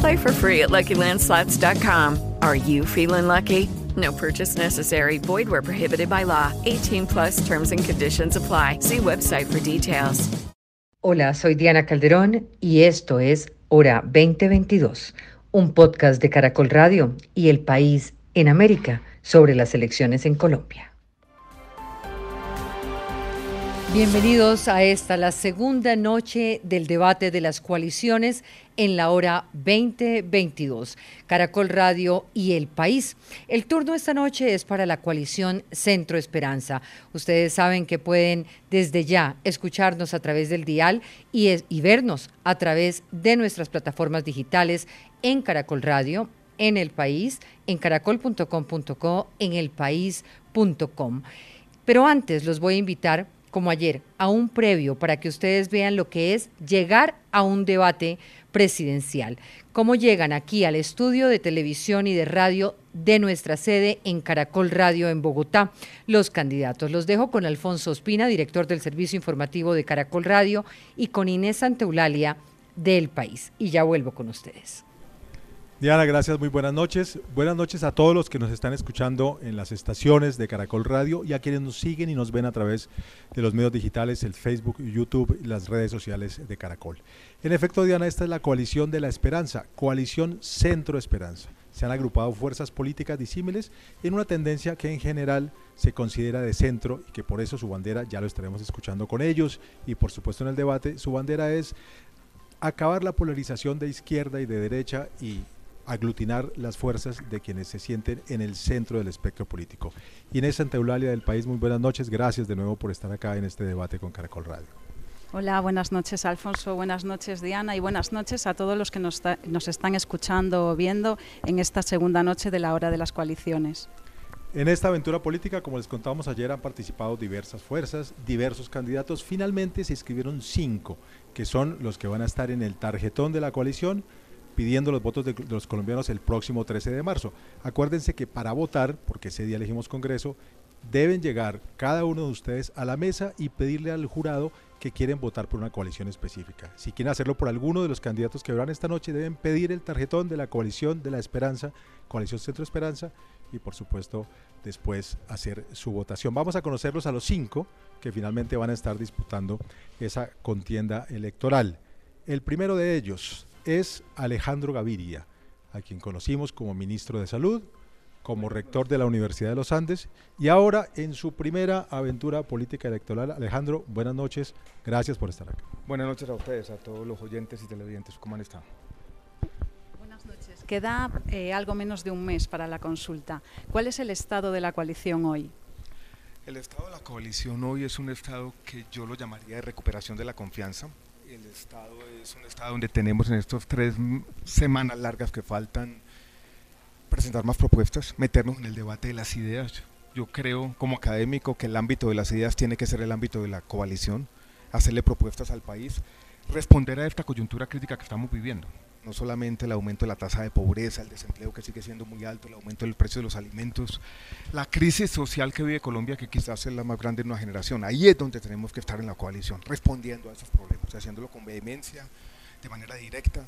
Play for free at LuckyLandSlots.com. Are you feeling lucky? No purchase necessary. Void where prohibited by law. 18 plus terms and conditions apply. See website for details. Hola, soy Diana Calderón y esto es Hora 2022, un podcast de Caracol Radio y El País en América sobre las elecciones en Colombia. Bienvenidos a esta, la segunda noche del debate de las coaliciones en la hora 2022. Caracol Radio y El País. El turno esta noche es para la coalición Centro Esperanza. Ustedes saben que pueden desde ya escucharnos a través del dial y, es- y vernos a través de nuestras plataformas digitales en Caracol Radio, en El País, en caracol.com.co, en elpaís.com. Pero antes los voy a invitar, como ayer, a un previo para que ustedes vean lo que es llegar a un debate presidencial. Cómo llegan aquí al estudio de televisión y de radio de nuestra sede en Caracol Radio en Bogotá los candidatos. Los dejo con Alfonso Ospina, director del servicio informativo de Caracol Radio, y con Inés Santeulalia del País. Y ya vuelvo con ustedes. Diana, gracias, muy buenas noches. Buenas noches a todos los que nos están escuchando en las estaciones de Caracol Radio y a quienes nos siguen y nos ven a través de los medios digitales, el Facebook, YouTube y las redes sociales de Caracol. En efecto, Diana, esta es la coalición de la esperanza, coalición Centro Esperanza. Se han agrupado fuerzas políticas disímiles en una tendencia que en general se considera de centro y que por eso su bandera, ya lo estaremos escuchando con ellos y por supuesto en el debate, su bandera es acabar la polarización de izquierda y de derecha y aglutinar las fuerzas de quienes se sienten en el centro del espectro político. Inés Santeulalia del País, muy buenas noches. Gracias de nuevo por estar acá en este debate con Caracol Radio. Hola, buenas noches Alfonso, buenas noches Diana y buenas noches a todos los que nos están escuchando o viendo en esta segunda noche de la hora de las coaliciones. En esta aventura política, como les contábamos ayer, han participado diversas fuerzas, diversos candidatos. Finalmente se inscribieron cinco, que son los que van a estar en el tarjetón de la coalición pidiendo los votos de, los colombianos el próximo 13 de marzo. Acuérdense que para votar, porque ese día elegimos Congreso, deben llegar cada uno de ustedes a la mesa y pedirle al jurado que quieren votar por una coalición específica. Si quieren hacerlo por alguno de los candidatos que habrán esta noche, deben pedir el tarjetón de la coalición de la esperanza, coalición Centro Esperanza, y por supuesto después hacer su votación. Vamos a conocerlos a los cinco que finalmente van a estar disputando esa contienda electoral. El primero de ellos es Alejandro Gaviria, a quien conocimos como ministro de Salud, como rector de la Universidad de los Andes y ahora en su primera aventura política electoral. Alejandro, buenas noches, gracias por estar acá. Buenas noches a ustedes, a todos los oyentes y televidentes. ¿Cómo han estado? Buenas noches. Queda eh, algo menos de un mes para la consulta. ¿Cuál es el estado de la coalición hoy? El estado de la coalición hoy es un estado que yo lo llamaría de recuperación de la confianza. El estado es un estado donde tenemos en estas tres semanas largas que faltan presentar más propuestas, meternos en el debate de las ideas. Yo creo como académico que el ámbito de las ideas tiene que ser el ámbito de la coalición, hacerle propuestas al país, responder a esta coyuntura crítica que estamos viviendo. No solamente el aumento de la tasa de pobreza, el desempleo que sigue siendo muy alto, el aumento del precio de los alimentos, la crisis social que vive Colombia, que quizás es la más grande en una generación. Ahí es donde tenemos que estar en la coalición, respondiendo a esos problemas, haciéndolo con vehemencia, de manera directa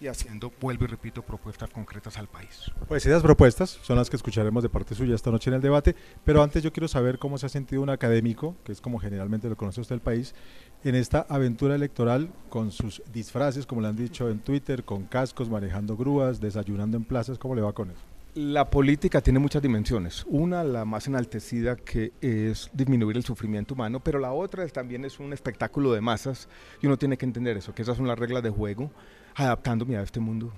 y haciendo, vuelvo y repito, propuestas concretas al país. Pues esas propuestas son las que escucharemos de parte suya esta noche en el debate, pero antes yo quiero saber cómo se ha sentido un académico, que es como generalmente lo conoce usted el país, en esta aventura electoral con sus disfraces, como le han dicho en Twitter, con cascos, manejando grúas, desayunando en plazas, ¿cómo le va con eso? La política tiene muchas dimensiones. Una, la más enaltecida, que es disminuir el sufrimiento humano, pero la otra también es un espectáculo de masas y uno tiene que entender eso, que esas son las reglas de juego, adaptándome a este mundo.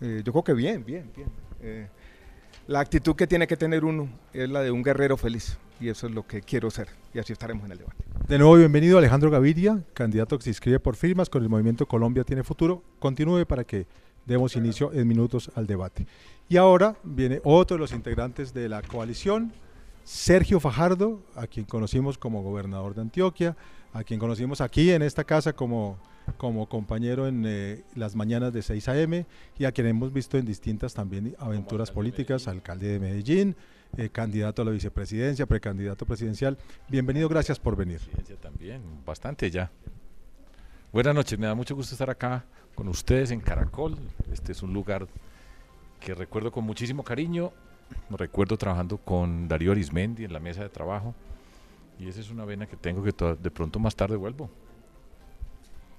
Eh, yo creo que bien, bien, bien. Eh, la actitud que tiene que tener uno es la de un guerrero feliz y eso es lo que quiero ser y así estaremos en el debate. De nuevo, bienvenido Alejandro Gaviria, candidato que se inscribe por firmas con el movimiento Colombia tiene futuro. Continúe para que demos inicio en minutos al debate. Y ahora viene otro de los integrantes de la coalición, Sergio Fajardo, a quien conocimos como gobernador de Antioquia, a quien conocimos aquí en esta casa como, como compañero en eh, las mañanas de 6 a.m. y a quien hemos visto en distintas también aventuras políticas, alcalde de Medellín, eh, candidato a la vicepresidencia, precandidato presidencial. Bienvenido, gracias por venir. También, bastante ya. Buenas noches, me da mucho gusto estar acá con ustedes en Caracol. Este es un lugar que recuerdo con muchísimo cariño. Recuerdo trabajando con Darío Arismendi en la mesa de trabajo. Y esa es una vena que tengo que de pronto más tarde vuelvo.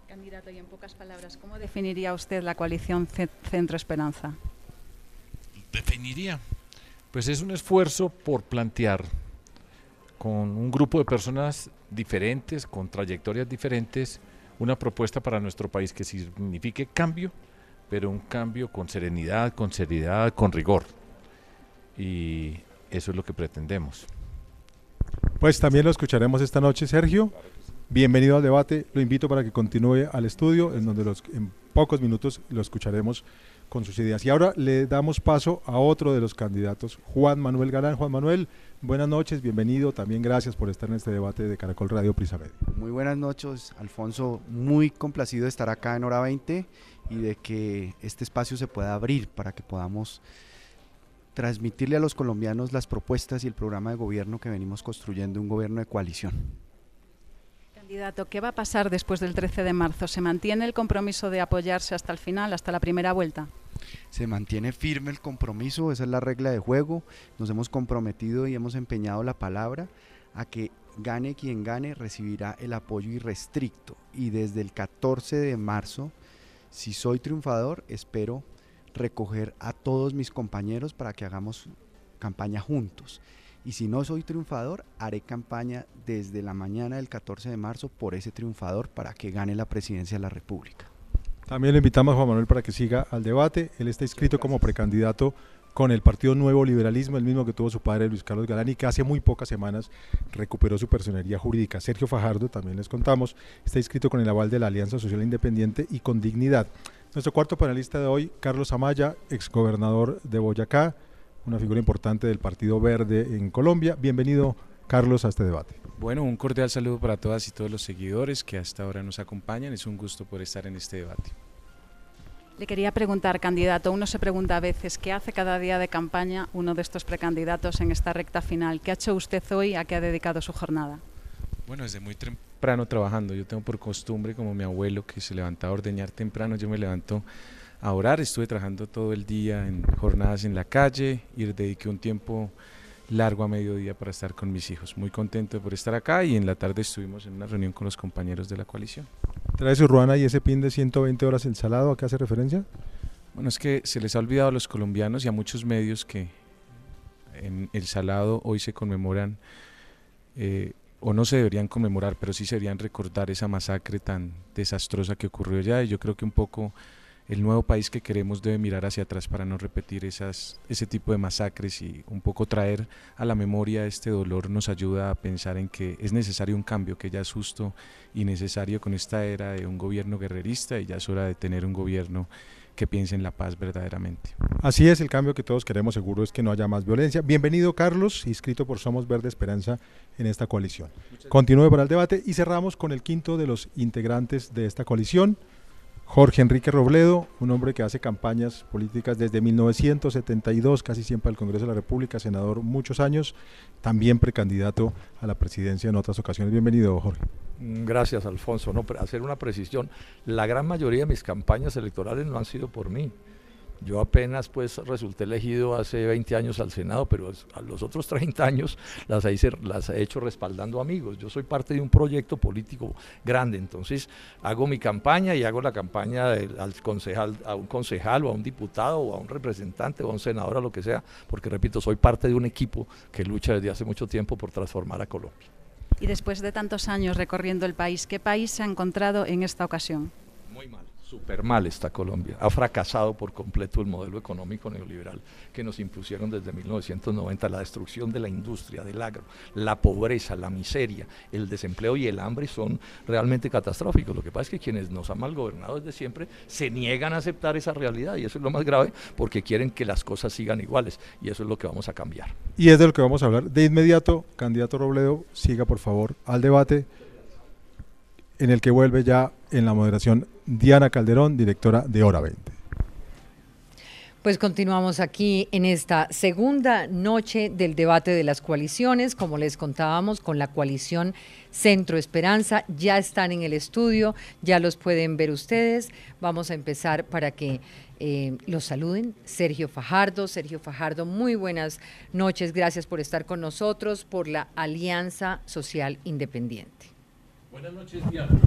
Candidato, y en pocas palabras, ¿cómo definiría usted la coalición Centro Esperanza? Definiría. Pues es un esfuerzo por plantear con un grupo de personas diferentes, con trayectorias diferentes, una propuesta para nuestro país que signifique cambio, pero un cambio con serenidad, con seriedad, con rigor. Y eso es lo que pretendemos. Pues también lo escucharemos esta noche, Sergio. Bienvenido al debate. Lo invito para que continúe al estudio, en donde los, en pocos minutos lo escucharemos con sus ideas. Y ahora le damos paso a otro de los candidatos, Juan Manuel Galán. Juan Manuel, buenas noches, bienvenido. También gracias por estar en este debate de Caracol Radio Prisa Media. Muy buenas noches, Alfonso. Muy complacido de estar acá en Hora 20 y de que este espacio se pueda abrir para que podamos transmitirle a los colombianos las propuestas y el programa de gobierno que venimos construyendo, un gobierno de coalición. Candidato, ¿qué va a pasar después del 13 de marzo? ¿Se mantiene el compromiso de apoyarse hasta el final, hasta la primera vuelta? Se mantiene firme el compromiso, esa es la regla de juego. Nos hemos comprometido y hemos empeñado la palabra a que gane quien gane recibirá el apoyo irrestricto. Y desde el 14 de marzo, si soy triunfador, espero recoger a todos mis compañeros para que hagamos campaña juntos. Y si no soy triunfador, haré campaña desde la mañana del 14 de marzo por ese triunfador para que gane la presidencia de la República. También le invitamos a Juan Manuel para que siga al debate. Él está inscrito como precandidato con el Partido Nuevo Liberalismo, el mismo que tuvo su padre Luis Carlos Galán y que hace muy pocas semanas recuperó su personería jurídica. Sergio Fajardo, también les contamos, está inscrito con el aval de la Alianza Social Independiente y con dignidad. Nuestro cuarto panelista de hoy, Carlos Amaya, exgobernador de Boyacá, una figura importante del Partido Verde en Colombia. Bienvenido, Carlos, a este debate. Bueno, un cordial saludo para todas y todos los seguidores que hasta ahora nos acompañan. Es un gusto por estar en este debate. Le quería preguntar, candidato, uno se pregunta a veces qué hace cada día de campaña uno de estos precandidatos en esta recta final. ¿Qué ha hecho usted hoy? ¿A qué ha dedicado su jornada? Bueno, desde muy temprano trabajando. Yo tengo por costumbre, como mi abuelo, que se levantaba a ordeñar temprano, yo me levanto a orar. Estuve trabajando todo el día en jornadas en la calle y dediqué un tiempo largo a mediodía para estar con mis hijos. Muy contento por estar acá y en la tarde estuvimos en una reunión con los compañeros de la coalición. ¿Trae su ruana y ese pin de 120 horas el salado? ¿A qué hace referencia? Bueno, es que se les ha olvidado a los colombianos y a muchos medios que en el salado hoy se conmemoran, eh, o no se deberían conmemorar, pero sí se deberían recordar esa masacre tan desastrosa que ocurrió allá y yo creo que un poco el nuevo país que queremos debe mirar hacia atrás para no repetir esas, ese tipo de masacres y un poco traer a la memoria este dolor nos ayuda a pensar en que es necesario un cambio, que ya es justo y necesario con esta era de un gobierno guerrerista y ya es hora de tener un gobierno que piense en la paz verdaderamente. Así es, el cambio que todos queremos seguro es que no haya más violencia. Bienvenido Carlos, inscrito por Somos Verde Esperanza en esta coalición. Continúe para el debate y cerramos con el quinto de los integrantes de esta coalición. Jorge Enrique Robledo, un hombre que hace campañas políticas desde 1972, casi siempre al Congreso de la República, senador muchos años, también precandidato a la presidencia en otras ocasiones. Bienvenido, Jorge. Mm, gracias, Alfonso. No, hacer una precisión. La gran mayoría de mis campañas electorales no han sido por mí. Yo apenas pues resulté elegido hace 20 años al Senado, pero a los otros 30 años las he, las he hecho respaldando amigos. Yo soy parte de un proyecto político grande, entonces hago mi campaña y hago la campaña al concejal, a un concejal o a un diputado o a un representante o a un senador, a lo que sea, porque repito, soy parte de un equipo que lucha desde hace mucho tiempo por transformar a Colombia. Y después de tantos años recorriendo el país, ¿qué país se ha encontrado en esta ocasión? Muy mal súper mal está Colombia. Ha fracasado por completo el modelo económico neoliberal que nos impusieron desde 1990, la destrucción de la industria, del agro, la pobreza, la miseria, el desempleo y el hambre son realmente catastróficos. Lo que pasa es que quienes nos han mal gobernado desde siempre se niegan a aceptar esa realidad y eso es lo más grave porque quieren que las cosas sigan iguales y eso es lo que vamos a cambiar. Y es de lo que vamos a hablar. De inmediato, candidato Robledo, siga por favor al debate en el que vuelve ya en la moderación Diana Calderón, directora de Hora 20. Pues continuamos aquí en esta segunda noche del debate de las coaliciones, como les contábamos, con la coalición Centro Esperanza. Ya están en el estudio, ya los pueden ver ustedes. Vamos a empezar para que eh, los saluden. Sergio Fajardo. Sergio Fajardo, muy buenas noches. Gracias por estar con nosotros, por la Alianza Social Independiente. Buenas noches, Diana.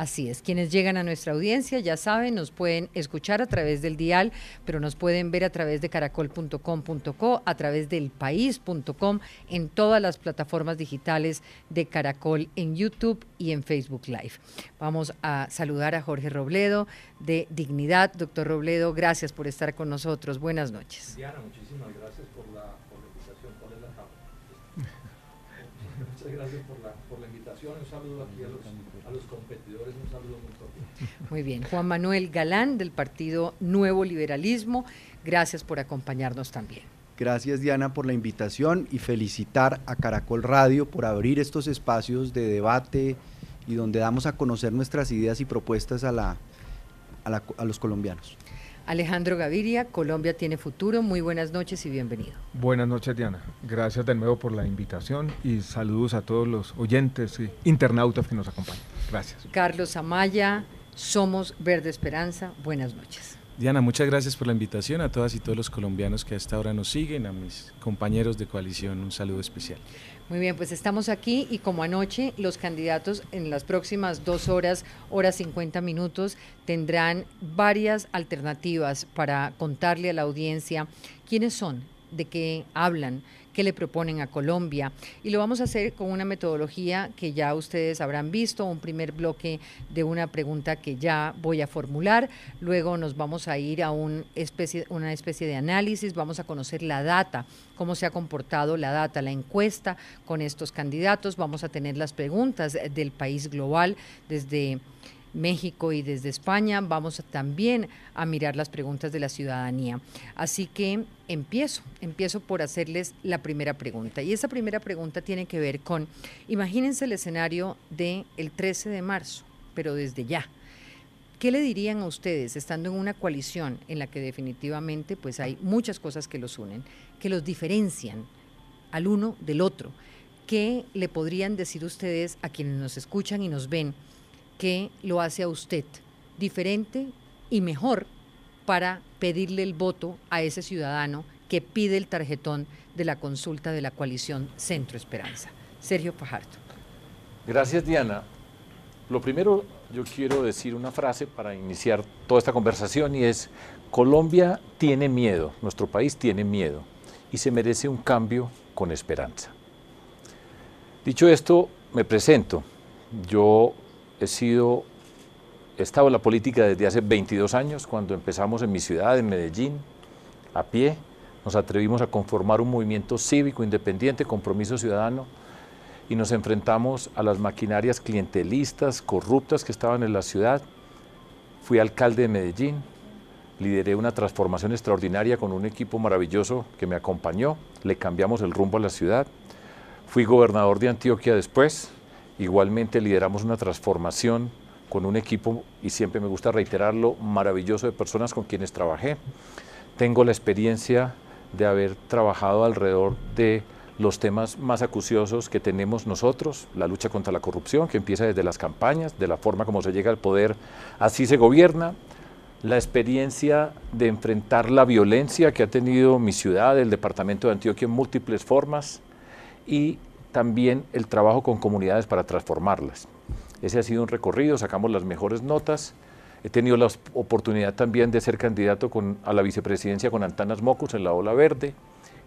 Así es, quienes llegan a nuestra audiencia ya saben, nos pueden escuchar a través del dial, pero nos pueden ver a través de caracol.com.co, a través del país.com, en todas las plataformas digitales de Caracol, en YouTube y en Facebook Live. Vamos a saludar a Jorge Robledo de Dignidad. Doctor Robledo, gracias por estar con nosotros. Buenas noches. Diana, muchísimas gracias por la, invitación. ¿Cuál es la Muchas gracias por la, por la invitación. Un saludo aquí a los a los competidores un saludo muy cordial. Muy bien. Juan Manuel Galán del Partido Nuevo Liberalismo, gracias por acompañarnos también. Gracias Diana por la invitación y felicitar a Caracol Radio por abrir estos espacios de debate y donde damos a conocer nuestras ideas y propuestas a, la, a, la, a los colombianos. Alejandro Gaviria, Colombia tiene futuro. Muy buenas noches y bienvenido. Buenas noches, Diana. Gracias de nuevo por la invitación y saludos a todos los oyentes y internautas que nos acompañan. Gracias. Carlos Amaya, Somos Verde Esperanza. Buenas noches. Diana, muchas gracias por la invitación a todas y todos los colombianos que a esta hora nos siguen, a mis compañeros de coalición, un saludo especial. Muy bien, pues estamos aquí y como anoche los candidatos en las próximas dos horas, horas 50 minutos, tendrán varias alternativas para contarle a la audiencia quiénes son, de qué hablan, qué le proponen a Colombia. Y lo vamos a hacer con una metodología que ya ustedes habrán visto, un primer bloque de una pregunta que ya voy a formular. Luego nos vamos a ir a un especie, una especie de análisis, vamos a conocer la data, cómo se ha comportado la data, la encuesta con estos candidatos. Vamos a tener las preguntas del país global desde México y desde España. Vamos también a mirar las preguntas de la ciudadanía. Así que empiezo, empiezo por hacerles la primera pregunta. Y esa primera pregunta tiene que ver con, imagínense el escenario del el 13 de marzo, pero desde ya. ¿Qué le dirían a ustedes estando en una coalición en la que definitivamente pues hay muchas cosas que los unen, que los diferencian al uno del otro? ¿Qué le podrían decir ustedes a quienes nos escuchan y nos ven? Que lo hace a usted diferente y mejor para pedirle el voto a ese ciudadano que pide el tarjetón de la consulta de la coalición Centro Esperanza. Sergio Fajardo. Gracias, Diana. Lo primero, yo quiero decir una frase para iniciar toda esta conversación y es, Colombia tiene miedo, nuestro país tiene miedo y se merece un cambio con esperanza. Dicho esto, me presento. Yo he sido, he estado en la política desde hace 22 años, cuando empezamos en mi ciudad, en Medellín, a pie, nos atrevimos a conformar un movimiento cívico independiente, compromiso ciudadano, y nos enfrentamos a las maquinarias clientelistas, corruptas que estaban en la ciudad. Fui alcalde de Medellín, lideré una transformación extraordinaria con un equipo maravilloso que me acompañó, le cambiamos el rumbo a la ciudad. Fui gobernador de Antioquia después, Igualmente lideramos una transformación con un equipo, y siempre me gusta reiterarlo, maravilloso de personas con quienes trabajé. Tengo la experiencia de haber trabajado alrededor de los temas más acuciosos que tenemos nosotros, la lucha contra la corrupción, que empieza desde las campañas, de la forma como se llega al poder, así se gobierna, la experiencia de enfrentar la violencia que ha tenido mi ciudad, el departamento de Antioquia en múltiples formas, y también el trabajo con comunidades para transformarlas. Ese ha sido un recorrido, sacamos las mejores notas. He tenido la oportunidad también de ser candidato a la vicepresidencia con Antanas Mocus en la Ola Verde.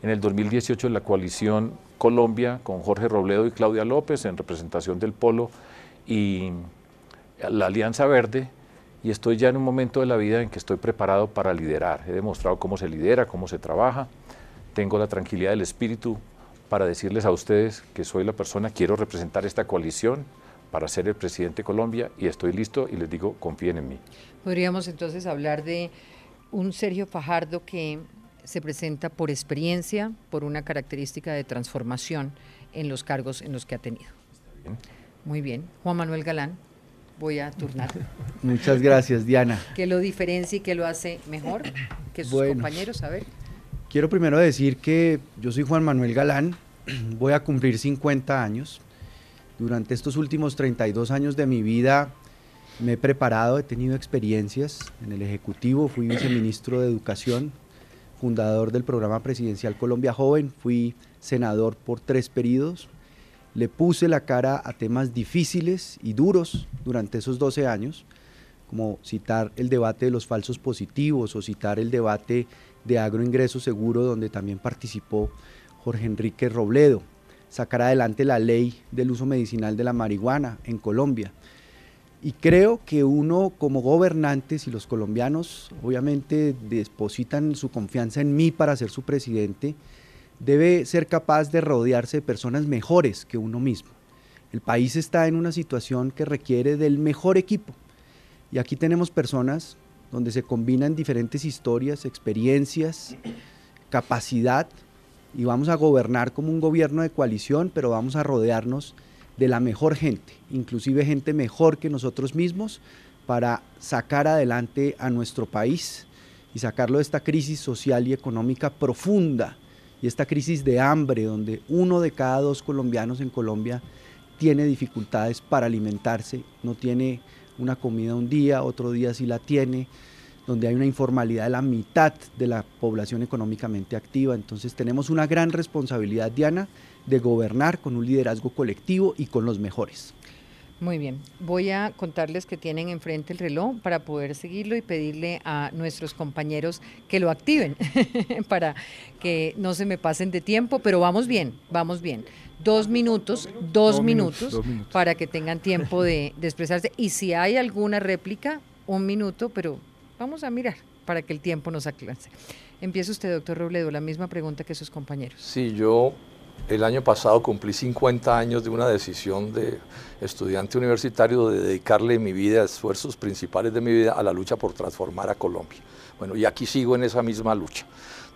En el 2018 en la coalición Colombia con Jorge Robledo y Claudia López en representación del Polo y la Alianza Verde. Y estoy ya en un momento de la vida en que estoy preparado para liderar. He demostrado cómo se lidera, cómo se trabaja. Tengo la tranquilidad del espíritu para decirles a ustedes que soy la persona, quiero representar esta coalición para ser el presidente de Colombia y estoy listo y les digo, confíen en mí. Podríamos entonces hablar de un Sergio Fajardo que se presenta por experiencia, por una característica de transformación en los cargos en los que ha tenido. Muy bien. Juan Manuel Galán, voy a turnar. Muchas gracias, Diana. ¿Qué lo diferencia y qué lo hace mejor que sus compañeros? A ver. Quiero primero decir que yo soy Juan Manuel Galán, voy a cumplir 50 años. Durante estos últimos 32 años de mi vida me he preparado, he tenido experiencias en el Ejecutivo, fui viceministro de Educación, fundador del programa presidencial Colombia Joven, fui senador por tres periodos, le puse la cara a temas difíciles y duros durante esos 12 años, como citar el debate de los falsos positivos o citar el debate de agroingreso seguro donde también participó Jorge Enrique Robledo, sacar adelante la ley del uso medicinal de la marihuana en Colombia. Y creo que uno como gobernante, si los colombianos obviamente depositan su confianza en mí para ser su presidente, debe ser capaz de rodearse de personas mejores que uno mismo. El país está en una situación que requiere del mejor equipo. Y aquí tenemos personas donde se combinan diferentes historias, experiencias, capacidad y vamos a gobernar como un gobierno de coalición, pero vamos a rodearnos de la mejor gente, inclusive gente mejor que nosotros mismos, para sacar adelante a nuestro país y sacarlo de esta crisis social y económica profunda y esta crisis de hambre donde uno de cada dos colombianos en Colombia tiene dificultades para alimentarse, no tiene una comida un día, otro día sí la tiene, donde hay una informalidad de la mitad de la población económicamente activa. Entonces tenemos una gran responsabilidad, Diana, de gobernar con un liderazgo colectivo y con los mejores. Muy bien, voy a contarles que tienen enfrente el reloj para poder seguirlo y pedirle a nuestros compañeros que lo activen para que no se me pasen de tiempo, pero vamos bien, vamos bien. Dos minutos, dos, minutos, para que tengan tiempo de, de expresarse. Y si hay alguna réplica, un minuto, pero Vamos a mirar para que el tiempo nos aclare. Empieza usted, doctor Robledo, la misma pregunta que sus compañeros. Sí, yo el año pasado cumplí 50 años de una decisión de estudiante universitario de dedicarle mi vida, esfuerzos principales de mi vida a la lucha por transformar a Colombia. Bueno, y aquí sigo en esa misma lucha.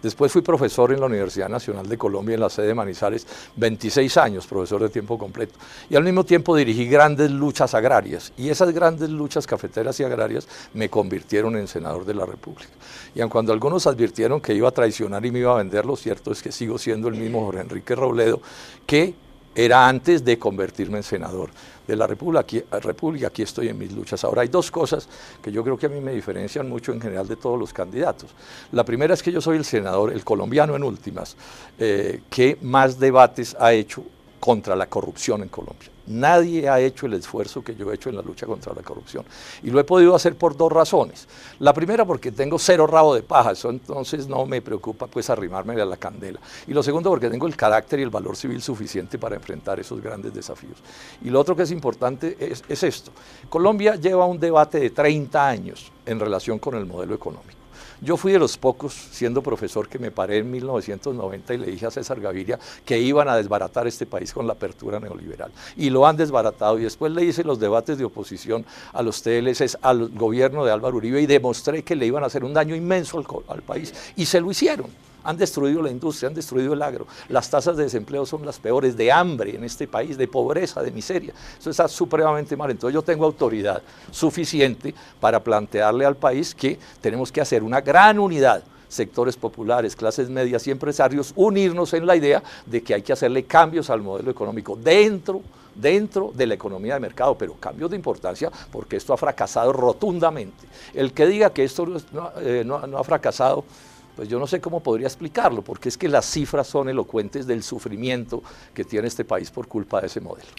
Después fui profesor en la Universidad Nacional de Colombia en la sede de Manizales, 26 años, profesor de tiempo completo. Y al mismo tiempo dirigí grandes luchas agrarias. Y esas grandes luchas cafeteras y agrarias me convirtieron en senador de la República. Y aun cuando algunos advirtieron que iba a traicionar y me iba a vender, lo cierto es que sigo siendo el mismo Jorge Enrique Robledo que era antes de convertirme en senador de la República aquí, República. aquí estoy en mis luchas. Ahora hay dos cosas que yo creo que a mí me diferencian mucho en general de todos los candidatos. La primera es que yo soy el senador, el colombiano en últimas, eh, que más debates ha hecho contra la corrupción en Colombia. Nadie ha hecho el esfuerzo que yo he hecho en la lucha contra la corrupción. Y lo he podido hacer por dos razones. La primera porque tengo cero rabo de paja, eso entonces no me preocupa pues arrimarme a la candela. Y lo segundo porque tengo el carácter y el valor civil suficiente para enfrentar esos grandes desafíos. Y lo otro que es importante es, es esto. Colombia lleva un debate de 30 años en relación con el modelo económico. Yo fui de los pocos, siendo profesor, que me paré en 1990 y le dije a César Gaviria que iban a desbaratar este país con la apertura neoliberal. Y lo han desbaratado. Y después le hice los debates de oposición a los TLCs, al gobierno de Álvaro Uribe y demostré que le iban a hacer un daño inmenso al, al país. Y se lo hicieron han destruido la industria, han destruido el agro. Las tasas de desempleo son las peores, de hambre en este país, de pobreza, de miseria. Eso está supremamente mal. Entonces yo tengo autoridad suficiente para plantearle al país que tenemos que hacer una gran unidad sectores populares, clases medias y empresarios, unirnos en la idea de que hay que hacerle cambios al modelo económico dentro dentro de la economía de mercado, pero cambios de importancia porque esto ha fracasado rotundamente. El que diga que esto no, eh, no ha fracasado, pues yo no sé cómo podría explicarlo, porque es que las cifras son elocuentes del sufrimiento que tiene este país por culpa de ese modelo.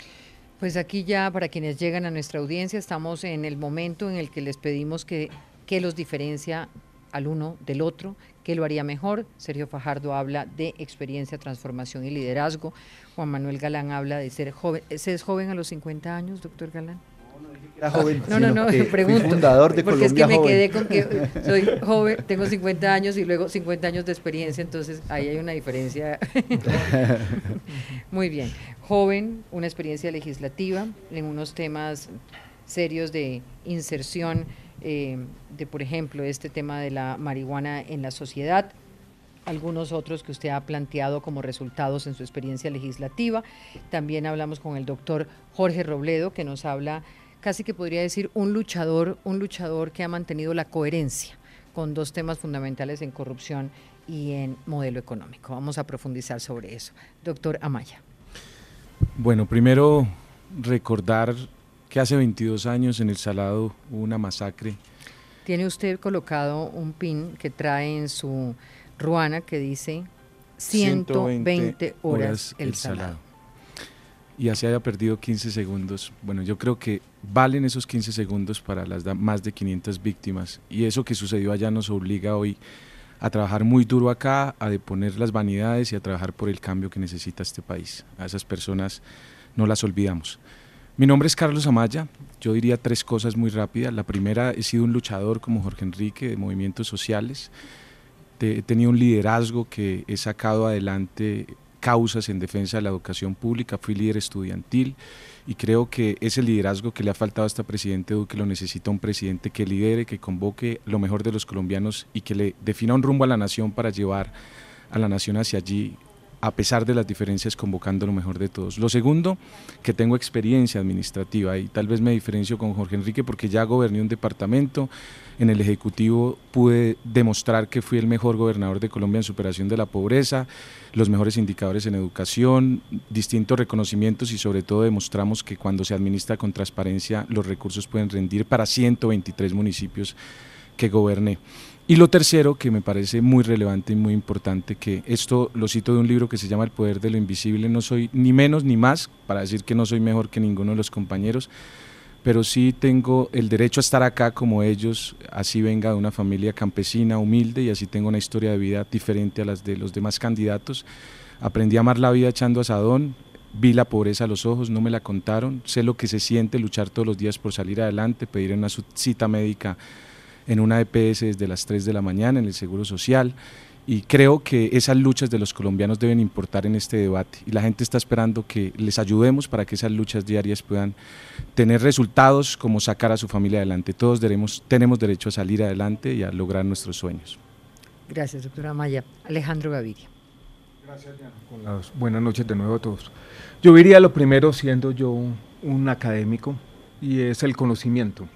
Pues aquí ya para quienes llegan a nuestra audiencia estamos en el momento en el que les pedimos que, que los diferencia al uno del otro, que lo haría mejor. Sergio Fajardo habla de experiencia, transformación y liderazgo. Juan Manuel Galán habla de ser joven. ¿Se es joven a los 50 años, doctor Galán? Era joven, no, no, no, pregunto. fundador de porque Colombia es que me quedé con que soy joven, tengo 50 años y luego 50 años de experiencia, entonces ahí hay una diferencia. Muy bien. Joven, una experiencia legislativa en unos temas serios de inserción eh, de, por ejemplo, este tema de la marihuana en la sociedad, algunos otros que usted ha planteado como resultados en su experiencia legislativa. También hablamos con el doctor Jorge Robledo, que nos habla, casi que podría decir, un luchador, un luchador que ha mantenido la coherencia con dos temas fundamentales en corrupción y en modelo económico. Vamos a profundizar sobre eso. Doctor Amaya. Bueno, primero recordar que hace 22 años en El Salado hubo una masacre. Tiene usted colocado un pin que trae en su ruana que dice 120, horas, El Salado. Salado. Y así haya perdido 15 segundos. Bueno, yo creo que valen esos 15 segundos para las más de 500 víctimas. Y eso que sucedió allá nos obliga hoy a trabajar muy duro acá, a deponer las vanidades y a trabajar por el cambio que necesita este país. A esas personas no las olvidamos. Mi nombre es Carlos Amaya, yo diría tres cosas muy rápidas. La primera, he sido un luchador como Jorge Enrique de movimientos sociales, he tenido un liderazgo que he sacado adelante causas en defensa de la educación pública, fui líder estudiantil y creo que ese liderazgo que le ha faltado a este presidente Duque lo necesita un presidente que lidere, que convoque lo mejor de los colombianos y que le defina un rumbo a la nación para llevar a la nación hacia allí a pesar de las diferencias, convocando lo mejor de todos. Lo segundo, que tengo experiencia administrativa y tal vez me diferencio con Jorge Enrique porque ya goberné un departamento, en el Ejecutivo pude demostrar que fui el mejor gobernador de Colombia en superación de la pobreza, los mejores indicadores en educación, distintos reconocimientos y sobre todo demostramos que cuando se administra con transparencia los recursos pueden rendir para 123 municipios que goberné. Y lo tercero, que me parece muy relevante y muy importante, que esto lo cito de un libro que se llama El Poder de lo Invisible, no soy ni menos ni más, para decir que no soy mejor que ninguno de los compañeros, pero sí tengo el derecho a estar acá como ellos, así venga de una familia campesina, humilde, y así tengo una historia de vida diferente a las de los demás candidatos. Aprendí a amar la vida echando asadón, vi la pobreza a los ojos, no me la contaron, sé lo que se siente luchar todos los días por salir adelante, pedir una cita médica en una EPS desde las 3 de la mañana en el Seguro Social y creo que esas luchas de los colombianos deben importar en este debate y la gente está esperando que les ayudemos para que esas luchas diarias puedan tener resultados como sacar a su familia adelante. Todos tenemos, tenemos derecho a salir adelante y a lograr nuestros sueños. Gracias, doctora Maya. Alejandro Gaviria. Gracias, Diana. Con las buenas noches de nuevo a todos. Yo diría lo primero siendo yo un académico y es el conocimiento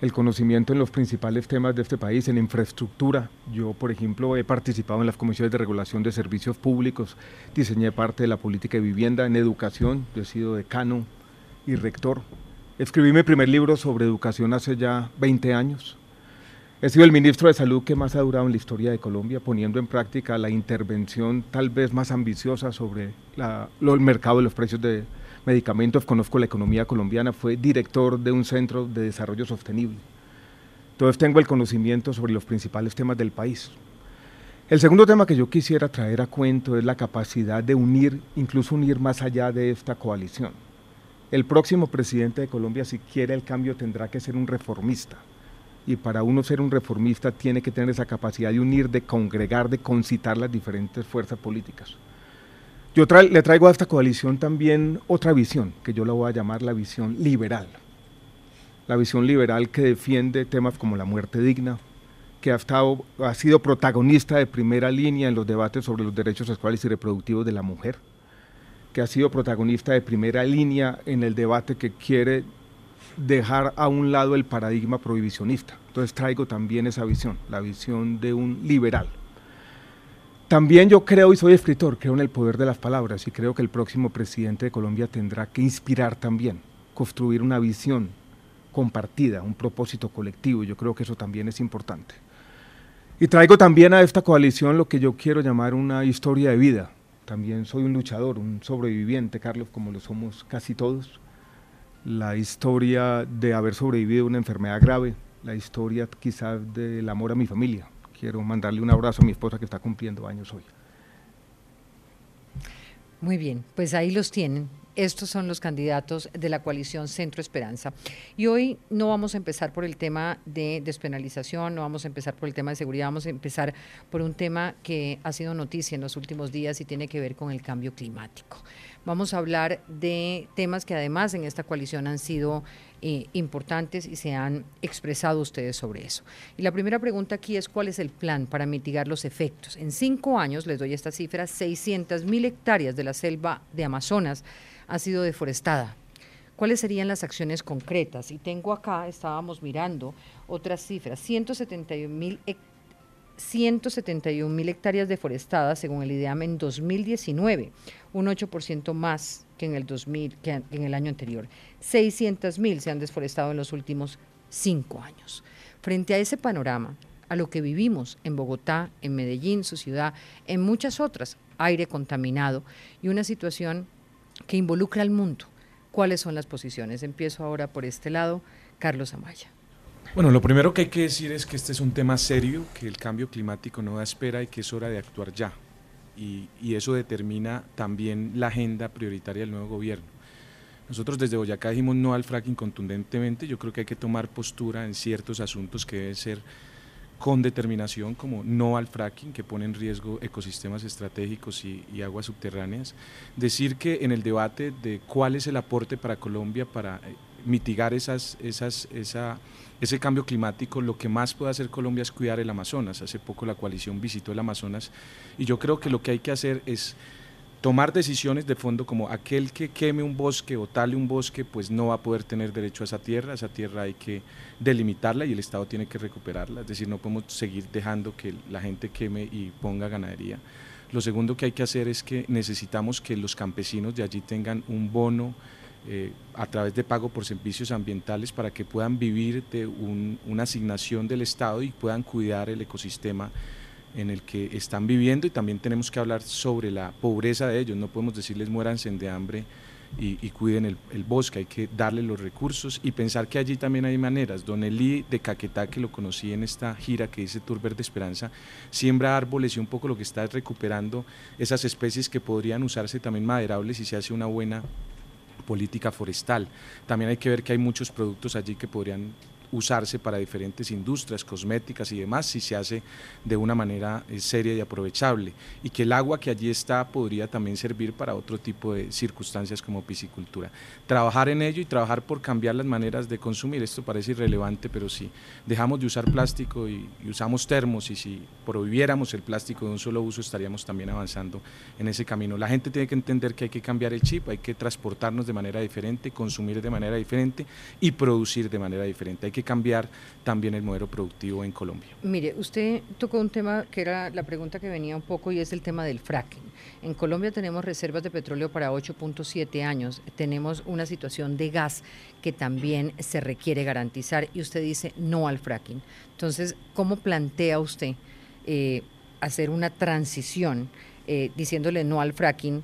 el conocimiento en los principales temas de este país, en infraestructura. Yo, por ejemplo, he participado en las comisiones de regulación de servicios públicos, diseñé parte de la política de vivienda, en educación, yo he sido decano y rector. Escribí mi primer libro sobre educación hace ya 20 años. He sido el ministro de Salud que más ha durado en la historia de Colombia, poniendo en práctica la intervención tal vez más ambiciosa sobre el mercado de los precios de, medicamentos, conozco la economía colombiana, fue director de un centro de desarrollo sostenible. Entonces tengo el conocimiento sobre los principales temas del país. El segundo tema que yo quisiera traer a cuento es la capacidad de unir, incluso unir más allá de esta coalición. El próximo presidente de Colombia, si quiere el cambio, tendrá que ser un reformista. Y para uno ser un reformista tiene que tener esa capacidad de unir, de congregar, de concitar las diferentes fuerzas políticas. Yo le traigo a esta coalición también otra visión, que yo la voy a llamar la visión liberal. La visión liberal que defiende temas como la muerte digna, que ha, estado, ha sido protagonista de primera línea en los debates sobre los derechos sexuales y reproductivos de la mujer, que ha sido protagonista de primera línea en el debate que quiere dejar a un lado el paradigma prohibicionista. Entonces traigo también esa visión, la visión de un liberal. También yo creo, y soy escritor, creo en el poder de las palabras y creo que el próximo presidente de Colombia tendrá que inspirar también, construir una visión compartida, un propósito colectivo. Yo creo que eso también es importante. Y traigo también a esta coalición lo que yo quiero llamar una historia de vida. También soy un luchador, un sobreviviente, Carlos, como lo somos casi todos. La historia de haber sobrevivido a una enfermedad grave, la historia quizás del amor a mi familia. Quiero mandarle un abrazo a mi esposa que está cumpliendo años hoy. Muy bien, pues ahí los tienen. Estos son los candidatos de la coalición Centro Esperanza. Y hoy no vamos a empezar por el tema de despenalización, no vamos a empezar por el tema de seguridad, vamos a empezar por un tema que ha sido noticia en los últimos días y tiene que ver con el cambio climático. Vamos a hablar de temas que además en esta coalición han sido eh, importantes y se han expresado ustedes sobre eso. Y la primera pregunta aquí es cuál es el plan para mitigar los efectos. En cinco años, les doy esta cifra, 600 mil hectáreas de la selva de Amazonas ha sido deforestada. ¿Cuáles serían las acciones concretas? Y tengo acá, estábamos mirando otras cifras, 171 mil 171 mil hectáreas deforestadas según el IDEAM en 2019, un 8% más que en el 2000, que en el año anterior. 600 mil se han desforestado en los últimos cinco años. Frente a ese panorama, a lo que vivimos en Bogotá, en Medellín, su ciudad, en muchas otras, aire contaminado y una situación que involucra al mundo. ¿Cuáles son las posiciones? Empiezo ahora por este lado, Carlos Amaya. Bueno, lo primero que hay que decir es que este es un tema serio, que el cambio climático no da espera y que es hora de actuar ya. Y, y eso determina también la agenda prioritaria del nuevo gobierno. Nosotros desde Boyacá dijimos no al fracking contundentemente, yo creo que hay que tomar postura en ciertos asuntos que deben ser con determinación, como no al fracking, que pone en riesgo ecosistemas estratégicos y, aguas subterráneas. Decir que en el debate de cuál es el aporte para Colombia para eh, mitigar esas, esas, esa, ese cambio climático, lo que más puede hacer Colombia es cuidar el Amazonas. Hace poco la coalición visitó el Amazonas y yo creo que lo que hay que hacer es tomar decisiones de fondo como aquel que queme un bosque o tale un bosque, pues no va a poder tener derecho a esa tierra, esa tierra hay que delimitarla y el Estado tiene que recuperarla, es decir, no podemos seguir dejando que la gente queme y ponga ganadería. Lo segundo que hay que hacer es que necesitamos que los campesinos de allí tengan un bono eh, a través de pago por servicios ambientales para que puedan vivir de una asignación del Estado y puedan cuidar el ecosistema en el que están viviendo y también tenemos que hablar sobre la pobreza de ellos. No podemos decirles muéranse de hambre y, cuiden el, bosque, hay que darle los recursos y pensar que allí también hay maneras. Don Eli de Caquetá, que lo conocí en esta gira que dice Tour Verde Esperanza, siembra árboles y un poco lo que está es recuperando esas especies que podrían usarse también maderables y se hace una buena política forestal. También hay que ver que hay muchos productos allí que podrían usarse para diferentes industrias, cosméticas y demás, si se hace de una manera eh, seria y aprovechable. Y que el agua que allí está podría también servir para otro tipo de circunstancias como piscicultura. Trabajar en ello y trabajar por cambiar las maneras de consumir. Esto parece irrelevante, pero si dejamos de usar plástico y, usamos termos y si prohibiéramos el plástico de un solo uso, estaríamos también avanzando en ese camino. La gente tiene que entender que hay que cambiar el chip, hay que transportarnos de manera diferente, consumir de manera diferente y producir de manera diferente. Cambiar también el modelo productivo en Colombia. Mire, usted tocó un tema que era la pregunta que venía un poco y es el tema del fracking. En Colombia tenemos reservas de petróleo para 8.7 años, tenemos una situación de gas que también se requiere garantizar y usted dice no al fracking. Entonces, ¿cómo plantea usted eh, hacer una transición eh, diciéndole no al fracking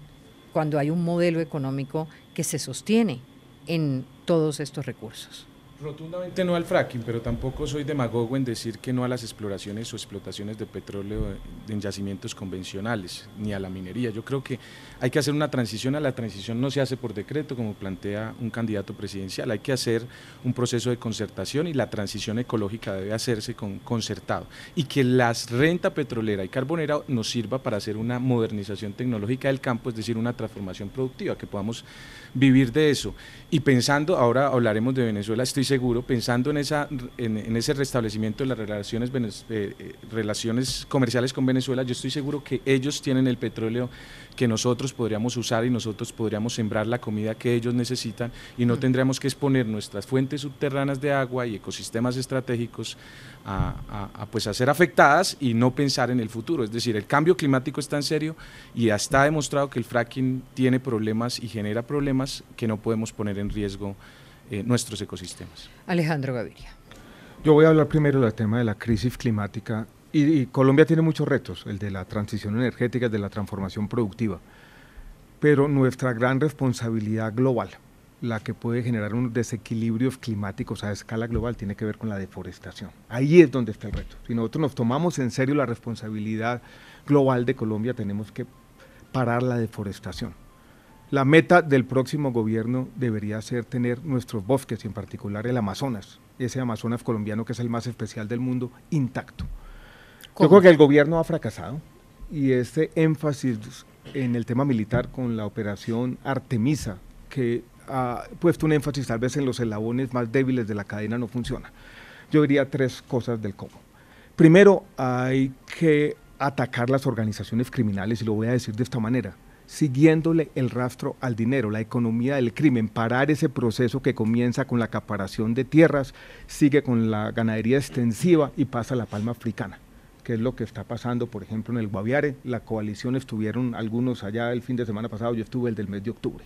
cuando hay un modelo económico que se sostiene en todos estos recursos? Rotundamente no al fracking, pero tampoco soy demagogo en decir que no a las exploraciones o explotaciones de petróleo en yacimientos convencionales, ni a la minería. Yo creo que hay que hacer una transición, a la transición no se hace por decreto como plantea un candidato presidencial, hay que hacer un proceso de concertación y la transición ecológica debe hacerse con concertado y que la renta petrolera y carbonera nos sirva para hacer una modernización tecnológica del campo, es decir, una transformación productiva, que podamos vivir de eso. Y pensando, ahora hablaremos de Venezuela, estoy seguro, pensando en, esa, en, ese restablecimiento de las relaciones, eh, eh, relaciones comerciales con Venezuela, yo estoy seguro que ellos tienen el petróleo que nosotros podríamos usar y nosotros podríamos sembrar la comida que ellos necesitan y no mm. tendríamos que exponer nuestras fuentes subterráneas de agua y ecosistemas estratégicos a, pues a ser afectadas y no pensar en el futuro. Es decir, el cambio climático está en serio y ya está demostrado que el fracking tiene problemas y genera problemas que no podemos poner en riesgo eh, nuestros ecosistemas. Alejandro Gaviria. Yo voy a hablar primero del tema de la crisis climática y, Colombia tiene muchos retos, el de la transición energética, el de la transformación productiva, pero nuestra gran responsabilidad global, la que puede generar unos desequilibrios climáticos a escala global, tiene que ver con la deforestación. Ahí es donde está el reto. Si nosotros nos tomamos en serio la responsabilidad global de Colombia, tenemos que parar la deforestación. La meta del próximo gobierno debería ser tener nuestros bosques, y en particular el Amazonas, ese Amazonas colombiano que es el más especial del mundo, intacto. Yo creo que el gobierno ha fracasado y este énfasis en el tema militar con la operación Artemisa, que ha puesto un énfasis tal vez en los eslabones más débiles de la cadena, no funciona. Yo diría tres cosas del cómo. Primero, hay que atacar las organizaciones criminales, y lo voy a decir de esta manera, siguiéndole el rastro al dinero, la economía del crimen, parar ese proceso que comienza con la acaparación de tierras, sigue con la ganadería extensiva y pasa a la palma africana que es lo que está pasando, por ejemplo, en el Guaviare. La coalición estuvieron algunos allá el fin de semana pasado, yo estuve el del mes de octubre.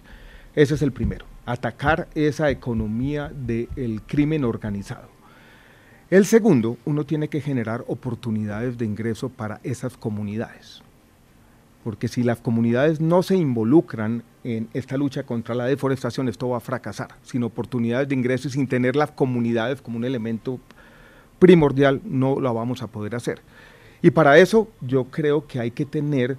Ese es el primero, atacar esa economía del crimen organizado. El segundo, uno tiene que generar oportunidades de ingreso para esas comunidades. Porque si las comunidades no se involucran en esta lucha contra la deforestación, esto va a fracasar. Sin oportunidades de ingreso y sin tener las comunidades como un elemento primordial, no lo vamos a poder hacer. Y para eso yo creo que hay que tener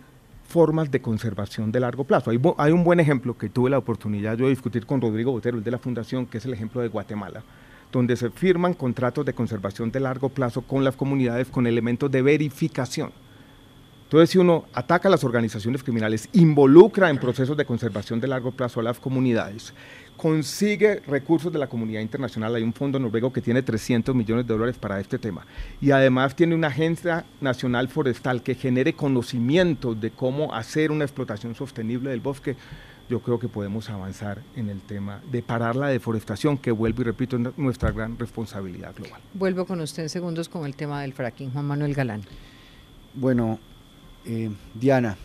formas de conservación de largo plazo. Hay, un buen ejemplo que tuve la oportunidad de discutir con Rodrigo Botero, el de la Fundación, que es el ejemplo de Guatemala, donde se firman contratos de conservación de largo plazo con las comunidades con elementos de verificación. Entonces, si uno ataca a las organizaciones criminales, involucra en procesos de conservación de largo plazo a las comunidades, consigue recursos de la comunidad internacional. Hay un fondo noruego que tiene 300 millones de dólares para este tema. Y además tiene una agencia nacional forestal que genere conocimiento de cómo hacer una explotación sostenible del bosque. Yo creo que podemos avanzar en el tema de parar la deforestación, que vuelvo y repito, es nuestra gran responsabilidad global. Vuelvo con usted en segundos con el tema del fracking. Juan Manuel Galán. Bueno, eh, Diana,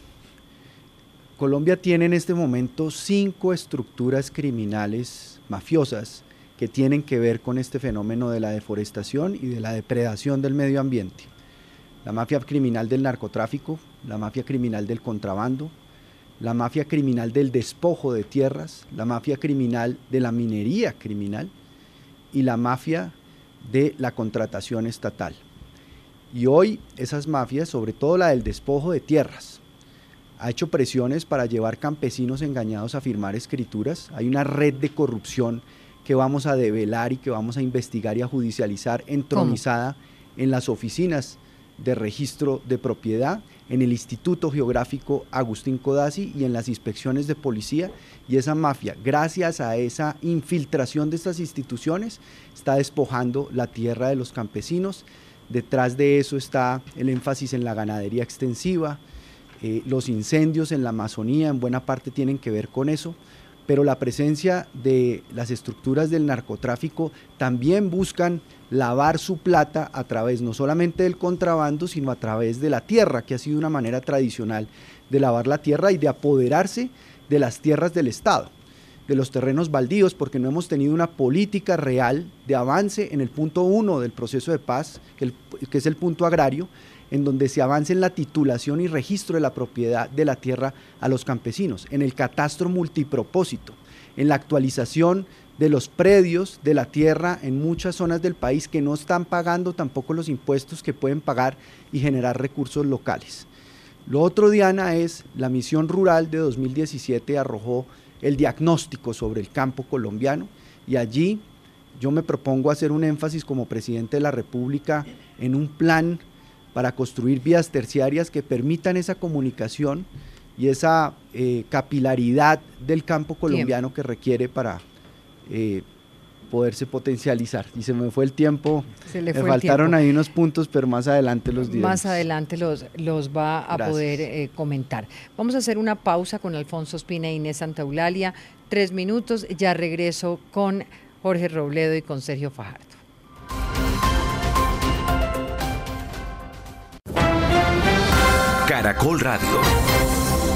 Colombia tiene en este momento cinco estructuras criminales mafiosas que tienen que ver con este fenómeno de la deforestación y de la depredación del medio ambiente. La mafia criminal del narcotráfico, la mafia criminal del contrabando, la mafia criminal del despojo de tierras, la mafia criminal de la minería criminal y la mafia de la contratación estatal. Y hoy esas mafias, sobre todo la del despojo de tierras, ha hecho presiones para llevar campesinos engañados a firmar escrituras. Hay una red de corrupción que vamos a develar y que vamos a investigar y a judicializar entronizada en las oficinas de registro de propiedad, en el Instituto Geográfico Agustín Codazzi y en las inspecciones de policía. Y esa mafia, gracias a esa infiltración de estas instituciones, está despojando la tierra de los campesinos. Detrás de eso está el énfasis en la ganadería extensiva, eh, los incendios en la Amazonía en buena parte tienen que ver con eso, pero la presencia de las estructuras del narcotráfico también buscan lavar su plata a través no solamente del contrabando, sino a través de la tierra, que ha sido una manera tradicional de lavar la tierra y de apoderarse de las tierras del Estado, de los terrenos baldíos, porque no hemos tenido una política real de avance en el punto uno del proceso de paz, que es el punto agrario, en donde se avance en la titulación y registro de la propiedad de la tierra a los campesinos, en el catastro multipropósito, en la actualización de los predios de la tierra en muchas zonas del país que no están pagando tampoco los impuestos que pueden pagar y generar recursos locales. Lo otro, Diana, es la misión rural de 2017 arrojó el diagnóstico sobre el campo colombiano y allí yo me propongo hacer un énfasis como presidente de la República en un plan para construir vías terciarias que permitan esa comunicación y esa eh, capilaridad del campo colombiano que requiere para eh, poderse potencializar. Y se me fue el tiempo, Se le me fue el faltaron tiempo. ahí unos puntos, pero más adelante los diremos. Más adelante los, los va a Gracias. poder eh, comentar. Vamos a hacer una pausa con Alfonso Espina e Inés Santa Eulalia. Tres minutos, ya regreso con Jorge Robledo y con Sergio Fajardo. Caracol Radio.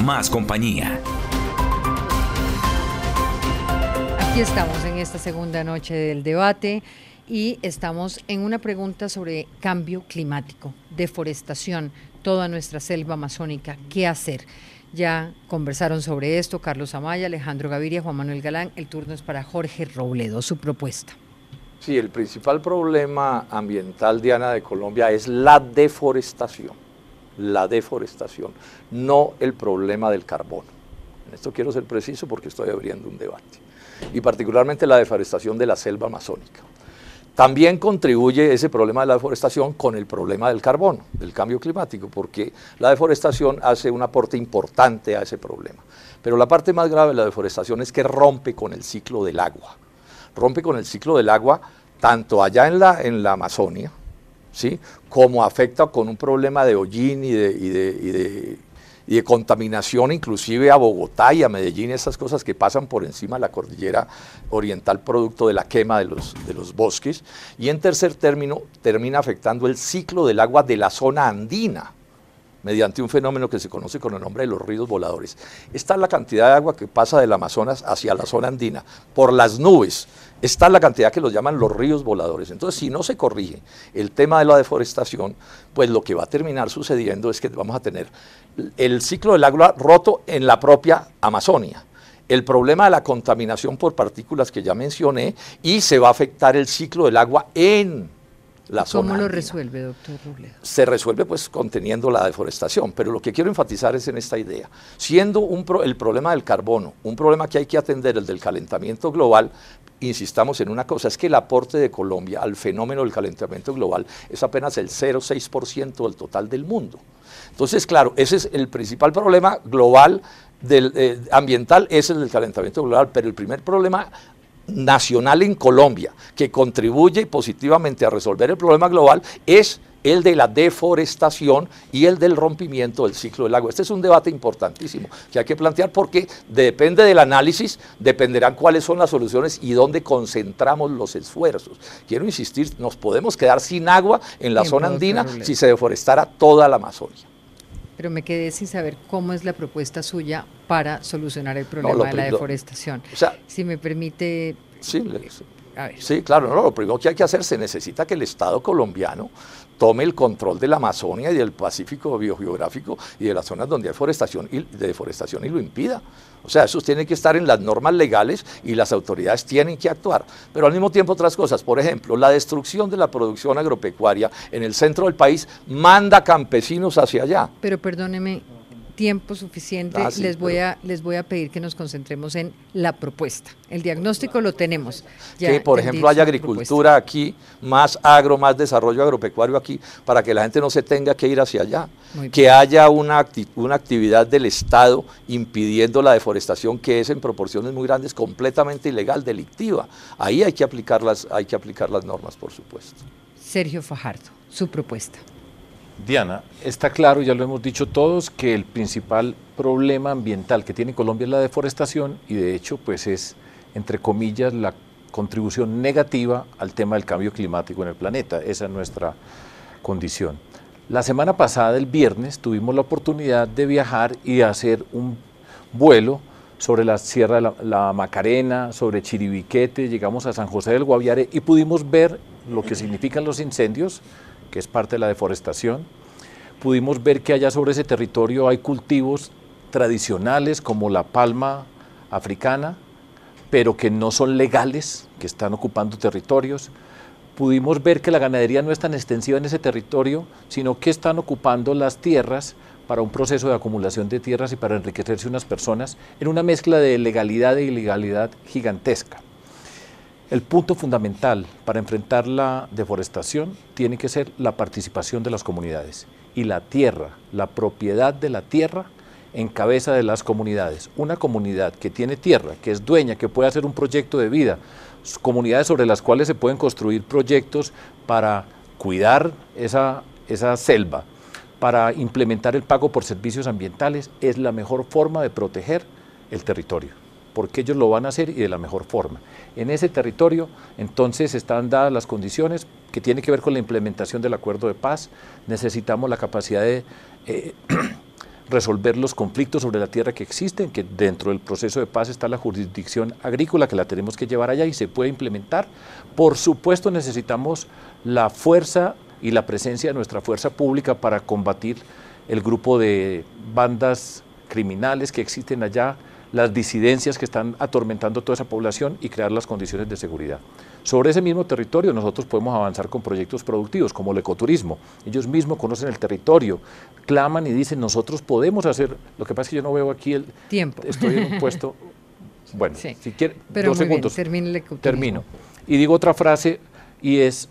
Más compañía. Aquí estamos en esta segunda noche del debate y estamos en una pregunta sobre cambio climático, deforestación, toda nuestra selva amazónica, ¿qué hacer? Ya conversaron sobre esto Carlos Amaya, Alejandro Gaviria, Juan Manuel Galán. El turno es para Jorge Robledo, su propuesta. Sí, el principal problema ambiental, Diana, de Colombia es la deforestación. La deforestación, no el problema del carbono. En esto quiero ser preciso porque estoy abriendo un debate. Y particularmente la deforestación de la selva amazónica. También contribuye ese problema de la deforestación con el problema del carbono, del cambio climático, porque la deforestación hace un aporte importante a ese problema. Pero la parte más grave de la deforestación es que rompe con el ciclo del agua. Rompe con el ciclo del agua tanto allá en la, en la Amazonia, ¿sí? como afecta con un problema de hollín y de, y de contaminación inclusive a Bogotá y a Medellín, esas cosas que pasan por encima de la cordillera oriental producto de la quema de los, de los bosques. Y en tercer término, termina afectando el ciclo del agua de la zona andina mediante un fenómeno que se conoce con el nombre de los ríos voladores. Esta es la cantidad de agua que pasa del Amazonas hacia la zona andina por las nubes. Esta es la cantidad que los llaman los ríos voladores. Entonces, si no se corrige el tema de la deforestación, pues lo que va a terminar sucediendo es que vamos a tener el ciclo del agua roto en la propia Amazonia. El problema de la contaminación por partículas que ya mencioné y se va a afectar el ciclo del agua en la zona ¿Cómo lo andina resuelve, doctor Robledo? se resuelve pues conteniendo la deforestación, pero lo que quiero enfatizar es en esta idea. Siendo un pro- el problema del carbono un problema que hay que atender, el del calentamiento global, insistamos en una cosa, es que el aporte de Colombia al fenómeno del calentamiento global es apenas el 0,6% del total del mundo. Entonces, claro, ese es el principal problema global del, eh, ambiental, ese es el calentamiento global, pero el primer problema nacional en Colombia que contribuye positivamente a resolver el problema global es el de la deforestación y el del rompimiento del ciclo del agua. Este es un debate importantísimo que hay que plantear porque depende del análisis, dependerán cuáles son las soluciones y dónde concentramos los esfuerzos. Quiero insistir, nos podemos quedar sin agua en la zona andina si se deforestara toda la Amazonia. Pero me quedé sin saber cómo es la propuesta suya para solucionar el problema de la lo- deforestación. o sea, si me permite, Sí, le- a ver. Sí, claro, no, lo primero que hay que hacer, se necesita que el Estado colombiano tome el control de la Amazonia y del Pacífico biogeográfico y de las zonas donde hay forestación y, de deforestación y lo impida. O sea, eso tiene que estar en las normas legales y las autoridades tienen que actuar. Pero al mismo tiempo otras cosas, por ejemplo, la destrucción de la producción agropecuaria en el centro del país manda campesinos hacia allá. Pero perdóneme, tiempo suficiente. Ah, sí, les voy a les voy a pedir que nos concentremos en la propuesta. El diagnóstico lo tenemos. Ya que, por ejemplo, haya agricultura aquí, más agro, más desarrollo agropecuario aquí, para que la gente no se tenga que ir hacia allá. Que haya una, acti- una actividad del Estado impidiendo la deforestación, que es en proporciones muy grandes, completamente ilegal, delictiva. Ahí hay que aplicar las, hay que aplicar las normas, por supuesto. Sergio Fajardo, su propuesta. Diana, está claro, ya lo hemos dicho todos, que el principal problema ambiental que tiene Colombia es la deforestación y de hecho pues es, entre comillas, la contribución negativa al tema del cambio climático en el planeta. Esa es nuestra condición. La semana pasada, el viernes, tuvimos la oportunidad de viajar y de hacer un vuelo sobre la Sierra de la, la Macarena, sobre Chiribiquete, llegamos a San José del Guaviare y pudimos ver lo que significan los incendios, que es parte de la deforestación. Pudimos ver que allá sobre ese territorio hay cultivos tradicionales como la palma africana, pero que no son legales, que están ocupando territorios. Pudimos ver que la ganadería no es tan extensiva en ese territorio, sino que están ocupando las tierras para un proceso de acumulación de tierras y para enriquecerse unas personas en una mezcla de legalidad e ilegalidad gigantesca. El punto fundamental para enfrentar la deforestación tiene que ser la participación de las comunidades. Y la tierra, la propiedad de la tierra, en cabeza de las comunidades. Una comunidad que tiene tierra, que es dueña, que puede hacer un proyecto de vida, comunidades sobre las cuales se pueden construir proyectos para cuidar esa, esa selva, para implementar el pago por servicios ambientales, es la mejor forma de proteger el territorio, porque ellos lo van a hacer y de la mejor forma. En ese territorio, entonces, están dadas las condiciones que tienen que ver con la implementación del acuerdo de paz. Necesitamos la capacidad de eh, resolver los conflictos sobre la tierra que existen, que dentro del proceso de paz está la jurisdicción agrícola, que la tenemos que llevar allá y se puede implementar. Por supuesto, necesitamos la fuerza y la presencia de nuestra fuerza pública para combatir el grupo de bandas criminales que existen allá, las disidencias que están atormentando toda esa población y crear las condiciones de seguridad. Sobre ese mismo territorio nosotros podemos avanzar con proyectos productivos como el ecoturismo. Ellos mismos conocen el territorio, claman y dicen nosotros podemos hacer, lo que pasa es que yo no veo aquí el tiempo. Estoy en un puesto, bueno, si quiere, Pero dos segundos. Bien, termino. Y digo otra frase y es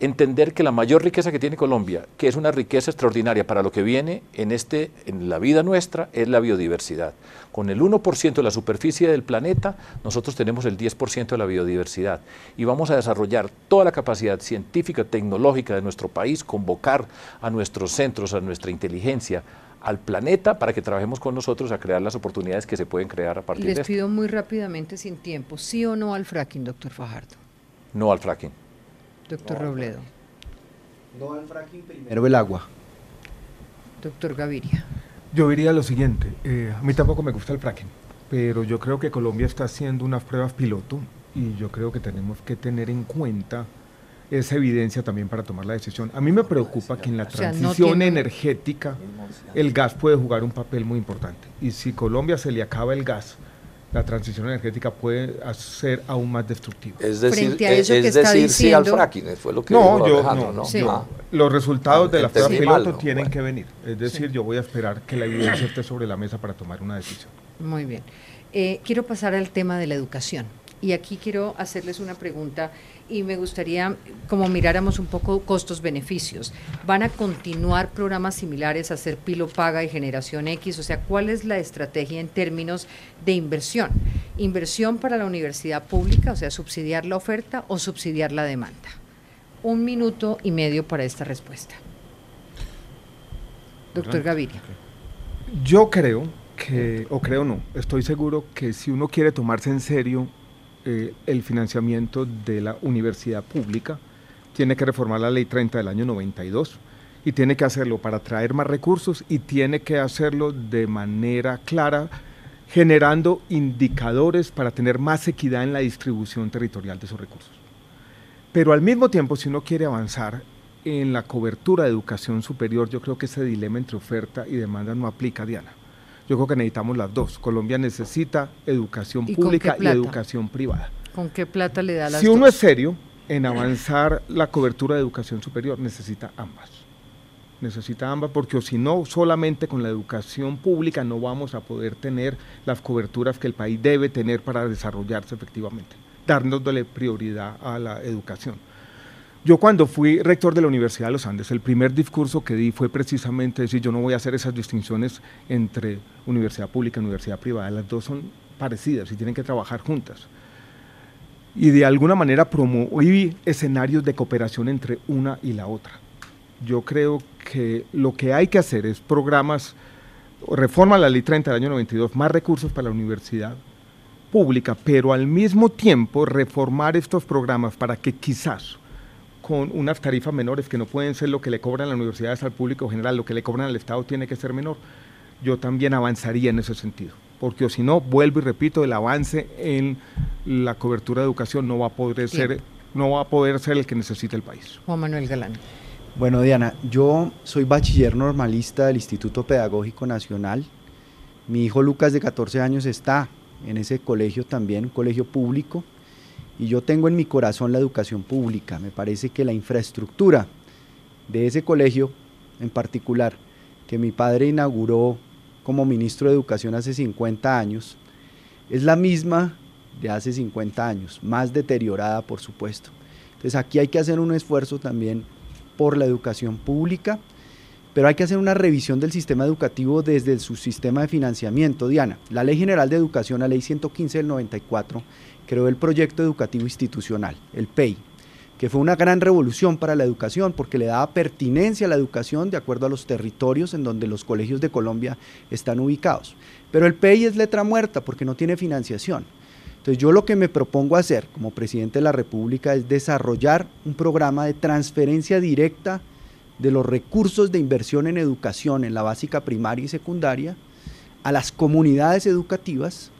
entender que la mayor riqueza que tiene Colombia, que es una riqueza extraordinaria para lo que viene en, este, en la vida nuestra, es la biodiversidad. Con el 1% de la superficie del planeta, nosotros tenemos el 10% de la biodiversidad. Y vamos a desarrollar toda la capacidad científica, tecnológica de nuestro país, convocar a nuestros centros, a nuestra inteligencia, al planeta para que trabajemos con nosotros a crear las oportunidades que se pueden crear a partir Les de esto. Les pido muy rápidamente, sin tiempo, ¿sí o no al fracking, doctor Fajardo? No al fracking. Doctor Robledo. No al fracking primero el agua. Doctor Gaviria. Yo diría lo siguiente, eh, a mí tampoco me gusta el fracking, pero yo creo que Colombia está haciendo unas pruebas piloto y yo creo que tenemos que tener en cuenta esa evidencia también para tomar la decisión. A mí me preocupa que en la transición energética el gas puede jugar un papel muy importante y si Colombia se le acaba el gas, la transición energética puede ser aún más destructiva. Es decir, es, decir sí al fracking, fue lo que no, dijo yo, Alejandro, no, ¿no? yo, Ah. los resultados Ah, de la prueba piloto mal, ¿no? tienen Bueno. que venir. Es decir, yo voy a esperar que la evidencia esté sobre la mesa para tomar una decisión. Muy bien. Eh, quiero pasar al tema de la educación. Y aquí quiero hacerles una pregunta y me gustaría como miráramos un poco costos-beneficios. ¿Van a continuar programas similares a hacer Pilo Paga y Generación X? O sea, ¿cuál es la estrategia en términos de inversión? ¿Inversión para la universidad pública, o sea, subsidiar la oferta o subsidiar la demanda? Un minuto y medio para esta respuesta. Doctor Gaviria. Yo creo que, o creo no, estoy seguro que si uno quiere tomarse en serio eh, el financiamiento de la universidad pública, tiene que reformar la ley 30 del año 92 y tiene que hacerlo para traer más recursos y tiene que hacerlo de manera clara, generando indicadores para tener más equidad en la distribución territorial de esos recursos. Pero al mismo tiempo, si uno quiere avanzar en la cobertura de educación superior, yo creo que ese dilema entre oferta y demanda no aplica, Diana. Yo creo que necesitamos las dos. Colombia necesita educación ¿Y con pública y educación privada. ¿Con qué plata le da las Si uno dos? es serio en avanzar la cobertura de educación superior, necesita ambas. Necesita ambas porque si no, solamente con la educación pública no vamos a poder tener las coberturas que el país debe tener para desarrollarse efectivamente, dándole prioridad a la educación. Yo cuando fui rector de la Universidad de los Andes, el primer discurso que di fue precisamente decir, yo no voy a hacer esas distinciones entre universidad pública y universidad privada, las dos son parecidas y tienen que trabajar juntas. Y de alguna manera promoví escenarios de cooperación entre una y la otra. Yo creo que lo que hay que hacer es programas, reforma la ley 30 del año 92, más recursos para la universidad pública, pero al mismo tiempo reformar estos programas para que quizás con unas tarifas menores que no pueden ser lo que le cobran las universidades al público general, lo que le cobran al Estado tiene que ser menor, yo también avanzaría en ese sentido. Porque o si no, vuelvo y repito, el avance en la cobertura de educación no va a poder ser, no va a poder ser el que necesita el país. Juan Manuel Galán. Bueno, Diana, yo soy bachiller normalista del Instituto Pedagógico Nacional. Mi hijo Lucas, de 14 años, está en ese colegio también, un colegio público, y yo tengo en mi corazón la educación pública. Me parece que la infraestructura de ese colegio en particular, que mi padre inauguró como ministro de Educación hace 50 años, es la misma de hace 50 años, más deteriorada por supuesto. Entonces aquí hay que hacer un esfuerzo también por la educación pública. pero hay que hacer una revisión del sistema educativo desde su sistema de financiamiento, Diana. La Ley General de Educación, la Ley 115 del 94, creó el Proyecto Educativo Institucional, el PEI, que fue una gran revolución para la educación porque le daba pertinencia a la educación de acuerdo a los territorios en donde los colegios de Colombia están ubicados. Pero el PEI es letra muerta porque no tiene financiación. Entonces yo lo que me propongo hacer como presidente de la República es desarrollar un programa de transferencia directa de los recursos de inversión en educación en la básica primaria y secundaria a las comunidades educativas,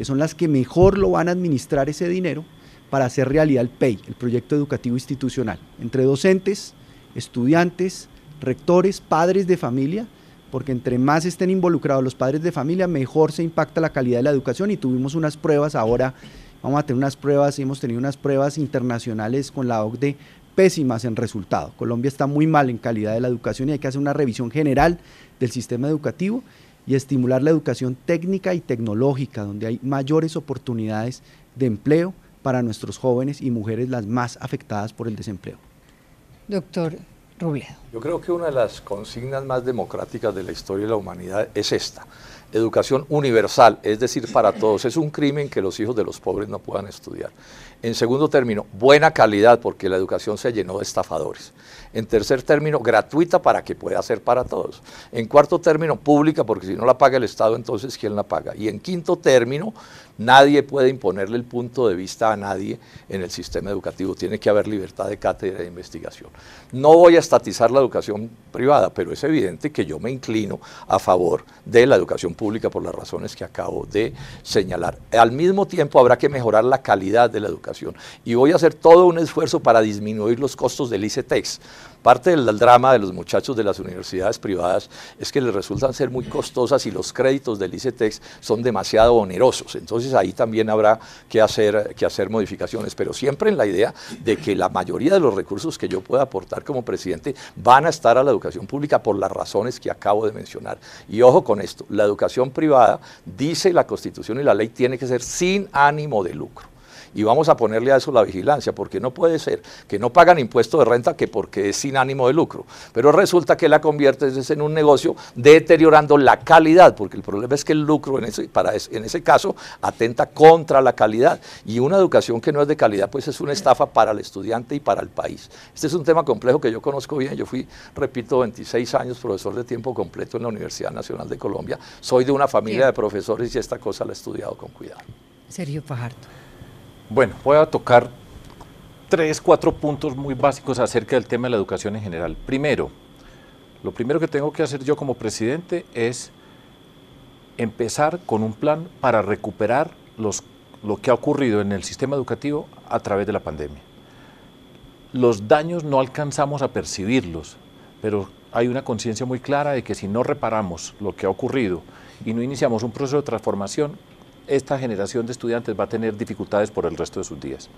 que son las que mejor lo van a administrar ese dinero, para hacer realidad el PEI, el Proyecto Educativo Institucional, entre docentes, estudiantes, rectores, padres de familia, porque entre más estén involucrados los padres de familia, mejor se impacta la calidad de la educación. Y tuvimos unas pruebas ahora, vamos a tener unas pruebas, hemos tenido unas pruebas internacionales con la OCDE pésimas en resultado. Colombia está muy mal en calidad de la educación y hay que hacer una revisión general del sistema educativo y estimular la educación técnica y tecnológica, donde hay mayores oportunidades de empleo, para nuestros jóvenes y mujeres las más afectadas por el desempleo. Doctor Robledo. Yo creo que una de las consignas más democráticas de la historia de la humanidad es esta. Educación universal, es decir, para todos. Es un crimen que los hijos de los pobres no puedan estudiar. En segundo término, buena calidad, porque la educación se llenó de estafadores. En tercer término, gratuita para que pueda ser para todos. En cuarto término, pública, porque si no la paga el Estado, entonces ¿quién la paga? Y en quinto término, nadie puede imponerle el punto de vista a nadie en el sistema educativo. Tiene que haber libertad de cátedra de investigación. No voy a estatizar la educación privada, pero es evidente que yo me inclino a favor de la educación pública por las razones que acabo de señalar. Al mismo tiempo, habrá que mejorar la calidad de la educación. Y voy a hacer todo un esfuerzo para disminuir los costos del ICETEX Parte del, drama de los muchachos de las universidades privadas es que les resultan ser muy costosas y los créditos del ICETEX son demasiado onerosos. Entonces ahí también habrá que hacer, que hacer modificaciones, pero siempre en la idea de que la mayoría de los recursos que yo pueda aportar como presidente van a estar a la educación pública por las razones que acabo de mencionar. Y ojo con esto, la educación privada, dice la Constitución y la ley, tiene que ser sin ánimo de lucro y vamos a ponerle a eso la vigilancia, porque no puede ser que no pagan impuesto de renta que porque es sin ánimo de lucro, pero resulta que la conviertes en un negocio deteriorando la calidad, porque el problema es que el lucro en ese, para en ese caso atenta contra la calidad y una educación que no es de calidad pues es una estafa para el estudiante y para el país. Este es un tema complejo que yo conozco bien, yo fui, repito, 26 años profesor de tiempo completo en la Universidad Nacional de Colombia, soy de una familia de profesores y esta cosa la he estudiado con cuidado. Sergio Fajardo. Bueno, voy a tocar tres, cuatro puntos muy básicos acerca del tema de la educación en general. Primero, lo primero que tengo que hacer yo como presidente es empezar con un plan para recuperar los, lo que ha ocurrido en el sistema educativo a través de la pandemia. Los daños no alcanzamos a percibirlos, pero hay una conciencia muy clara de que si no reparamos lo que ha ocurrido y no iniciamos un proceso de transformación, esta generación de estudiantes va a tener dificultades por el resto de sus días.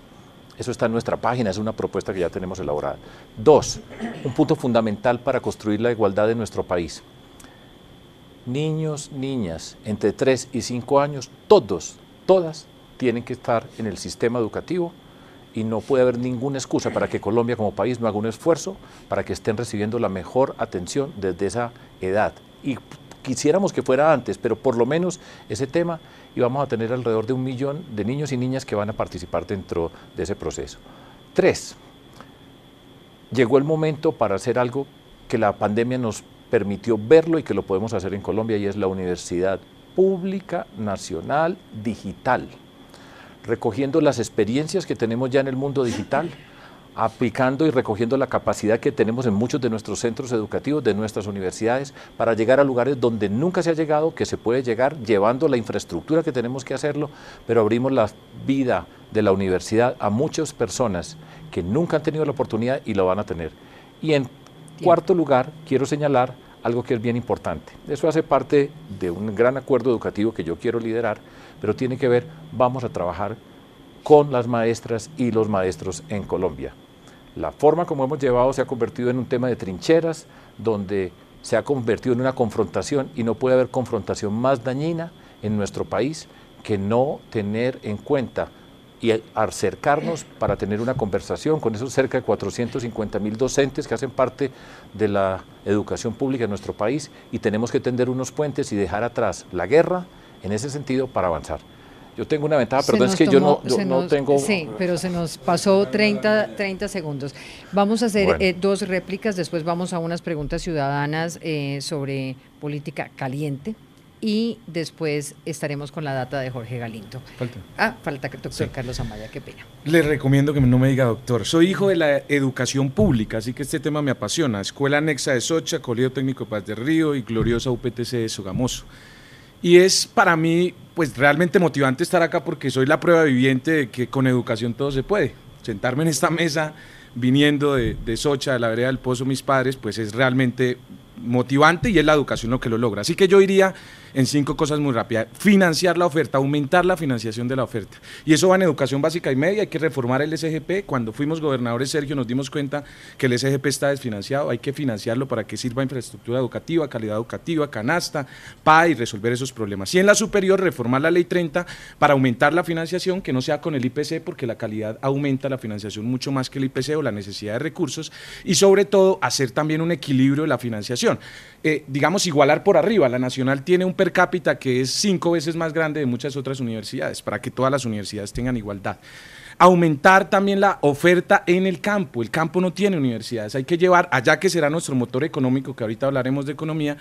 Eso está en nuestra página, es una propuesta que ya tenemos elaborada. Dos, un punto fundamental para construir la igualdad en nuestro país. Niños, niñas, entre 3 y 5 años, todos, todas, tienen que estar en el sistema educativo y no puede haber ninguna excusa para que Colombia como país no haga un esfuerzo para que estén recibiendo la mejor atención desde esa edad. Y quisiéramos que fuera antes, pero por lo menos ese tema y vamos a tener alrededor de un millón de niños y niñas que van a participar dentro de ese proceso. Tres, llegó el momento para hacer algo que la pandemia nos permitió verlo y que lo podemos hacer en Colombia y es la Universidad Pública Nacional Digital, recogiendo las experiencias que tenemos ya en el mundo digital aplicando y recogiendo la capacidad que tenemos en muchos de nuestros centros educativos, de nuestras universidades, para llegar a lugares donde nunca se ha llegado, que se puede llegar llevando la infraestructura que tenemos que hacerlo, pero abrimos la vida de la universidad a muchas personas que nunca han tenido la oportunidad y lo van a tener. Y en cuarto lugar, quiero señalar algo que es bien importante. Eso hace parte de un gran acuerdo educativo que yo quiero liderar, pero tiene que ver, vamos a trabajar con las maestras y los maestros en Colombia. La forma como hemos llevado se ha convertido en un tema de trincheras, donde se ha convertido en una confrontación y no puede haber confrontación más dañina en nuestro país que no tener en cuenta y acercarnos para tener una conversación con esos cerca de 450 mil docentes que hacen parte de la educación pública en nuestro país y tenemos que tender unos puentes y dejar atrás la guerra en ese sentido para avanzar. Yo tengo una ventaja, perdón, es que yo no, no tengo... Sí, pero se nos pasó 30, 30 segundos. Vamos a hacer eh, dos réplicas, después vamos a unas preguntas ciudadanas eh, sobre política caliente y después estaremos con la data de Jorge Galindo. Falta. Ah, falta doctor Carlos Amaya, qué pena. Le recomiendo que no me diga doctor. Soy hijo de la educación pública, así que este tema me apasiona. Escuela Anexa de Socha, Colegio Técnico Paz del Río y gloriosa UPTC de Sogamoso. Y es para mí, pues realmente motivante estar acá porque soy la prueba viviente de que con educación todo se puede. Sentarme en esta mesa viniendo de, de Socha, de la vereda del Pozo, mis padres, pues es realmente motivante y es la educación lo que lo logra. Así que yo iría en cinco cosas muy rápidas. Financiar la oferta, aumentar la financiación de la oferta. Y eso va en educación básica y media, hay que reformar el SGP. Cuando fuimos gobernadores, Sergio, nos dimos cuenta que el SGP está desfinanciado, hay que financiarlo para que sirva infraestructura educativa, calidad educativa, canasta, PA y resolver esos problemas. Y en la superior, reformar la ley 30 para aumentar la financiación, que no sea con el IPC, porque la calidad aumenta la financiación mucho más que el IPC o la necesidad de recursos. Y sobre todo, hacer también un equilibrio de la financiación. Eh, digamos, igualar por arriba. La nacional tiene un per cápita que es cinco veces más grande de muchas otras universidades, para que todas las universidades tengan igualdad aumentar también la oferta en el campo. El campo no tiene universidades, hay que llevar, allá que será nuestro motor económico, que ahorita hablaremos de economía,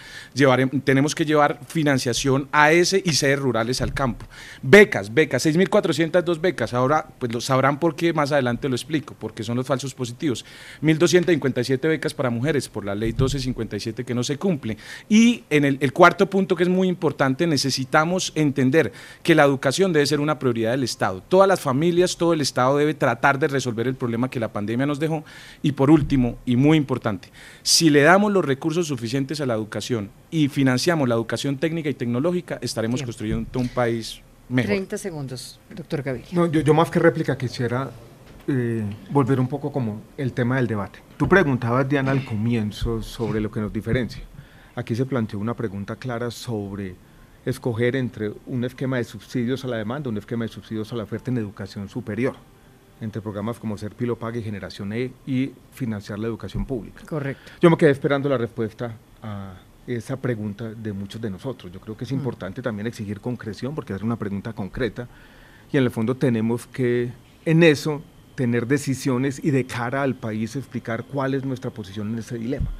tenemos que llevar financiación a ese y sedes rurales al campo. Becas, becas, 6.402 becas, ahora pues lo sabrán por qué, más adelante lo explico, porque son los falsos positivos. 1.257 becas para mujeres por la ley 1257 que no se cumple. Y en el, el cuarto punto que es muy importante, necesitamos entender que la educación debe ser una prioridad del Estado. Todas las familias, todo el Estado debe tratar de resolver el problema que la pandemia nos dejó. Y por último, y muy importante, si le damos los recursos suficientes a la educación y financiamos la educación técnica y tecnológica, estaremos construyendo un país mejor. 30 segundos, doctor Gaviria. No, yo, más que réplica quisiera eh, volver un poco como el tema del debate. Tú preguntabas, Diana, al comienzo sobre lo que nos diferencia. Aquí se planteó una pregunta clara sobre escoger entre un esquema de subsidios a la demanda, un esquema de subsidios a la oferta en educación superior, entre programas como Ser Pilo Paga y Generación E y financiar la educación pública. Correcto. Yo me quedé esperando la respuesta a esa pregunta de muchos de nosotros. Yo creo que es mm. importante también exigir concreción porque es una pregunta concreta y en el fondo tenemos que en eso tener decisiones y de cara al país explicar cuál es nuestra posición en ese dilema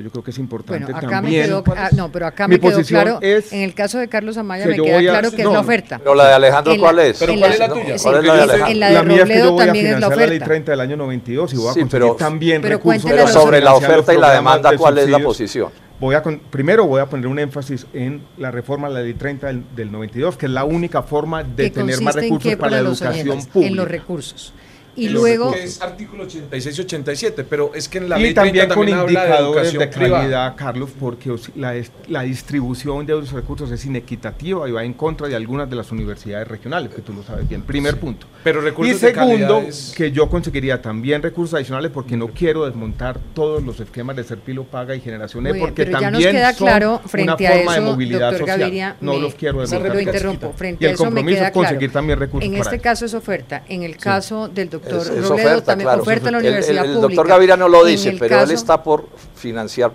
yo creo que es importante bueno, acá también. Me quedó, ah, no, pero acá me quedó claro, en el caso de Carlos Amaya me queda claro que es la oferta. Pero la de Alejandro, ¿cuál es? ¿Pero cuál es la tuya? ¿Cuál es la de Alejandro? En la de Robledo también es la oferta. la ley 30 del año 92 y voy a conseguir pero, también pero recursos. Pero sobre la oferta y la demanda, ¿cuál es la posición? Voy a primero voy a poner un énfasis en la reforma de la ley 30 del, del 92, que es la única forma de tener más recursos para, la educación pública. En los recursos. Y luego... Que es artículo 86 y 87, pero es que en la y ley también 30 con también indicadores de, de calidad, Carlos, porque la, la, distribución de los recursos es inequitativa y va en contra de algunas de las universidades regionales, que tú lo sabes bien. Primer punto. Pero recursos y segundo, es... que yo conseguiría también recursos adicionales porque no quiero desmontar todos los esquemas de Serpilo Paga y Generación E, porque pero también ya nos queda claro frente una a forma eso, de movilidad social. Gaviria, no me, los quiero desmontar. Lo interrumpo. Frente y el a eso compromiso me queda es conseguir claro. también recursos En para este eso. caso es oferta. En el caso del doctor Es- es Robledo oferta, también claro. oferta en la El- universidad el, el, pública. doctor Gaviria no lo dice, pero él está por financiar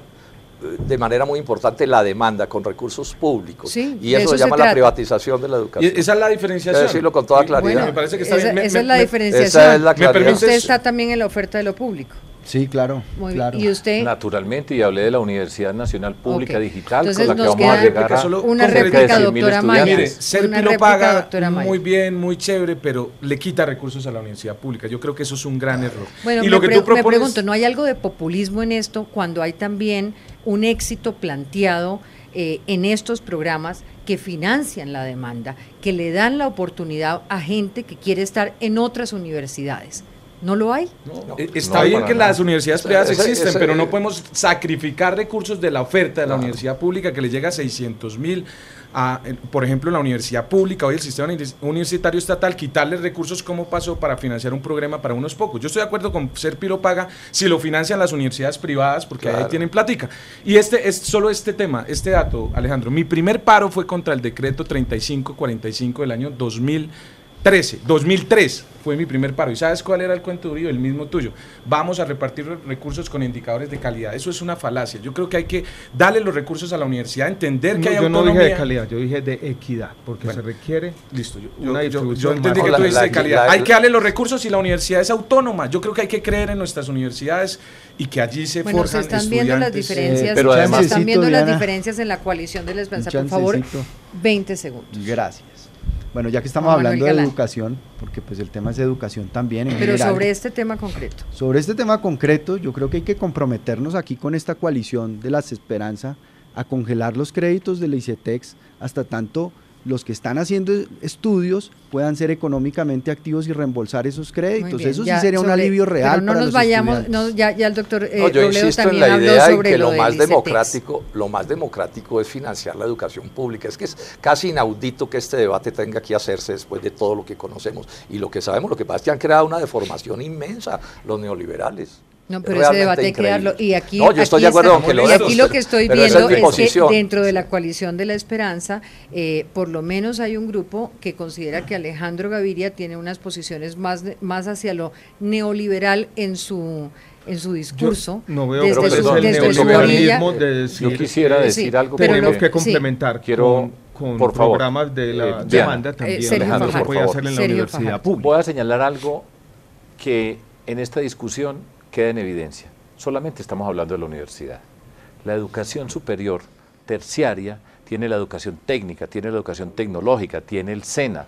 de manera muy importante la demanda con recursos públicos. Sí, y eso, eso se llama la privatización de la educación. Y esa es la diferenciación. decirlo con toda claridad. Bueno, me parece que está esa, bien. Me- esa me- es la me- diferenciación. esa es la claridad. permites- Usted está también en la oferta de lo público. Sí, claro. Muy claro. bien. ¿Y usted? Naturalmente, y hablé de la Universidad Nacional Pública. Digital, Entonces con la que nos vamos a queda llegar a solo una réplica, 100.000 doctora Maya. Mire, estudiantes. ser Una pilo réplica, paga muy bien, muy chévere, pero le quita recursos a la universidad pública. Yo creo que eso es un gran error. Bueno, y me, lo que tú me propones, pregunto, ¿no hay algo de populismo en esto cuando hay también un éxito planteado eh, en estos programas que financian la demanda, que le dan la oportunidad a gente que quiere estar en otras universidades? ¿No lo hay? Eh, Está no, bien que nada. las universidades privadas Ese- existen, ese- pero no podemos sacrificar recursos de la oferta de la universidad pública que le llega a 600 mil. A, por ejemplo, la universidad pública, hoy el sistema uni- universitario estatal, quitarle recursos como pasó para financiar un programa para unos pocos. Yo estoy de acuerdo con ser Pilo Paga si lo financian las universidades privadas, porque ahí tienen plática. Y este es solo este tema, este dato, Alejandro. Mi primer paro fue contra el decreto 3545 del año 2000. 13, 2003 fue mi primer paro. ¿Y sabes cuál era el cuento Uribe? El mismo tuyo. Vamos a repartir recursos con indicadores de calidad. Eso es una falacia. Yo creo que hay que darle los recursos a la universidad, entender que hay yo autonomía. no dije de calidad, yo dije de equidad, porque se requiere listo, yo, una yo- yo entendí más- que tú dices de calidad. hay que darle los recursos y la universidad es autónoma. Yo creo que hay que creer en nuestras universidades y que allí se Bueno, se forjan están viendo las diferencias, pero se además- están viendo las diferencias en la coalición de la esperanza. Por favor, chancecito. 20 segundos. Gracias. Bueno, ya que estamos Juan hablando de educación, porque pues el tema es educación también en Pero general. sobre este tema concreto. Sobre este tema concreto, yo creo que hay que comprometernos aquí con esta coalición de las Esperanza a congelar los créditos de la ICETEX hasta tanto los que están haciendo estudios puedan ser económicamente activos y reembolsar esos créditos. bien, Eso ya sí sería un sobre- alivio real Pero no para nos los vayamos, estudiantes. no, ya, ya el doctor eh, No, yo Robledo insisto en la idea sobre que lo más democrático, lo más democrático es financiar la educación pública. Es que es casi inaudito que este debate tenga que hacerse después de todo lo que conocemos y lo que sabemos. Lo que pasa es que han creado una deformación inmensa los neoliberales. No, pero ese debate hay que darlo. Y aquí, No, yo estoy aquí de acuerdo está- con que lo y aquí lo pero- que estoy pero viendo es es, que dentro de la coalición de la esperanza, eh, por lo menos hay un grupo que considera que Alejandro Gaviria tiene unas posiciones más, más hacia lo neoliberal en su en su discurso. no veo desde su, es el desde su neoliberalismo de decir Yo quisiera decir algo tenemos porque- que sí. complementar Quiero, con, por favor, programas de la eh, Diana, demanda también Sergio Alejandro, Fajardo. se puede por hacer en la Sergio universidad pública. Voy a señalar algo que en esta discusión queda en evidencia. Solamente estamos hablando de la universidad. La educación superior terciaria tiene la educación técnica, tiene la educación tecnológica, tiene el SENA,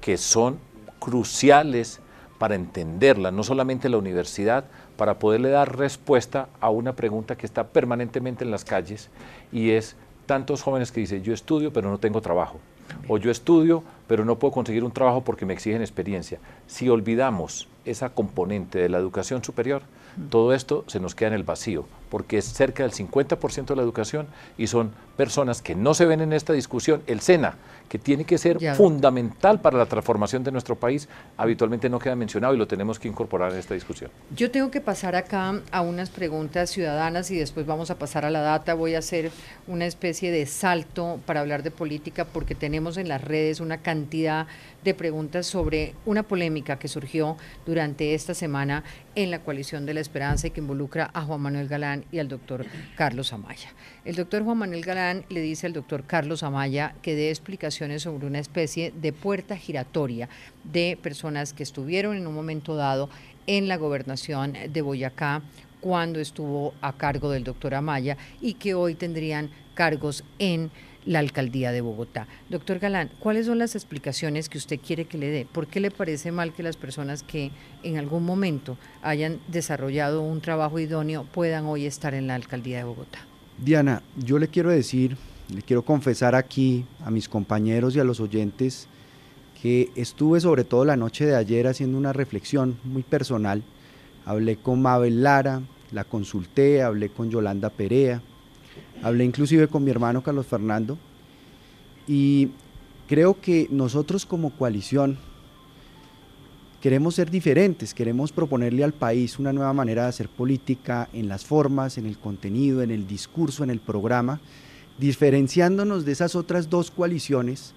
que son cruciales para entenderla, no solamente la universidad, para poderle dar respuesta a una pregunta que está permanentemente en las calles y es tantos jóvenes que dicen, yo estudio pero no tengo trabajo, o yo estudio pero no puedo conseguir un trabajo porque me exigen experiencia. Si olvidamos esa componente de la educación superior, todo esto se nos queda en el vacío, porque es cerca del 50% de la educación y son personas que no se ven en esta discusión. El SENA, que tiene que ser Ya. fundamental para la transformación de nuestro país, habitualmente no queda mencionado y lo tenemos que incorporar en esta discusión. Yo tengo que pasar acá a unas preguntas ciudadanas y después vamos a pasar a la data. Voy a hacer una especie de salto para hablar de política porque tenemos en las redes una cantidad de preguntas sobre una polémica que surgió durante esta semana en la coalición de la esperanza y que involucra a Juan Manuel Galán y al doctor Carlos Amaya. El doctor Juan Manuel Galán le dice al doctor Carlos Amaya que dé explicaciones sobre una especie de puerta giratoria de personas que estuvieron en un momento dado en la gobernación de Boyacá cuando estuvo a cargo del doctor Amaya y que hoy tendrían cargos en la alcaldía de Bogotá. Doctor Galán, ¿cuáles son las explicaciones que usted quiere que le dé? ¿Por qué le parece mal que las personas que en algún momento hayan desarrollado un trabajo idóneo puedan hoy estar en la alcaldía de Bogotá? Diana, yo le quiero decir, le quiero confesar aquí a mis compañeros y a los oyentes que estuve sobre todo la noche de ayer haciendo una reflexión muy personal. Hablé con Mabel Lara, la consulté, hablé con Yolanda Perea, hablé inclusive con mi hermano Carlos Fernando y creo que nosotros como coalición queremos ser diferentes, queremos proponerle al país una nueva manera de hacer política en las formas, en el contenido, en el discurso, en el programa, diferenciándonos de esas otras dos coaliciones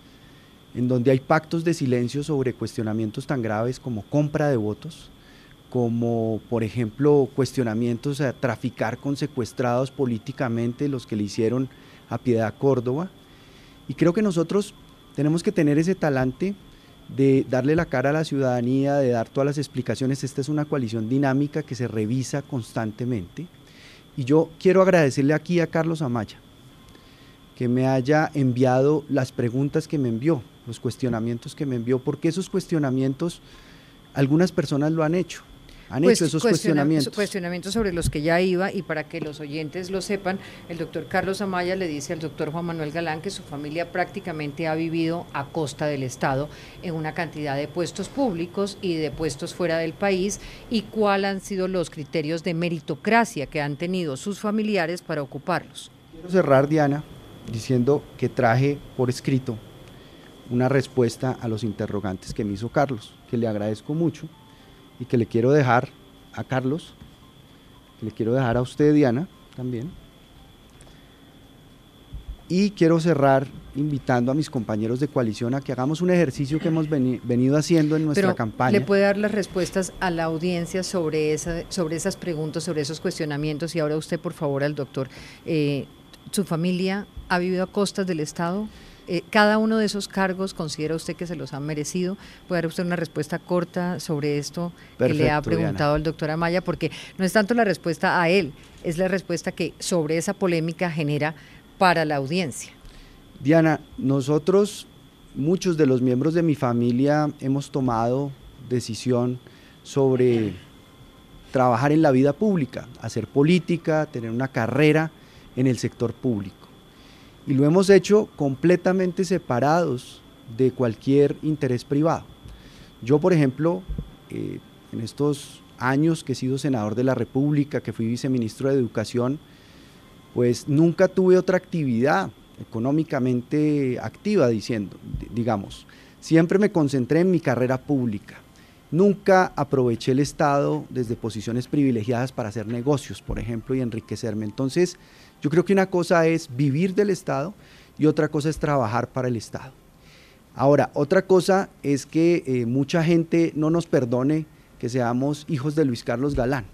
en donde hay pactos de silencio sobre cuestionamientos tan graves como compra de votos, como por ejemplo cuestionamientos a traficar con secuestrados políticamente, los que le hicieron a Piedad Córdoba. Y creo que nosotros tenemos que tener ese talante de darle la cara a la ciudadanía, de dar todas las explicaciones. Esta es una coalición dinámica que se revisa constantemente. Y yo quiero agradecerle aquí a Carlos Amaya, que me haya enviado las preguntas que me envió, los cuestionamientos que me envió, porque esos cuestionamientos algunas personas lo han hecho, han Pues, hecho esos cuestiona- cuestionamientos. cuestionamientos sobre los que ya iba y para que los oyentes lo sepan, el doctor Carlos Amaya le dice al doctor Juan Manuel Galán que su familia prácticamente ha vivido a costa del Estado en una cantidad de puestos públicos y de puestos fuera del país y cuáles han sido los criterios de meritocracia que han tenido sus familiares para ocuparlos. Quiero cerrar, Diana, diciendo que traje por escrito una respuesta a los interrogantes que me hizo Carlos, que le agradezco mucho y que le quiero dejar a Carlos, que le quiero dejar a usted, Diana, también. y quiero cerrar invitando a mis compañeros de coalición a que hagamos un ejercicio que hemos venido haciendo en nuestra campaña. ¿Le puede dar las respuestas a la audiencia sobre, esa, sobre esas preguntas, sobre esos cuestionamientos? Y ahora usted, por favor, al doctor. Eh, ¿Su familia ha vivido a costas del Estado? Eh, cada uno de esos cargos considera usted que se los han merecido. ¿Puede dar usted una respuesta corta sobre esto que le ha preguntado el doctor Amaya? Porque no es tanto la respuesta a él, es la respuesta que sobre esa polémica genera para la audiencia. Diana, nosotros, muchos de los miembros de mi familia, hemos tomado decisión sobre trabajar en la vida pública, hacer política, tener una carrera en el sector público. Y lo hemos hecho completamente separados de cualquier interés privado. Yo, por ejemplo, eh, en estos años que he sido senador de la República, que fui viceministro de Educación, pues nunca tuve otra actividad económicamente activa, diciendo, digamos. Siempre me concentré en mi carrera pública. Nunca aproveché el Estado desde posiciones privilegiadas para hacer negocios, por ejemplo, y enriquecerme. Entonces, yo creo que una cosa es vivir del Estado y otra cosa es trabajar para el Estado. Ahora, otra cosa es que eh, mucha gente no nos perdone que seamos hijos de Luis Carlos Galán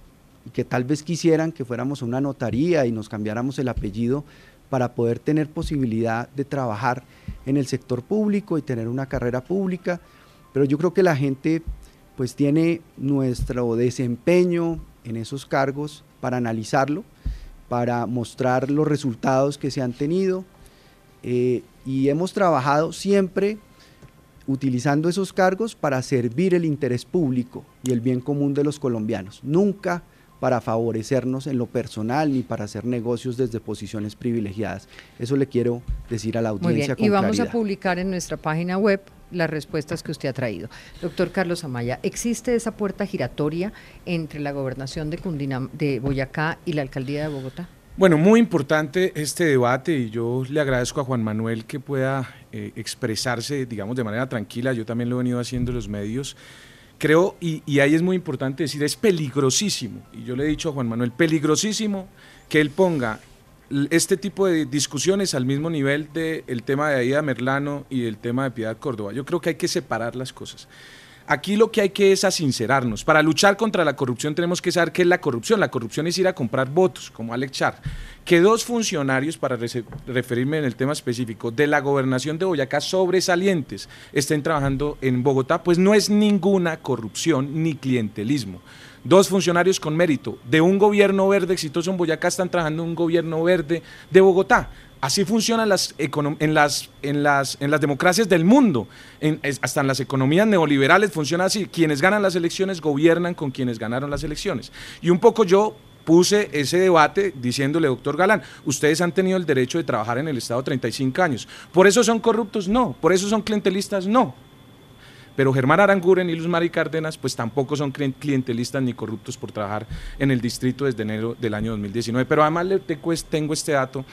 y que tal vez quisieran que fuéramos a una notaría y nos cambiáramos el apellido para poder tener posibilidad de trabajar en el sector público y tener una carrera pública, pero yo creo que la gente pues tiene nuestro desempeño en esos cargos para analizarlo, para mostrar los resultados que se han tenido eh, y hemos trabajado siempre utilizando esos cargos para servir el interés público y el bien común de los colombianos. Nunca para favorecernos en lo personal ni para hacer negocios desde posiciones privilegiadas. Eso le quiero decir a la audiencia. Muy bien. y vamos a publicar en nuestra página web las respuestas que usted ha traído. Doctor Carlos Amaya, ¿existe esa puerta giratoria entre la gobernación de, Cundinam de Boyacá y la alcaldía de Bogotá? Bueno, muy importante este debate y yo le agradezco a Juan Manuel que pueda eh, expresarse, digamos, de manera tranquila. Yo también lo he venido haciendo en los medios creo, y, ahí es muy importante decir, es peligrosísimo, y yo le he dicho a Juan Manuel, peligrosísimo que él ponga este tipo de discusiones al mismo nivel del tema de Aida Merlano y el tema de Piedad Córdoba. Yo creo que hay que separar las cosas. Aquí lo que hay que es asincerarnos. Para luchar contra la corrupción tenemos que saber qué es la corrupción. La corrupción es ir a comprar votos, como Alex Char. Que dos funcionarios, para referirme en el tema específico, de la gobernación de Boyacá sobresalientes estén trabajando en Bogotá, pues no es ninguna corrupción ni clientelismo. Dos funcionarios con mérito de un gobierno verde exitoso en Boyacá están trabajando en un gobierno verde de Bogotá. Así funcionan las en, las, en, las, en las democracias del mundo. hasta en las economías neoliberales funciona así. Quienes ganan las elecciones gobiernan con quienes ganaron las elecciones. Y un poco yo puse ese debate diciéndole, doctor Galán, ustedes han tenido el derecho de trabajar en el Estado 35 años. ¿Por eso son corruptos? No. ¿Por eso son clientelistas? No. Pero Germán Aranguren y Luz Mari Cárdenas, pues tampoco son clientelistas ni corruptos por trabajar en el distrito desde enero del año 2019. Pero además le tengo este dato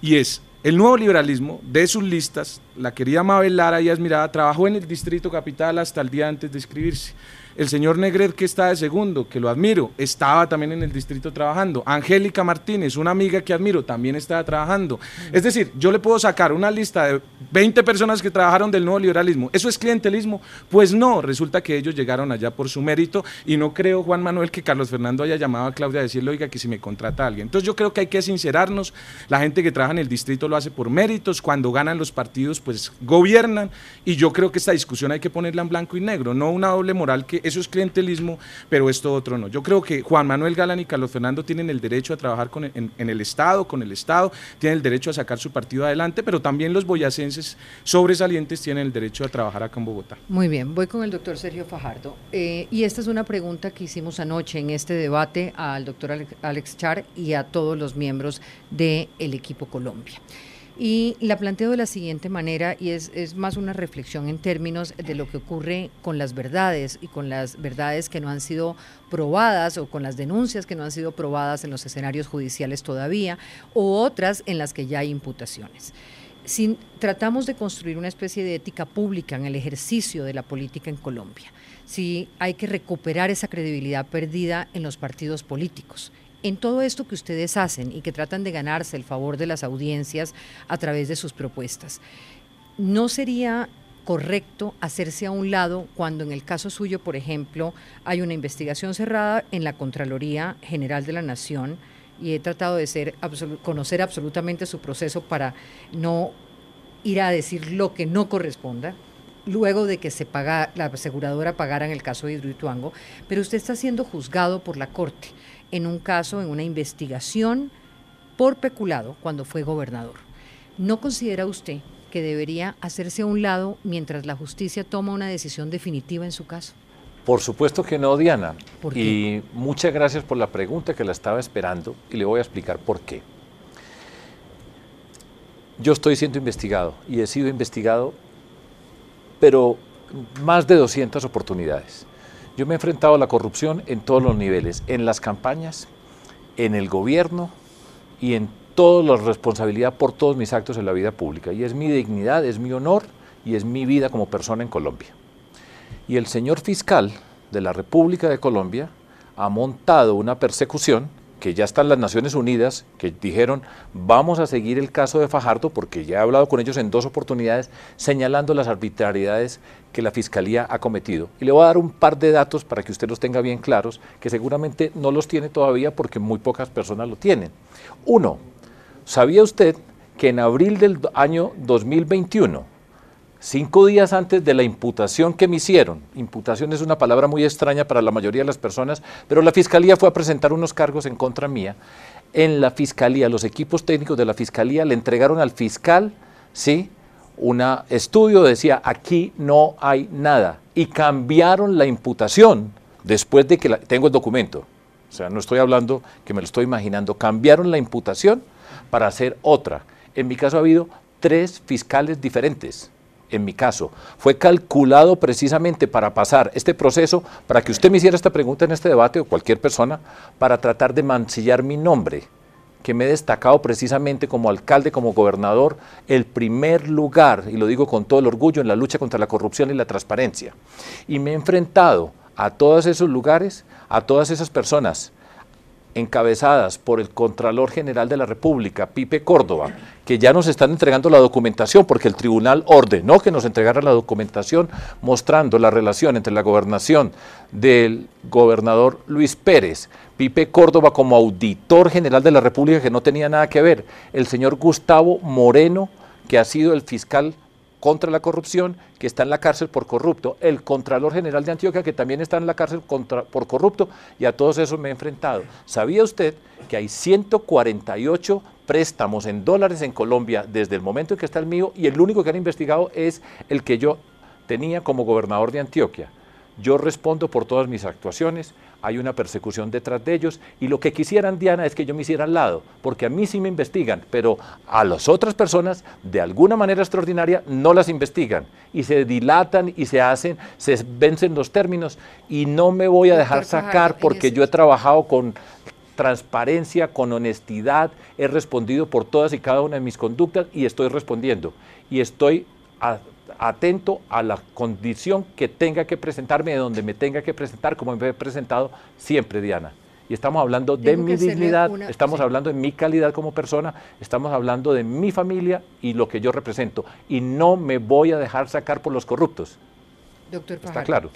y es el nuevo liberalismo de sus listas, la querida Mabel Lara y Mirada trabajó en el Distrito Capital hasta el día antes de escribirse. El señor Negret, que está de segundo, que lo admiro, estaba también en el distrito trabajando. Angélica Martínez, una amiga que admiro, también estaba trabajando. Es decir, yo le puedo sacar una lista de 20 personas que trabajaron del nuevo liberalismo. ¿Eso es clientelismo? Pues no, resulta que ellos llegaron allá por su mérito y no creo, Juan Manuel, que Carlos Fernando haya llamado a Claudia a decirle, oiga, que si me contrata a alguien. Entonces yo creo que hay que sincerarnos. La gente que trabaja en el distrito lo hace por méritos. Cuando ganan los partidos, pues gobiernan. Y yo creo que esta discusión hay que ponerla en blanco y negro, no una doble moral que eso es clientelismo, pero esto otro no. Yo creo que Juan Manuel Galán y Carlos Fernando tienen el derecho a trabajar con en, el Estado, con el Estado, tienen el derecho a sacar su partido adelante, pero también los boyacenses sobresalientes tienen el derecho a trabajar acá en Bogotá. Muy bien, voy con el doctor Sergio Fajardo. Eh, y esta es una pregunta que hicimos anoche en este debate al doctor Alex Char y a todos los miembros del equipo Colombia. Y la planteo de la siguiente manera, y es, es, más una reflexión en términos de lo que ocurre con las verdades y con las verdades que no han sido probadas o con las denuncias que no han sido probadas en los escenarios judiciales todavía, o otras en las que ya hay imputaciones. Si tratamos de construir una especie de ética pública en el ejercicio de la política en Colombia, si hay que recuperar esa credibilidad perdida en los partidos políticos, en todo esto que ustedes hacen y que tratan de ganarse el favor de las audiencias a través de sus propuestas, ¿no sería correcto hacerse a un lado cuando en el caso suyo, por ejemplo, hay una investigación cerrada en la Contraloría General de la Nación y he tratado de ser conocer absolutamente su proceso para no ir a decir lo que no corresponda? luego de que se paga, la aseguradora pagara en el caso de Hidroituango, pero usted está siendo juzgado por la Corte en un caso, en una investigación por peculado cuando fue gobernador. ¿No considera usted que debería hacerse a un lado mientras la justicia toma una decisión definitiva en su caso? Por supuesto que no, Diana. Y muchas gracias por la pregunta que la estaba esperando y le voy a explicar por qué. Yo estoy siendo investigado y he sido investigado, pero más de 200 oportunidades. Yo me he enfrentado a la corrupción en todos los niveles, en las campañas, en el gobierno y en toda la responsabilidad por todos mis actos en la vida pública. Y es mi dignidad, es mi honor y es mi vida como persona en Colombia. Y el señor fiscal de la República de Colombia ha montado una persecución que ya están las Naciones Unidas, que dijeron, vamos a seguir el caso de Fajardo, porque ya he hablado con ellos en dos oportunidades, señalando las arbitrariedades que la Fiscalía ha cometido. Y le voy a dar un par de datos para que usted los tenga bien claros, que seguramente no los tiene todavía porque muy pocas personas lo tienen. Uno, ¿sabía usted que en abril del año 2021, Cinco días antes de la imputación que me hicieron, imputación es una palabra muy extraña para la mayoría de las personas, pero la fiscalía fue a presentar unos cargos en contra mía. En la fiscalía, los equipos técnicos de la fiscalía le entregaron al fiscal, ¿sí? Un estudio decía, aquí no hay nada. Y cambiaron la imputación después de que tengo el documento. O sea, no estoy hablando que me lo estoy imaginando. Cambiaron la imputación para hacer otra. En mi caso ha habido tres fiscales diferentes en mi caso, fue calculado precisamente para pasar este proceso, para que usted me hiciera esta pregunta en este debate o cualquier persona, para tratar de mancillar mi nombre, que me he destacado precisamente como alcalde, como gobernador, el primer lugar, y lo digo con todo el orgullo, en la lucha contra la corrupción y la transparencia. Y me he enfrentado a todos esos lugares, a todas esas personas encabezadas por el Contralor General de la República, Pipe Córdoba, que ya nos están entregando la documentación, porque el tribunal ordenó que nos entregara la documentación mostrando la relación entre la gobernación del gobernador Luis Pérez, Pipe Córdoba como auditor general de la República, que no tenía nada que ver, el señor Gustavo Moreno, que ha sido el fiscal contra la corrupción, que está en la cárcel por corrupto, el Contralor General de Antioquia, que también está en la cárcel por corrupto, y a todos esos me he enfrentado. ¿Sabía usted que hay 148 préstamos en dólares en Colombia desde el momento en que está el mío, y el único que han investigado es el que yo tenía como gobernador de Antioquia? Yo respondo por todas mis actuaciones, hay una persecución detrás de ellos. Y lo que quisieran, Diana, es que yo me hiciera al lado, porque a mí sí me investigan, pero a las otras personas, de alguna manera extraordinaria, no las investigan. Y se dilatan y se hacen, se vencen los términos y no me voy a dejar sacar porque yo he trabajado con transparencia, con honestidad, he respondido por todas y cada una de mis conductas y estoy respondiendo. Y estoy atento a la condición que tenga que presentarme, de donde me tenga que presentar, como me he presentado siempre, Diana. Y estamos hablando de mi dignidad, estamos hablando de mi calidad como persona, estamos hablando de mi familia y lo que yo represento. Y no me voy a dejar sacar por los corruptos. Doctor Está claro.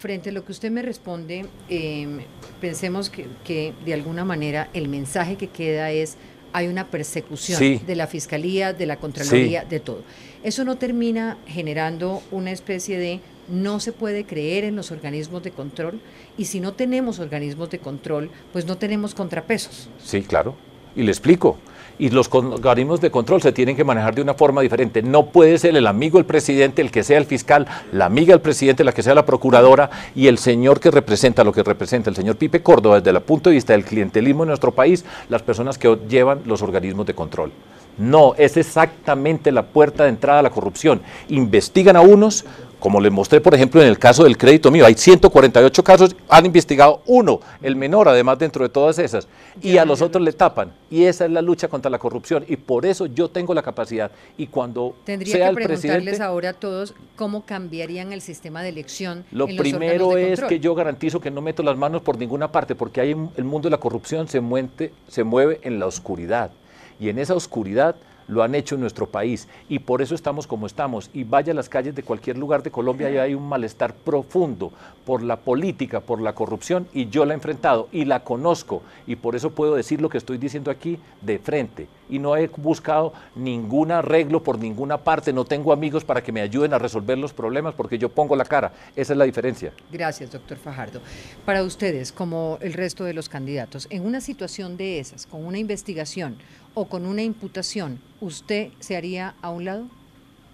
Frente a lo que usted me responde, em, pensemos que, que de alguna manera el mensaje que queda es hay una persecución de la Fiscalía, de la Contraloría, de todo. Eso no termina generando una especie de no se puede creer en los organismos de control y si no tenemos organismos de control, pues no tenemos contrapesos. Sí, claro. Y le explico y los organismos de control se tienen que manejar de una forma diferente. No puede ser el amigo del presidente el que sea el fiscal, la amiga del presidente la que sea la procuradora y el señor que representa lo que representa el señor Pipe Córdoba desde el punto de vista del clientelismo en nuestro país, las personas que llevan los organismos de control. No, es exactamente la puerta de entrada a la corrupción. Investigan a unos Como les mostré, por ejemplo, en el caso del crédito mío, hay 148 casos, han investigado uno, el menor, además dentro de todas esas, y a los otros le tapan. Y esa es la lucha contra la corrupción. Y por eso yo tengo la capacidad. Y cuando Tendría sea que el preguntarles presidente, ahora a todos cómo cambiarían el sistema de elección. lo en los primero de es que yo garantizo que no meto las manos por ninguna parte, porque hay el mundo de la corrupción se, muente- se mueve en la oscuridad. Y en esa oscuridad lo han hecho en nuestro país. Y por eso estamos como estamos. Y vaya a las calles de cualquier lugar de Colombia y hay un malestar profundo por la política, por la corrupción. Y yo la he enfrentado y la conozco. Y por eso puedo decir lo que estoy diciendo aquí de frente. Y no he buscado ningún arreglo por ninguna parte. No tengo amigos para que me ayuden a resolver los problemas porque yo pongo la cara. Esa es la diferencia. Gracias, doctor Fajardo. Para ustedes, como el resto de los candidatos, en una situación de esas, con una investigación o con una imputación, ¿usted se haría a un lado?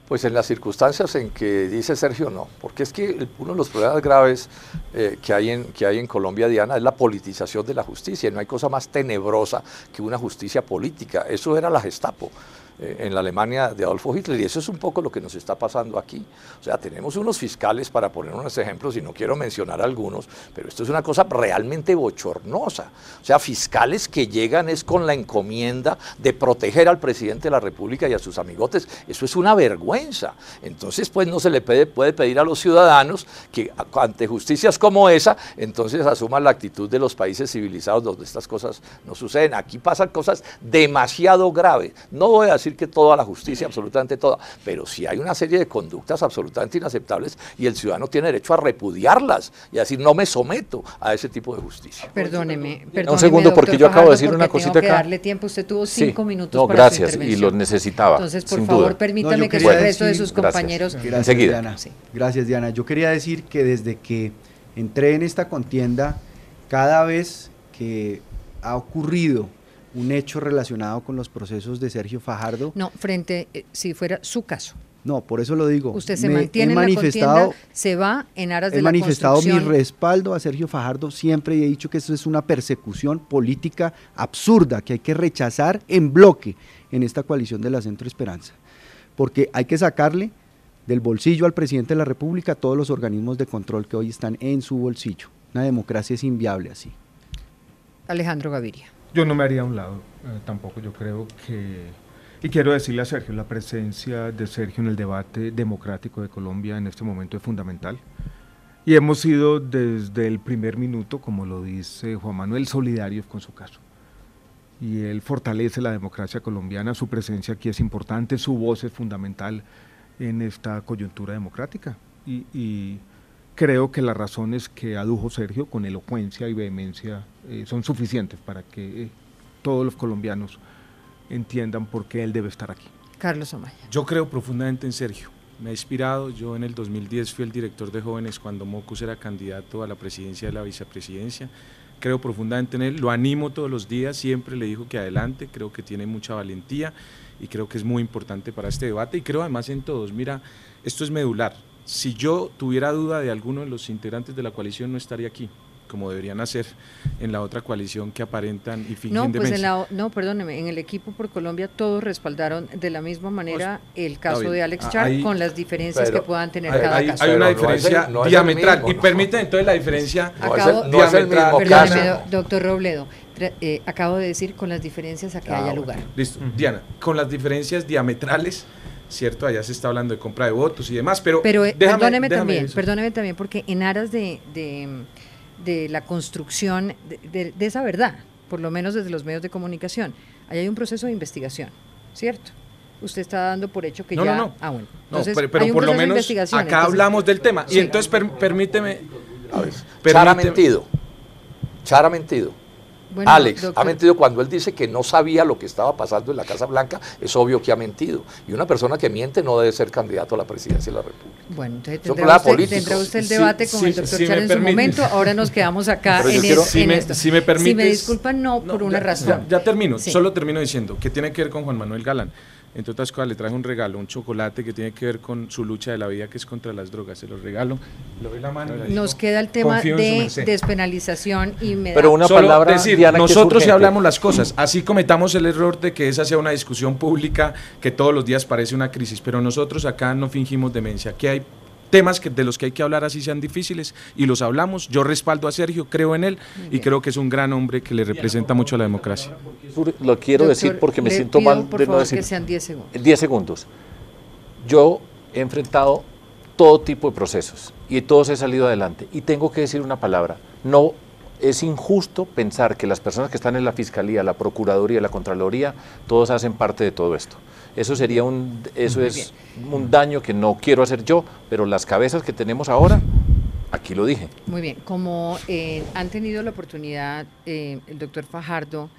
Pues en las circunstancias en que dice Sergio, no, porque es que uno de los problemas graves eh, que, hay en, que hay en Colombia, Diana, es la politización de la justicia. No hay cosa más tenebrosa que una justicia política. Eso era la Gestapo en la Alemania de Adolfo Hitler y eso es un poco lo que nos está pasando aquí. O sea, tenemos unos fiscales, para poner unos ejemplos, y no quiero mencionar algunos, pero esto es una cosa realmente bochornosa. O sea, fiscales que llegan es con la encomienda de proteger al presidente de la República y a sus amigotes. Eso es una vergüenza. Entonces, pues no se le puede, puede pedir a los ciudadanos que ante justicias como esa, entonces asuman la actitud de los países civilizados donde estas cosas no suceden. Aquí pasan cosas demasiado graves. No voy a decir que toda la justicia, absolutamente toda, pero sí hay una serie de conductas absolutamente inaceptables y el ciudadano tiene derecho a repudiarlas y a decir no me someto a ese tipo de justicia. Perdóneme, perdóneme. Un segundo, porque yo acabo de decir una tengo cosita que acá. darle tiempo. Usted tuvo Sí. cinco minutos No, para gracias, su y los necesitaba, Entonces, por sin favor, duda. permítame No, que el resto de sus compañeros... Gracias, Enseguida. Diana. Gracias, Diana. Yo quería decir que desde que entré en esta contienda, cada vez que ha ocurrido un hecho relacionado con los procesos de Sergio Fajardo, No, frente, eh, si fuera su caso. no, por eso lo digo. Usted se me mantiene he en la manifestado, contienda, se va en aras de He la manifestado mi respaldo a Sergio Fajardo siempre y he dicho que eso es una persecución política absurda que hay que rechazar en bloque en esta coalición de la Centro Esperanza. Porque hay que sacarle del bolsillo al presidente de la República todos los organismos de control que hoy están en su bolsillo. Una democracia es inviable así. Alejandro Gaviria. Yo no me haría a un lado, eh, tampoco. Yo creo que. Y quiero decirle a Sergio, la presencia de Sergio en el debate democrático de Colombia en este momento es fundamental. Y hemos sido desde el primer minuto, como lo dice Juan Manuel, solidarios con su caso. Y él fortalece la democracia colombiana, su presencia aquí es importante, su voz es fundamental en esta coyuntura democrática. Y, y creo que las razones que adujo Sergio con elocuencia y vehemencia eh, son suficientes para que eh, todos los colombianos entiendan por qué él debe estar aquí. Carlos Omaya. Yo creo profundamente en Sergio. Me ha inspirado. Yo en el 2010 fui el director de jóvenes cuando Mocus era candidato a la presidencia de la vicepresidencia. Creo profundamente en él. Lo animo todos los días. Siempre le digo que adelante. Creo que tiene mucha valentía y creo que es muy importante para este debate. Y creo además en todos. Mira, esto es medular. Si yo tuviera duda de alguno de los integrantes de la coalición, no estaría aquí como deberían hacer en la otra coalición que aparentan y fingen No, pues en la, o- no, perdóneme, en el equipo por Colombia todos respaldaron de la misma manera el caso de Alex Char con las diferencias pero que puedan tener hay- cada hay, caso. hay una no el- diferencia no diametral. mismo, y ¿no? permite entonces la diferencia No es Acabo- el, no es el diametral. Perdóneme, doctor Robledo, eh, acabo de decir con las diferencias a que Ah, haya lugar. Listo, Diana, con las diferencias diametrales, cierto, allá se está hablando de compra de votos y demás, pero, Pero eh, déjame- perdóneme déjame también, eso. perdóneme también, porque en aras de, de, de la construcción de, de- de esa verdad, por lo menos desde los medios de comunicación, ahí hay un proceso de investigación, ¿cierto? Usted está dando por hecho que No, ya... no, no. Ah, bueno. No, Entonces, pero, pero hay un por lo menos acá entonces- hablamos del tema. Sí. Y entonces per- permíteme... A ver, Char ha permíteme- mentido. Char ha mentido. Bueno, Alex doctor- ha mentido cuando él dice que no sabía lo que estaba pasando en la Casa Blanca, es obvio que ha mentido. Y una persona que miente no debe ser candidato a la presidencia de la República. Bueno, entonces tendrá usted, político. tendrá usted el Sí, debate con sí, el doctor sí, Char en su momento. Ahora nos quedamos acá en, quiero- es- si en me- esto. si me permites- disculpan, no, por una ya, razón. Ya, ya termino, Sí. solo termino diciendo que tiene que ver con Juan Manuel Galán. Entre otras cosas, le traje un regalo, un chocolate que tiene que ver con su lucha de la vida, que es contra las drogas. Se lo regalo. Le doy la mano. y le digo, Nos queda el tema de despenalización y me Pero una Solo palabra, decir, Diana, nosotros sí hablamos las cosas, así cometamos el error de que esa sea una discusión pública que todos los días parece una crisis, pero nosotros acá no fingimos demencia, aquí hay temas que, de los que hay que hablar así sean difíciles y los hablamos. Yo respaldo a Sergio, creo en él y creo que es un gran hombre que le representa mucho a la democracia. Lo quiero decir porque me siento mal por de favor, no decir. que sean 10 segundos. 10 segundos. Yo he enfrentado todo tipo de procesos y todos he salido adelante. Y tengo que decir una palabra. No es injusto pensar que las personas que están en la Fiscalía, la Procuraduría, la Contraloría, todos hacen parte de todo esto. Eso sería un, eso Muy es un daño que no quiero hacer yo, pero las cabezas que tenemos ahora, aquí lo dije. Muy bien, como eh, han tenido la oportunidad eh, el doctor Fajardo,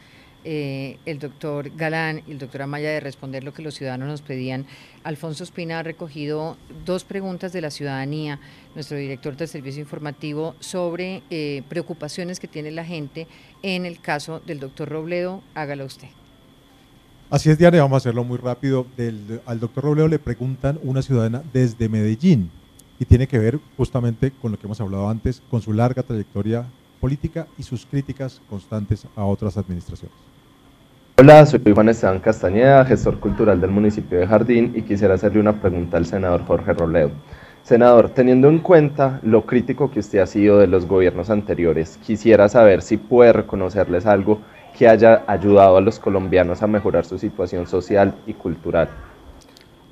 eh, el doctor Galán y el doctor Amaya de responder lo que los ciudadanos nos pedían, Alfonso Espina ha recogido dos preguntas de la ciudadanía, nuestro director del servicio informativo, sobre eh, preocupaciones que tiene la gente en el caso del doctor Robledo. Hágalo usted. Así es, Diana, vamos a hacerlo muy rápido. Del- al doctor Robledo le preguntan una ciudadana desde Medellín y tiene que ver justamente con lo que hemos hablado antes, con su larga trayectoria política y sus críticas constantes a otras administraciones. Hola, soy Juan Esteban Castañeda, gestor cultural del municipio de Jardín y quisiera hacerle una pregunta al senador Jorge Robledo. Senador, teniendo en cuenta lo crítico que usted ha sido de los gobiernos anteriores, quisiera saber si puede reconocerles algo que haya ayudado a los colombianos a mejorar su situación social y cultural.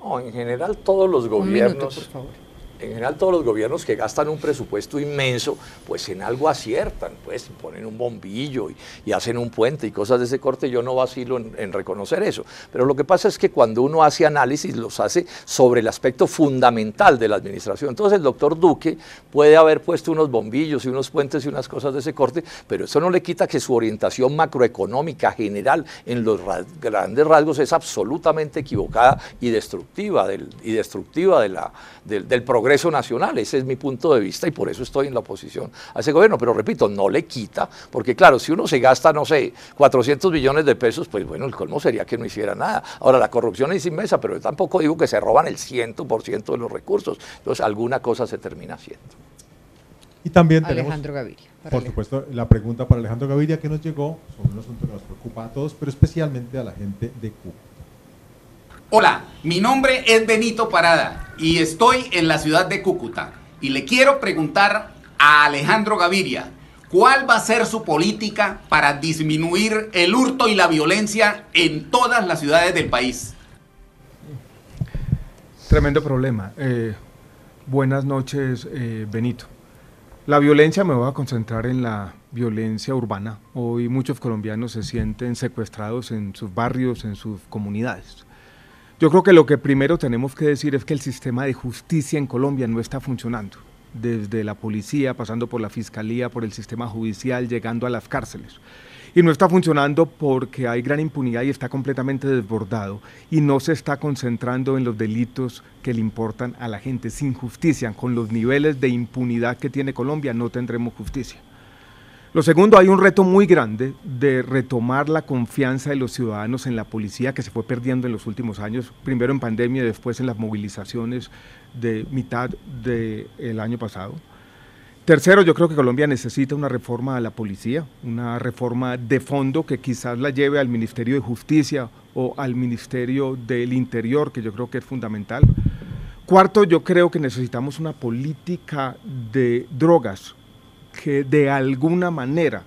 No, en general todos los Un minuto, gobiernos, por favor. En general todos los gobiernos que gastan un presupuesto inmenso, pues en algo aciertan, pues ponen un bombillo y, hacen un puente y cosas de ese corte, yo no vacilo en, en reconocer eso. Pero lo que pasa es que cuando uno hace análisis, los hace sobre el aspecto fundamental de la administración. Entonces el doctor Duque puede haber puesto unos bombillos y unos puentes y unas cosas de ese corte, pero eso no le quita que su orientación macroeconómica general en los ra- grandes rasgos es absolutamente equivocada y destructiva y destructiva del progreso nacional. Ese es mi punto de vista y por eso estoy en la oposición a ese gobierno. Pero repito, no le quita, porque claro, si uno se gasta, no sé, 400 millones de pesos, pues bueno, el colmo sería que no hiciera nada. Ahora, la corrupción es inmensa, pero yo tampoco digo que se roban el 100% de los recursos. Entonces, alguna cosa se termina haciendo. Y también tenemos, Alejandro Gaviria. por Alejandro. supuesto, la pregunta para Alejandro Gaviria que nos llegó sobre un asunto que nos preocupa a todos, pero especialmente a la gente de Cuba. Hola, mi nombre es Benito Parada y estoy en la ciudad de Cúcuta. Y le quiero preguntar a Alejandro Gaviria, ¿cuál va a ser su política para disminuir el hurto y la violencia en todas las ciudades del país? Tremendo problema. Eh, buenas noches, eh, Benito. La violencia me voy a concentrar en la violencia urbana. Hoy muchos colombianos se sienten secuestrados en sus barrios, en sus comunidades. Yo creo que lo que primero tenemos que decir es que el sistema de justicia en Colombia no está funcionando. Desde la policía, pasando por la fiscalía, por el sistema judicial, llegando a las cárceles. Y no está funcionando porque hay gran impunidad y está completamente desbordado y no se está concentrando en los delitos que le importan a la gente. Sin justicia, con los niveles de impunidad que tiene Colombia, no tendremos justicia. Lo segundo, hay un reto muy grande de retomar la confianza de los ciudadanos en la policía que se fue perdiendo en los últimos años, primero en pandemia y después en las movilizaciones de mitad del año pasado. Tercero, yo creo que Colombia necesita una reforma a la policía, una reforma de fondo que quizás la lleve al Ministerio de Justicia o al Ministerio del Interior, que yo creo que es fundamental. Cuarto, yo creo que necesitamos una política de drogas que de alguna manera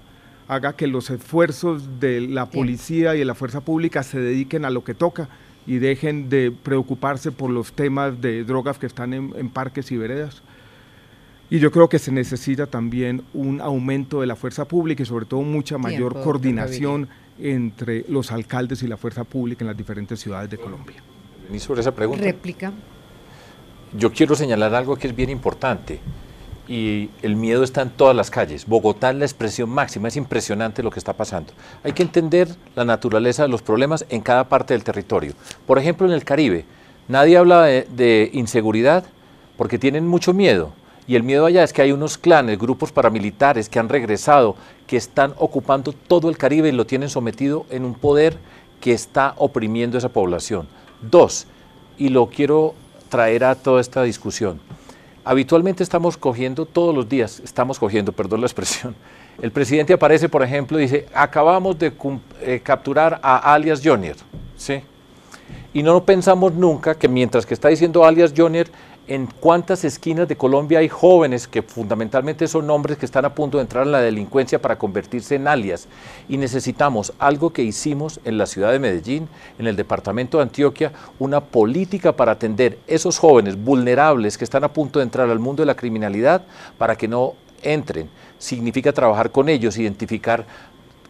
haga que los esfuerzos de la policía y de la fuerza pública se dediquen a lo que toca y dejen de preocuparse por los temas de drogas que están en, en parques y veredas. Y yo creo que se necesita también un aumento de la fuerza pública y sobre todo mucha mayor Tiempo, coordinación entre los alcaldes y la fuerza pública en las diferentes ciudades de Colombia. Y sobre esa pregunta. Réplica. Yo quiero señalar algo que es bien importante y el miedo está en todas las calles. Bogotá es la expresión máxima, es impresionante lo que está pasando. Hay que entender la naturaleza de los problemas en cada parte del territorio. Por ejemplo, en el Caribe, nadie habla de, de inseguridad porque tienen mucho miedo. Y el miedo allá es que hay unos clanes, grupos paramilitares que han regresado, que están ocupando todo el Caribe y lo tienen sometido en un poder que está oprimiendo a esa población. Dos, y lo quiero traer a toda esta discusión. Habitualmente estamos cogiendo todos los días, estamos cogiendo, perdón la expresión. El presidente aparece, por ejemplo, y dice, acabamos de eh, capturar a alias Jonier, ¿sí? Y no pensamos nunca que mientras que está diciendo alias Jonier, en cuántas esquinas de Colombia hay jóvenes que fundamentalmente son hombres que están a punto de entrar en la delincuencia para convertirse en alias. Y necesitamos algo que hicimos en la ciudad de Medellín, en el departamento de Antioquia, una política para atender esos jóvenes vulnerables que están a punto de entrar al mundo de la criminalidad para que no entren. Significa trabajar con ellos, identificar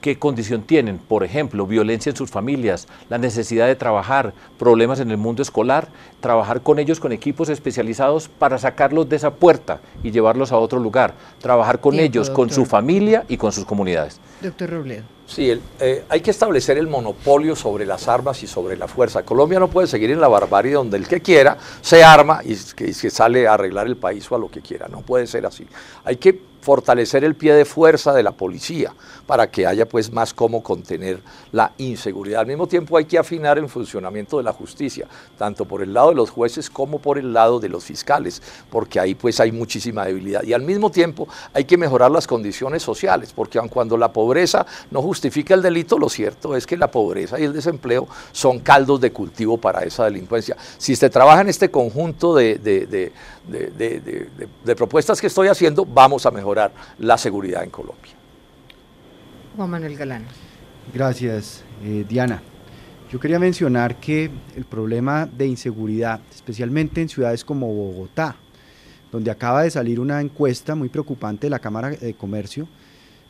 qué condición tienen, por ejemplo, violencia en sus familias, la necesidad de trabajar, problemas en el mundo escolar, trabajar con ellos con equipos especializados para sacarlos de esa puerta y llevarlos a otro lugar, trabajar con Tiempo, ellos, con su familia y con sus comunidades. Doctor Robledo. Sí, el- eh, hay que establecer el monopolio sobre las armas y sobre la fuerza. Colombia no puede seguir en la barbarie donde el que quiera se arma y que, y se sale a arreglar el país o a lo que quiera. No puede ser así. Hay que fortalecer el pie de fuerza de la policía para que haya pues más cómo contener la inseguridad. Al mismo tiempo hay que afinar el funcionamiento de la justicia, tanto por el lado de los jueces como por el lado de los fiscales, porque ahí pues hay muchísima debilidad. Y al mismo tiempo hay que mejorar las condiciones sociales, porque aun cuando la pobreza no justifica el delito, lo cierto es que la pobreza y el desempleo son caldos de cultivo para esa delincuencia. Si se trabaja en este conjunto de, de- de- propuestas que estoy haciendo, vamos a mejorar la seguridad en Colombia. Juan Manuel Galán. Gracias, eh, Diana. Yo quería mencionar que el problema de inseguridad, especialmente en ciudades como Bogotá, donde acaba de salir una encuesta muy preocupante de la Cámara de Comercio,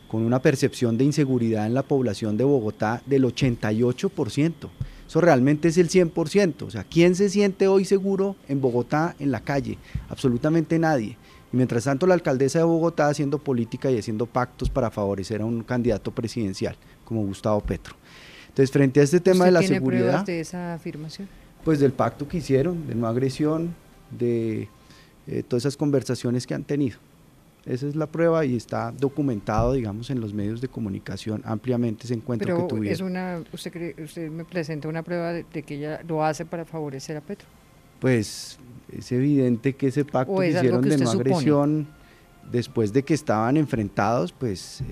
con una percepción de inseguridad en la población de Bogotá del 88%. Eso realmente es el 100%. O sea, ¿quién se siente hoy seguro en Bogotá en la calle? Absolutamente nadie. Mientras tanto la alcaldesa de Bogotá haciendo política y haciendo pactos para favorecer a un candidato presidencial como Gustavo Petro. Entonces, frente a este tema de ¿Usted la tiene seguridad, pruebas de esa afirmación? pues del pacto que hicieron, de no agresión, de eh, todas esas conversaciones que han tenido. Esa es la prueba y está documentado, digamos, en los medios de comunicación ampliamente ese encuentro Pero que tuvieron. es una, usted, cree- usted me presenta una prueba de, de que ella lo hace para favorecer a Petro. Pues es evidente que ese pacto ¿O que es hicieron que de no supone? agresión, después de que estaban enfrentados, pues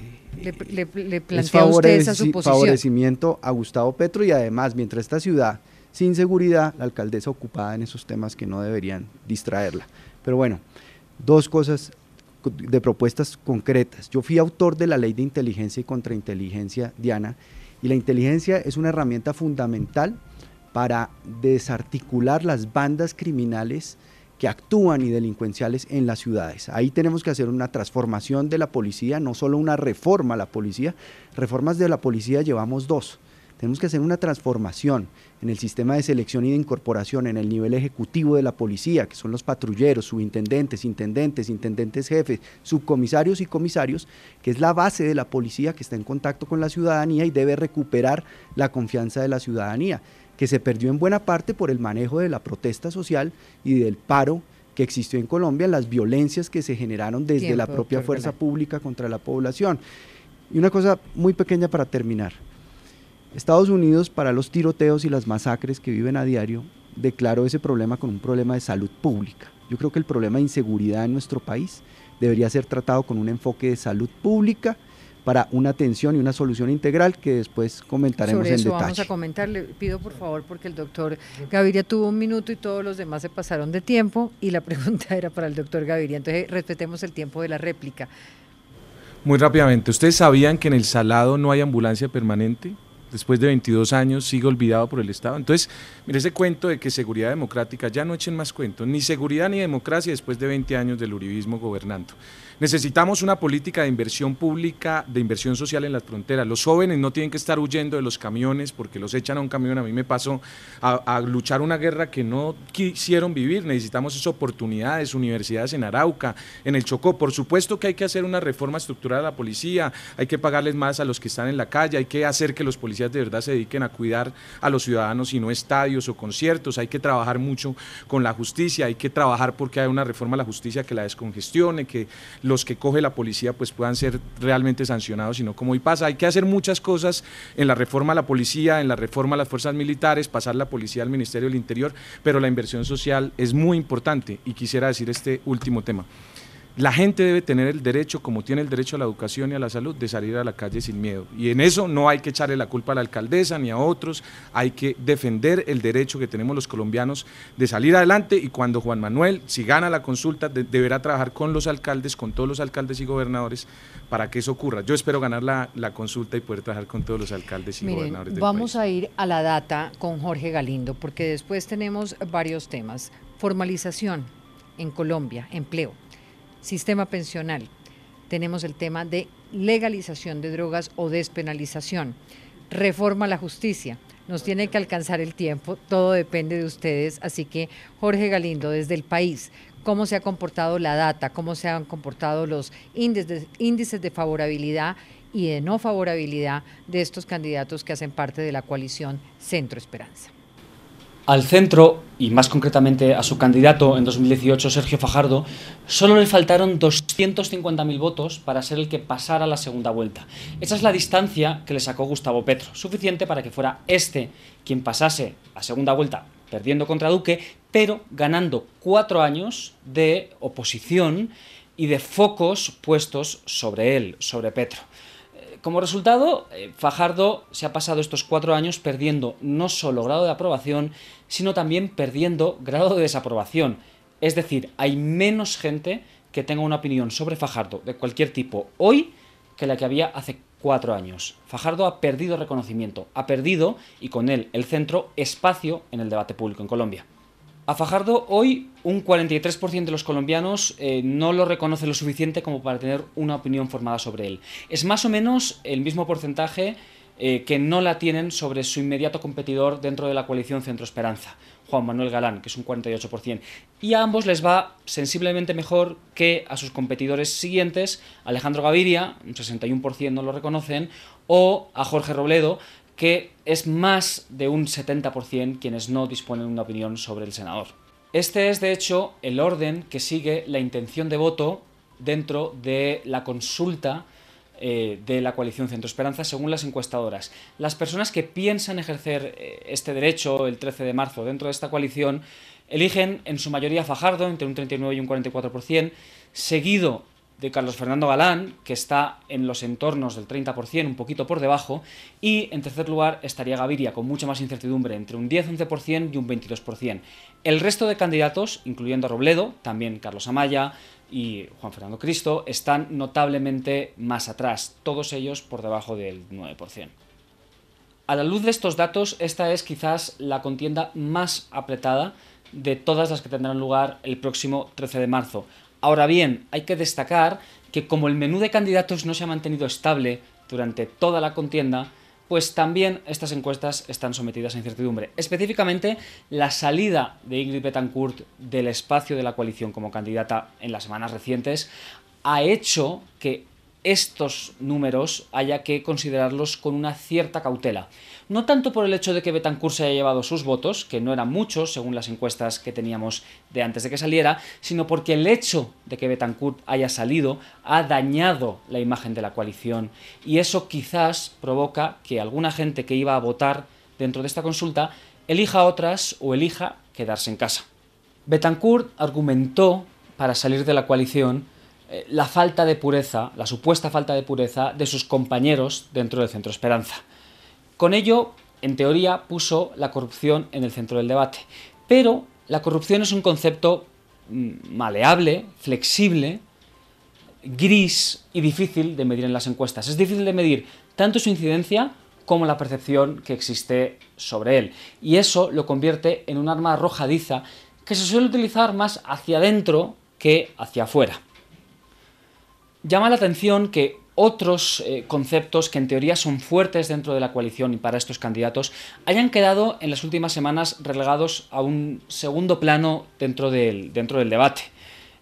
Le, le- le es plantea usted esa favoreci- suposición. favorecimiento a Gustavo Petro y además, mientras esta ciudad sin seguridad, la alcaldesa ocupada en esos temas que no deberían distraerla. Pero bueno, dos cosas co- de propuestas concretas. Yo fui autor de la ley de inteligencia y contrainteligencia, Diana, y la inteligencia es una herramienta fundamental para desarticular las bandas criminales que actúan y delincuenciales en las ciudades. Ahí tenemos que hacer una transformación de la policía, no solo una reforma a la policía. Reformas de la policía llevamos dos. Tenemos que hacer una transformación en el sistema de selección y de incorporación, en el nivel ejecutivo de la policía, que son los patrulleros, subintendentes, intendentes, intendentes jefes, subcomisarios y comisarios, que es la base de la policía que está en contacto con la ciudadanía y debe recuperar la confianza de la ciudadanía, que se perdió en buena parte por el manejo de la protesta social y del paro que existió en Colombia, las violencias que se generaron desde la propia fuerza pública contra la población. Y una cosa muy pequeña para terminar. Estados Unidos, para los tiroteos y las masacres que viven a diario, declaró ese problema con un problema de salud pública. Yo creo que el problema de inseguridad en nuestro país debería ser tratado con un enfoque de salud pública para una atención y una solución integral que después comentaremos Sobre en eso detalle. vamos a comentar. Le pido por favor, porque el doctor Gaviria tuvo un minuto y todos los demás se pasaron de tiempo y la pregunta era para el doctor Gaviria. Entonces respetemos el tiempo de la réplica. Muy rápidamente, ¿ustedes sabían que en el Salado no hay ambulancia permanente? Después de 22 años sigue olvidado por el Estado. Entonces, mire ese cuento de que seguridad democrática, ya no echen más cuentos, ni seguridad ni democracia después de 20 años del uribismo gobernando. Necesitamos una política de inversión pública, de inversión social en las fronteras. Los jóvenes no tienen que estar huyendo de los camiones porque los echan a un camión. A mí me pasó a, luchar una guerra que no quisieron vivir. Necesitamos esas oportunidades, universidades en Arauca, en el Chocó. Por supuesto que hay que hacer una reforma estructural a la policía, hay que pagarles más a los que están en la calle, hay que hacer que los policías de verdad se dediquen a cuidar a los ciudadanos y no estadios o conciertos. Hay que trabajar mucho con la justicia, hay que trabajar porque hay una reforma a la justicia que la descongestione, que los que coge la policía pues puedan ser realmente sancionados, sino como hoy pasa. Hay que hacer muchas cosas en la reforma a la policía, en la reforma a las fuerzas militares, pasar la policía al Ministerio del Interior, pero la inversión social es muy importante y quisiera decir este último tema. La gente debe tener el derecho, como tiene el derecho a la educación y a la salud, de salir a la calle sin miedo. Y en eso no hay que echarle la culpa a la alcaldesa ni a otros, hay que defender el derecho que tenemos los colombianos de salir adelante y cuando Juan Manuel, si gana la consulta, deberá trabajar con los alcaldes, con todos los alcaldes y gobernadores para que eso ocurra. Yo espero ganar la, consulta y poder trabajar con todos los alcaldes y gobernadores del Vamos a ir a la data con Jorge Galindo, porque después tenemos varios temas. Formalización en Colombia, empleo sistema pensional. Tenemos el tema de legalización de drogas o despenalización. Reforma a la justicia. Nos tiene que alcanzar el tiempo, todo depende de ustedes. Así que, Jorge Galindo, desde el país, ¿cómo se ha comportado la data? ¿Cómo se han comportado los índices de favorabilidad y de no favorabilidad de estos candidatos que hacen parte de la coalición Centro Esperanza? Al centro, y más concretamente a su candidato en 2018, Sergio Fajardo, solo le faltaron 250.000 votos para ser el que pasara la segunda vuelta. Esa es la distancia que le sacó Gustavo Petro, suficiente para que fuera este quien pasase a segunda vuelta perdiendo contra Duque, pero ganando cuatro años de oposición y de focos puestos sobre él, sobre Petro. Como resultado, eh, Fajardo se ha pasado estos cuatro años perdiendo no solo grado de aprobación, sino también perdiendo grado de desaprobación. Es decir, hay menos gente que tenga una opinión sobre Fajardo de cualquier tipo hoy que la que había hace cuatro años. Fajardo ha perdido reconocimiento, ha perdido, y con él el centro, espacio en el debate público en Colombia. A Fajardo hoy un 43% de los colombianos eh, no lo reconoce lo suficiente como para tener una opinión formada sobre él. Es más o menos el mismo porcentaje eh, que no la tienen sobre su inmediato competidor dentro de la coalición Centro Esperanza, Juan Manuel Galán, que es un 48%. Y a ambos les va sensiblemente mejor que a sus competidores siguientes, Alejandro Gaviria, un 61% no lo reconocen, o a Jorge Robledo, que es más de un 70% quienes no disponen de una opinión sobre el senador. Este es, de hecho, el orden que sigue la intención de voto dentro de la consulta eh, de la coalición Centro Esperanza según las encuestadoras. Las personas que piensan ejercer eh, este derecho el 13 de marzo dentro de esta coalición eligen en su mayoría Fajardo entre un 39 y un 44%, seguido de Carlos Fernando Galán, que está en los entornos del 30%, un poquito por debajo, y en tercer lugar estaría Gaviria, con mucha más incertidumbre, entre un 10-11% y un 22%. El resto de candidatos, incluyendo a Robledo, también Carlos Amaya y Juan Fernando Cristo, están notablemente más atrás, todos ellos por debajo del 9%. A la luz de estos datos, esta es quizás la contienda más apretada de todas las que tendrán lugar el próximo 13 de marzo. Ahora bien, hay que destacar que como el menú de candidatos no se ha mantenido estable durante toda la contienda, pues también estas encuestas están sometidas a incertidumbre. Específicamente, la salida de Ingrid Betancourt del espacio de la coalición como candidata en las semanas recientes ha hecho que estos números haya que considerarlos con una cierta cautela. No tanto por el hecho de que Betancourt se haya llevado sus votos, que no eran muchos según las encuestas que teníamos de antes de que saliera, sino porque el hecho de que Betancourt haya salido ha dañado la imagen de la coalición y eso quizás provoca que alguna gente que iba a votar dentro de esta consulta elija otras o elija quedarse en casa. Betancourt argumentó para salir de la coalición eh, la falta de pureza, la supuesta falta de pureza de sus compañeros dentro del Centro Esperanza. Con ello, en teoría, puso la corrupción en el centro del debate. Pero la corrupción es un concepto mm, maleable, flexible, gris y difícil de medir en las encuestas. Es difícil de medir tanto su incidencia como la percepción que existe sobre él. Y eso lo convierte en un arma arrojadiza que se suele utilizar más hacia adentro que hacia afuera. Llama la atención que otros eh, conceptos que en teoría son fuertes dentro de la coalición y para estos candidatos hayan quedado en las últimas semanas relegados a un segundo plano dentro del, dentro del debate.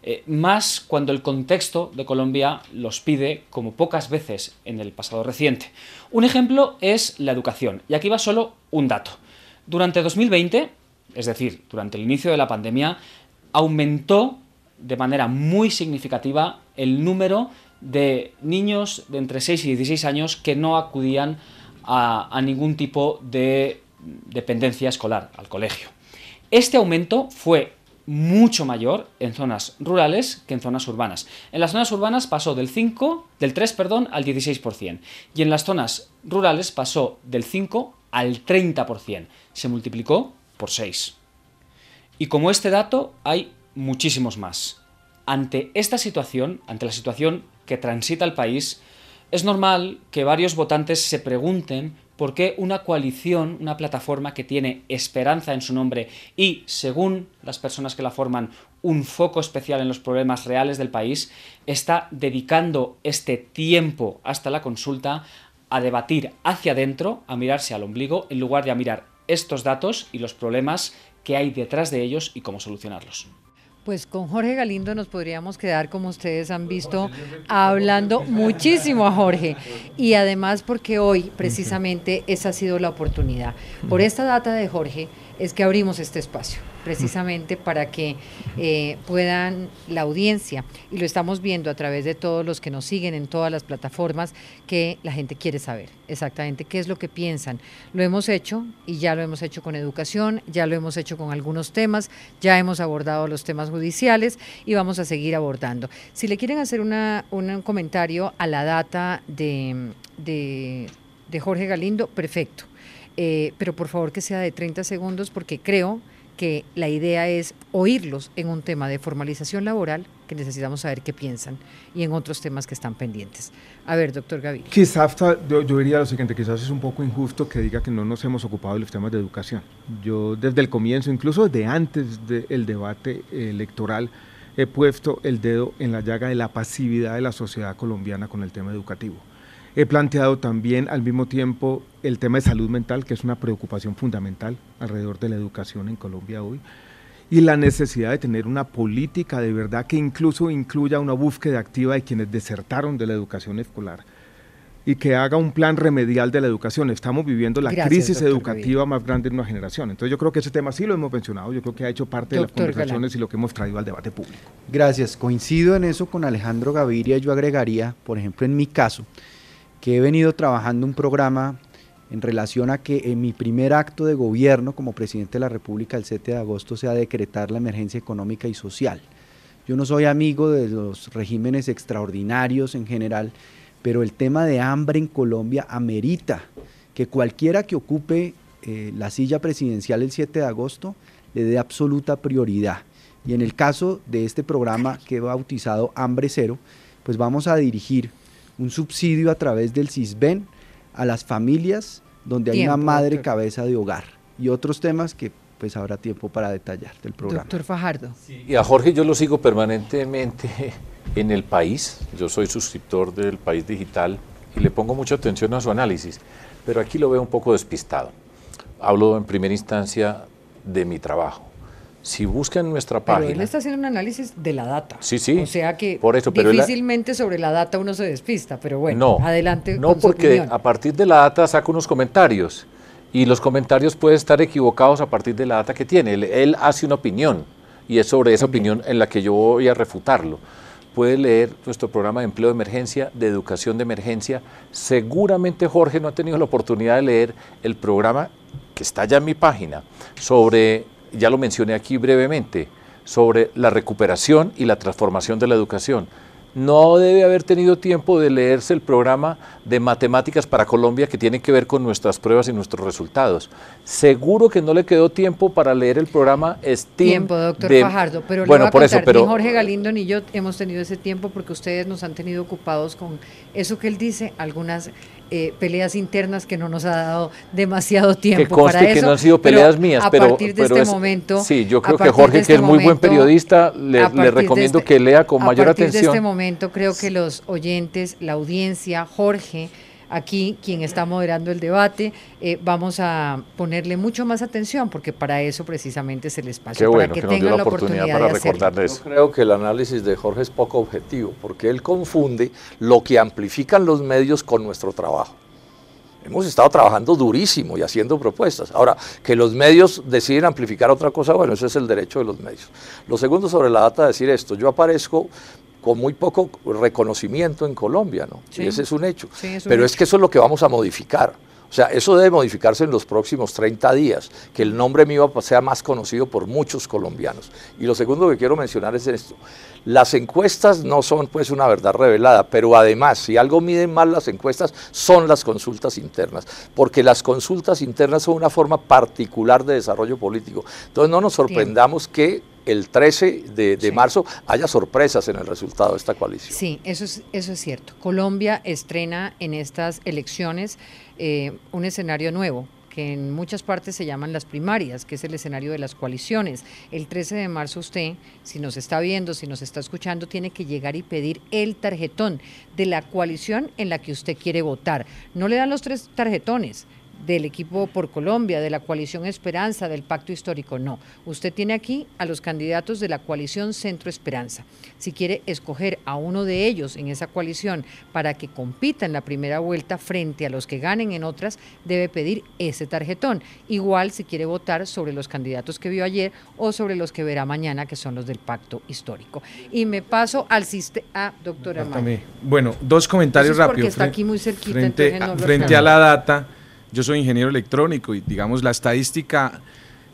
Eh, más cuando el contexto de Colombia los pide como pocas veces en el pasado reciente. Un ejemplo es la educación, y aquí va solo un dato. Durante 2020, es decir, durante el inicio de la pandemia, aumentó de manera muy significativa el número de niños de entre 6 y 16 años que no acudían a, ningún tipo de dependencia escolar, al colegio. Este aumento fue mucho mayor en zonas rurales que en zonas urbanas. En las zonas urbanas pasó del 5, del 3, perdón, al 16% y en las zonas rurales pasó del 5 al 30%. Se multiplicó por 6. Y como este dato hay muchísimos más. Ante esta situación, ante la situación que transita el país, es normal que varios votantes se pregunten por qué una coalición, una plataforma que tiene esperanza en su nombre y, según las personas que la forman, un foco especial en los problemas reales del país, está dedicando este tiempo hasta la consulta a debatir hacia adentro, a mirarse al ombligo, en lugar de a mirar estos datos y los problemas que hay detrás de ellos y cómo solucionarlos. Pues con Jorge Galindo nos podríamos quedar, como ustedes han visto, hablando muchísimo a Jorge. Y además porque hoy precisamente esa ha sido la oportunidad. Por esta data de Jorge es que abrimos este espacio precisamente para que eh, puedan la audiencia, y lo estamos viendo a través de todos los que nos siguen en todas las plataformas, que la gente quiere saber exactamente qué es lo que piensan. Lo hemos hecho y ya lo hemos hecho con educación, ya lo hemos hecho con algunos temas, ya hemos abordado los temas judiciales y vamos a seguir abordando. Si le quieren hacer una, un comentario a la data de, de, Jorge Galindo, perfecto. Eh, pero por favor que sea de 30 segundos porque creo que la idea es oírlos en un tema de formalización laboral, que necesitamos saber qué piensan, y en otros temas que están pendientes. A ver, doctor Gaviria. Quizás, yo, yo, diría lo siguiente, quizás es un poco injusto que diga que no nos hemos ocupado de los temas de educación. Yo desde el comienzo, incluso desde antes del debate electoral, he puesto el dedo en la llaga de la pasividad de la sociedad colombiana con el tema educativo. He planteado también al mismo tiempo el tema de salud mental, que es una preocupación fundamental alrededor de la educación en Colombia hoy, y la necesidad de tener una política de verdad que incluso incluya una búsqueda activa de quienes desertaron de la educación escolar y que haga un plan remedial de la educación. Estamos viviendo la crisis educativa más grande en una generación. Entonces yo creo que ese tema sí lo hemos mencionado, yo creo que ha hecho parte de las conversaciones y lo que hemos traído al debate público. Gracias, coincido en eso con Alejandro Gaviria, yo agregaría, por ejemplo, en mi caso, que he venido trabajando un programa en relación a que en mi primer acto de gobierno como presidente de la República el 7 de agosto sea decretar la emergencia económica y social. Yo no soy amigo de los regímenes extraordinarios en general, pero el tema de hambre en Colombia amerita que cualquiera que ocupe eh, la silla presidencial el 7 de agosto le dé absoluta prioridad. Y en el caso de este programa que he bautizado Hambre Cero, pues vamos a dirigir un subsidio a través del CISBEN a las familias donde hay una madre cabeza de hogar y otros temas que pues habrá tiempo para detallar del programa. Doctor Fajardo. Y a Jorge yo lo sigo permanentemente en el país, yo soy suscriptor del País Digital y le pongo mucha atención a su análisis, pero aquí lo veo un poco despistado. Hablo en primera instancia de mi trabajo si buscan nuestra página. Pero él está haciendo un análisis de la data. Sí, sí. O sea que por eso, difícilmente sobre la data uno se despista, pero bueno, no, adelante. No, porque a partir de la data saca unos comentarios y los comentarios pueden estar equivocados a partir de la data que tiene. Él, hace una opinión y es sobre esa opinión en la que yo voy a refutarlo. Puede leer nuestro programa de empleo de emergencia, de educación de emergencia. Seguramente Jorge no ha tenido la oportunidad de leer el programa que está ya en mi página sobre ya lo mencioné aquí brevemente, sobre la recuperación y la transformación de la educación. No debe haber tenido tiempo de leerse el programa de matemáticas para Colombia que tiene que ver con nuestras pruebas y nuestros resultados. Seguro que no le quedó tiempo para leer el programa STEAM. Tiempo, doctor Fajardo, pero bueno, por eso, pero, ni Jorge Galindo ni yo hemos tenido ese tiempo porque ustedes nos han tenido ocupados con eso que él dice, algunas eh, peleas internas que no nos ha dado demasiado tiempo para eso. que no han sido peleas mías, pero a partir de este momento, sí, yo creo que Jorge, que es este muy buen periodista, le, recomiendo este que lea con mayor atención. A partir de este momento, creo que los oyentes, la audiencia, Jorge aquí quien está moderando el debate, eh, vamos a ponerle mucho más atención porque para eso precisamente es el espacio, para que, tengan la oportunidad, para de Yo creo que el análisis de Jorge es poco objetivo porque él confunde lo que amplifican los medios con nuestro trabajo. Hemos estado trabajando durísimo y haciendo propuestas. Ahora, que los medios deciden amplificar otra cosa, bueno, ese es el derecho de los medios. Lo segundo sobre la data, decir esto, yo aparezco con muy poco reconocimiento en Colombia, ¿no? y ese es un hecho. Pero es que eso es lo que vamos a modificar. O sea, eso debe modificarse en los próximos 30 días, que el nombre mío sea más conocido por muchos colombianos. Y lo segundo que quiero mencionar es esto. Las encuestas no son pues una verdad revelada, pero además, si algo miden mal las encuestas, son las consultas internas, porque las consultas internas son una forma particular de desarrollo político. Entonces no nos sorprendamos que el 13 de, marzo haya sorpresas en el resultado de esta coalición. Sí, eso es, eso es cierto. Colombia estrena en estas elecciones eh, un escenario nuevo que en muchas partes se llaman las primarias, que es el escenario de las coaliciones. El 13 de marzo usted, si nos está viendo, si nos está escuchando, tiene que llegar y pedir el tarjetón de la coalición en la que usted quiere votar. No le dan los tres tarjetones, del equipo por Colombia, de la coalición Esperanza, del pacto histórico. No, usted tiene aquí a los candidatos de la coalición Centro Esperanza. Si quiere escoger a uno de ellos en esa coalición para que compita en la primera vuelta frente a los que ganen en otras, debe pedir ese tarjetón. Igual si quiere votar sobre los candidatos que vio ayer o sobre los que verá mañana, que son los del pacto histórico. Y me paso al sistema... Ah, doctora Bueno, dos comentarios rápidos. Porque está aquí muy cerquita. frente a la data yo soy ingeniero electrónico y digamos la estadística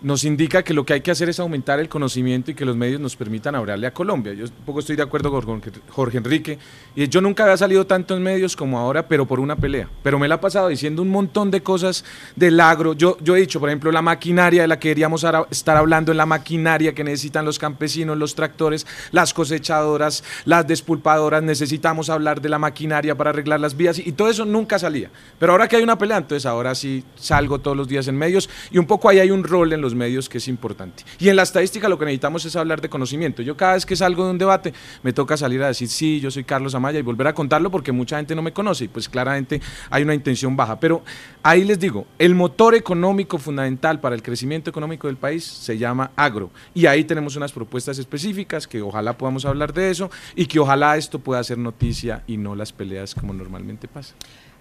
nos indica que lo que hay que hacer es aumentar el conocimiento y que los medios nos permitan hablarle a Colombia. Yo un poco estoy de acuerdo con Jorge Enrique. Y yo nunca había salido tanto en medios como ahora, pero por una pelea. Pero me la ha pasado diciendo un montón de cosas del agro. Yo, yo he dicho, por ejemplo, la maquinaria de la que queríamos estar hablando, la maquinaria que necesitan los campesinos, los tractores, las cosechadoras, las despulpadoras. Necesitamos hablar de la maquinaria para arreglar las vías. Y todo eso nunca salía. Pero ahora que hay una pelea, entonces ahora sí salgo todos los días en medios. Y un poco ahí hay un rol en los medios que es importante. Y en la estadística lo que necesitamos es hablar de conocimiento. Yo cada vez que salgo de un debate me toca salir a decir, sí, yo soy Carlos Amaya y volver a contarlo porque mucha gente no me conoce y pues claramente hay una intención baja. Pero ahí les digo, el motor económico fundamental para el crecimiento económico del país se llama agro. Y ahí tenemos unas propuestas específicas que ojalá podamos hablar de eso y que ojalá esto pueda ser noticia y no las peleas como normalmente pasa.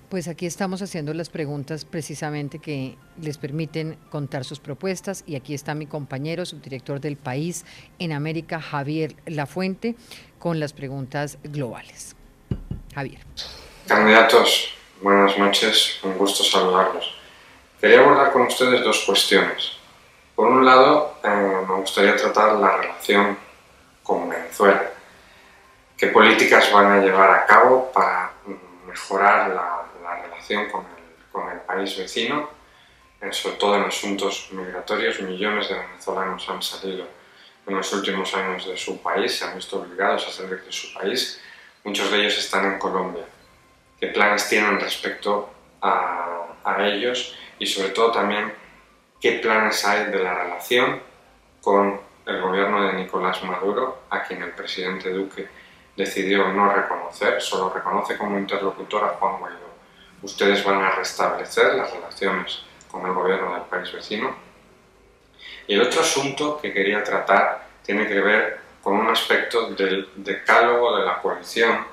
Pues aquí estamos haciendo las preguntas precisamente que les permiten contar sus propuestas y aquí está mi compañero, subdirector del país en América, Javier Lafuente, con las preguntas globales. Javier. Candidatos, buenas noches, un gusto saludarlos. Quería abordar con ustedes dos cuestiones. Por un lado, eh, me gustaría tratar la relación con Venezuela. ¿Qué políticas van a llevar a cabo para mejorar la con el, país vecino, eh, sobre todo en asuntos migratorios. Millones de venezolanos han salido en los últimos años de su país, se han visto obligados a salir de su país. Muchos de ellos están en Colombia. ¿Qué planes tienen respecto a, a ellos? Y sobre todo también, ¿qué planes hay de la relación con el gobierno de Nicolás Maduro, a quien el presidente Duque decidió no reconocer, solo reconoce como interlocutor a Juan Guaidó ustedes van a restablecer las relaciones con el gobierno del país vecino. Y el otro asunto que quería tratar tiene que ver con un aspecto del decálogo de la coalición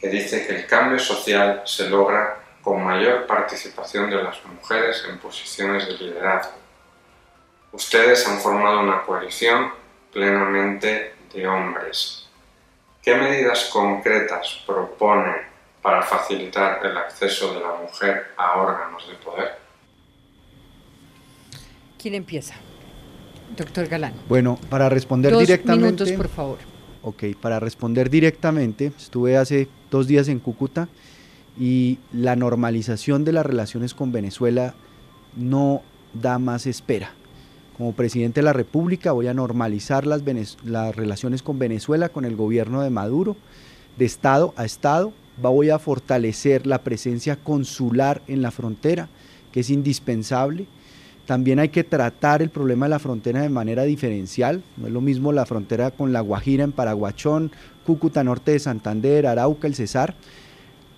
que dice que el cambio social se logra con mayor participación de las mujeres en posiciones de liderazgo. Ustedes han formado una coalición plenamente de hombres. ¿Qué medidas concretas proponen para facilitar el acceso de la mujer a órganos de poder? ¿Quién empieza? Doctor Galán. Bueno, para responder dos directamente. Minutos, por favor. Ok, para responder directamente, estuve hace dos días en Cúcuta y la normalización de las relaciones con Venezuela no da más espera. Como presidente de la República voy a normalizar las, las relaciones con Venezuela, con el gobierno de Maduro, de Estado a Estado, voy a fortalecer la presencia consular en la frontera, que es indispensable. También hay que tratar el problema de la frontera de manera diferencial. No es lo mismo la frontera con La Guajira en Paraguachón, Cúcuta Norte de Santander, Arauca, el Cesar.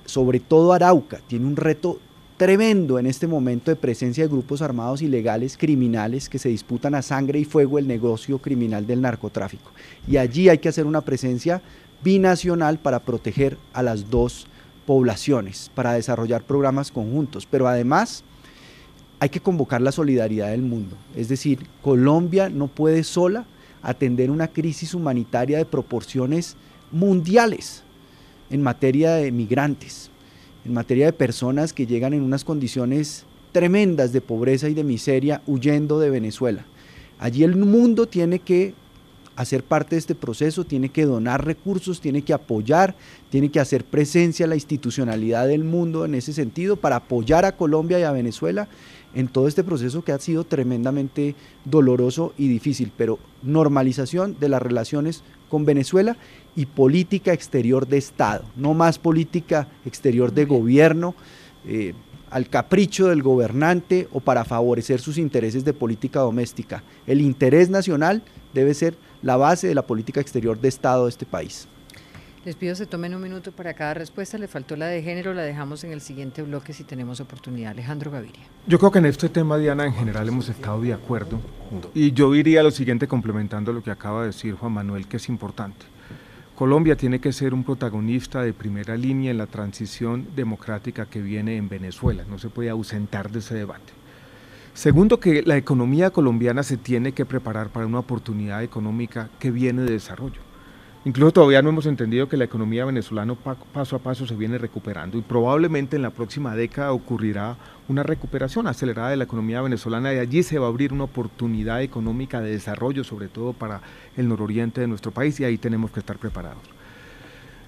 Sobre todo Arauca tiene un reto tremendo en este momento de presencia de grupos armados ilegales, criminales, que se disputan a sangre y fuego el negocio criminal del narcotráfico. Y allí hay que hacer una presencia binacional para proteger a las dos poblaciones, para desarrollar programas conjuntos. Pero además hay que convocar la solidaridad del mundo. Es decir, Colombia no puede sola atender una crisis humanitaria de proporciones mundiales en materia de migrantes, en materia de personas que llegan en unas condiciones tremendas de pobreza y de miseria huyendo de Venezuela. Allí el mundo tiene que hacer parte de este proceso, tiene que donar recursos, tiene que apoyar, tiene que hacer presencia la institucionalidad del mundo en ese sentido para apoyar a Colombia y a Venezuela en todo este proceso que ha sido tremendamente doloroso y difícil, pero normalización de las relaciones con Venezuela y política exterior de Estado, no más política exterior de gobierno. Eh, al capricho del gobernante o para favorecer sus intereses de política doméstica. El interés nacional debe ser la base de la política exterior de Estado de este país. Les pido se tomen un minuto para cada respuesta. Le faltó la de género, la dejamos en el siguiente bloque si tenemos oportunidad. Alejandro Gaviria. Yo creo que en este tema, Diana, en general hemos estado de acuerdo. Y yo diría lo siguiente, complementando lo que acaba de decir Juan Manuel, que es importante. Colombia tiene que ser un protagonista de primera línea en la transición democrática que viene en Venezuela. No se puede ausentar de ese debate. Segundo, que la economía colombiana se tiene que preparar para una oportunidad económica que viene de desarrollo. Incluso todavía no hemos entendido que la economía venezolana paso a paso se viene recuperando y probablemente en la próxima década ocurrirá una recuperación acelerada de la economía venezolana y allí se va a abrir una oportunidad económica de desarrollo, sobre todo para el nororiente de nuestro país y ahí tenemos que estar preparados.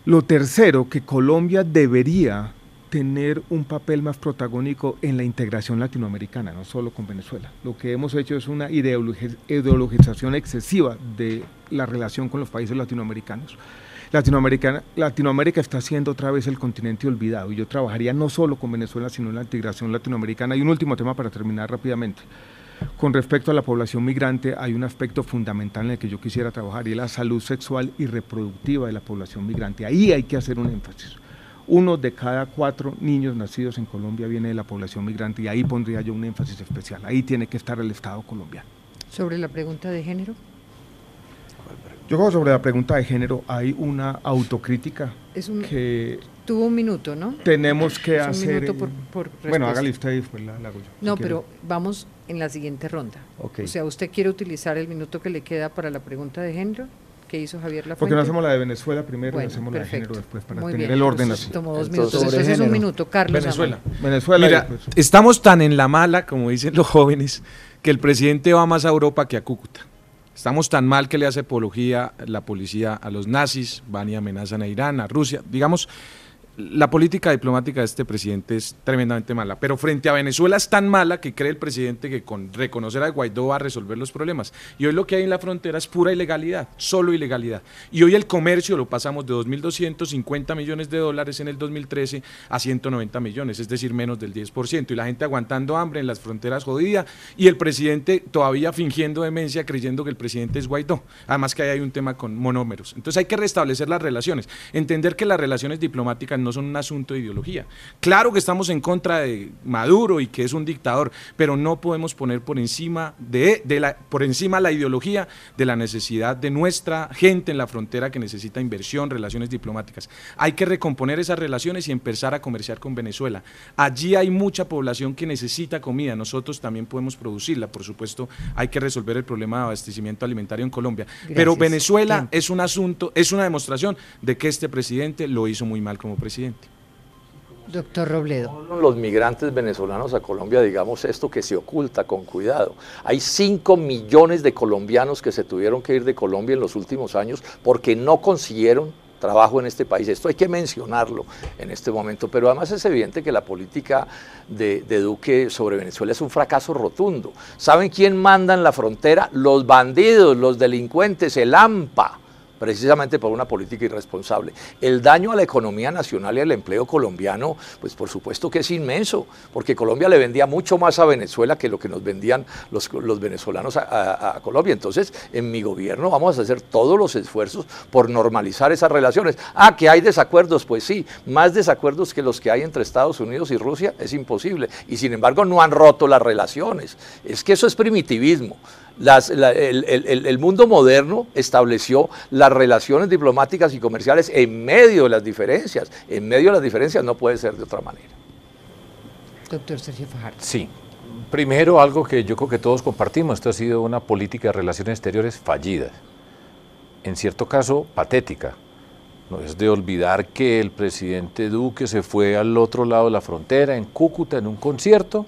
Lo tercero, que Colombia debería tener un papel más protagónico en la integración latinoamericana, no solo con Venezuela. Lo que hemos hecho es una ideologización excesiva de la relación con los países latinoamericanos. Latinoamérica, Latinoamérica está siendo otra vez el continente olvidado y yo trabajaría no solo con Venezuela, sino en la integración latinoamericana. Y un último tema para terminar rápidamente. Con respecto a la población migrante, hay un aspecto fundamental en el que yo quisiera trabajar y es la salud sexual y reproductiva de la población migrante. Ahí hay que hacer un énfasis uno de cada cuatro niños nacidos en Colombia viene de la población migrante y ahí pondría yo un énfasis especial. Ahí tiene que estar el Estado colombiano. Sobre la pregunta de género. Yo creo que sobre la pregunta de género hay una autocrítica que tuvo un minuto, ¿no? Tenemos que es hacer. Un minuto por, por bueno, hágale usted y después la, hago yo. No, pero vamos en la siguiente ronda. O sea, ¿usted quiere utilizar el minuto que le queda para la pregunta de género? Que hizo Javier Lafuente. Porque no hacemos la de Venezuela primero y hacemos la de género después para tener el orden así. Tomó dos minutos, Entonces, es un minuto. Carlos Venezuela. Venezuela. Mira, estamos tan en la mala, como dicen los jóvenes, que el presidente va más a Europa que a Cúcuta. Estamos tan mal que le hace apología la policía a los nazis, van y amenazan a Irán, a Rusia. Digamos, la política diplomática de este presidente es tremendamente mala, pero frente a Venezuela es tan mala que cree el presidente que con reconocer a Guaidó va a resolver los problemas. Y hoy lo que hay en la frontera es pura ilegalidad, solo ilegalidad. Y hoy el comercio lo pasamos de 2.250 millones de dólares en el 2013 a 190 millones, es decir, menos del 10%. Y la gente aguantando hambre en las fronteras jodida y el presidente todavía fingiendo demencia creyendo que el presidente es Guaidó. Además que ahí hay un tema con monómeros. Entonces hay que restablecer las relaciones, entender que las relaciones diplomáticas no son un asunto de ideología. Claro que estamos en contra de Maduro y que es un dictador, pero no podemos poner por encima de, la, por encima la ideología de la necesidad de nuestra gente en la frontera que necesita inversión, relaciones diplomáticas. Hay que recomponer esas relaciones y empezar a comerciar con Venezuela. Allí hay mucha población que necesita comida, nosotros también podemos producirla, por supuesto, hay que resolver el problema de abastecimiento alimentario en Colombia. Pero Venezuela es un asunto, es una demostración de que este presidente lo hizo muy mal como presidente. Doctor Robledo. Los migrantes venezolanos a Colombia, digamos esto que se oculta con cuidado. Hay 5 millones de colombianos que se tuvieron que ir de Colombia en los últimos años porque no consiguieron trabajo en este país. Esto hay que mencionarlo en este momento, pero además es evidente que la política de, de, Duque sobre Venezuela es un fracaso rotundo. ¿Saben quién manda en la frontera? Los bandidos, los delincuentes, el AMPA precisamente por una política irresponsable. El daño a la economía nacional y al empleo colombiano, pues por supuesto que es inmenso, porque Colombia le vendía mucho más a Venezuela que lo que nos vendían los, venezolanos a, Colombia. Entonces, en mi gobierno vamos a hacer todos los esfuerzos por normalizar esas relaciones. Ah, que hay desacuerdos, pues sí, más desacuerdos que los que hay entre Estados Unidos y Rusia es imposible. Y sin embargo no han roto las relaciones. Es que eso es primitivismo el, mundo moderno estableció las relaciones diplomáticas y comerciales en medio de las diferencias. En medio de las diferencias no puede ser de otra manera. Doctor Sergio Fajardo. Sí. Primero, algo que yo creo que todos compartimos, esto ha sido una política de relaciones exteriores fallida, en cierto caso patética. No es de olvidar que el presidente Duque se fue al otro lado de la frontera, en Cúcuta, en un concierto,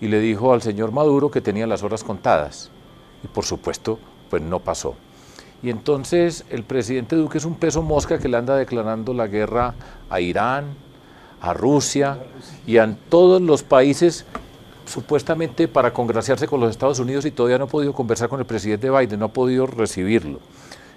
y le dijo al señor Maduro que tenía las horas contadas. Y por supuesto, pues no pasó. Y entonces el presidente Duque es un peso mosca que le anda declarando la guerra a Irán, a Rusia y a todos los países supuestamente para congraciarse con los Estados Unidos y todavía no ha podido conversar con el presidente Biden, no ha podido recibirlo.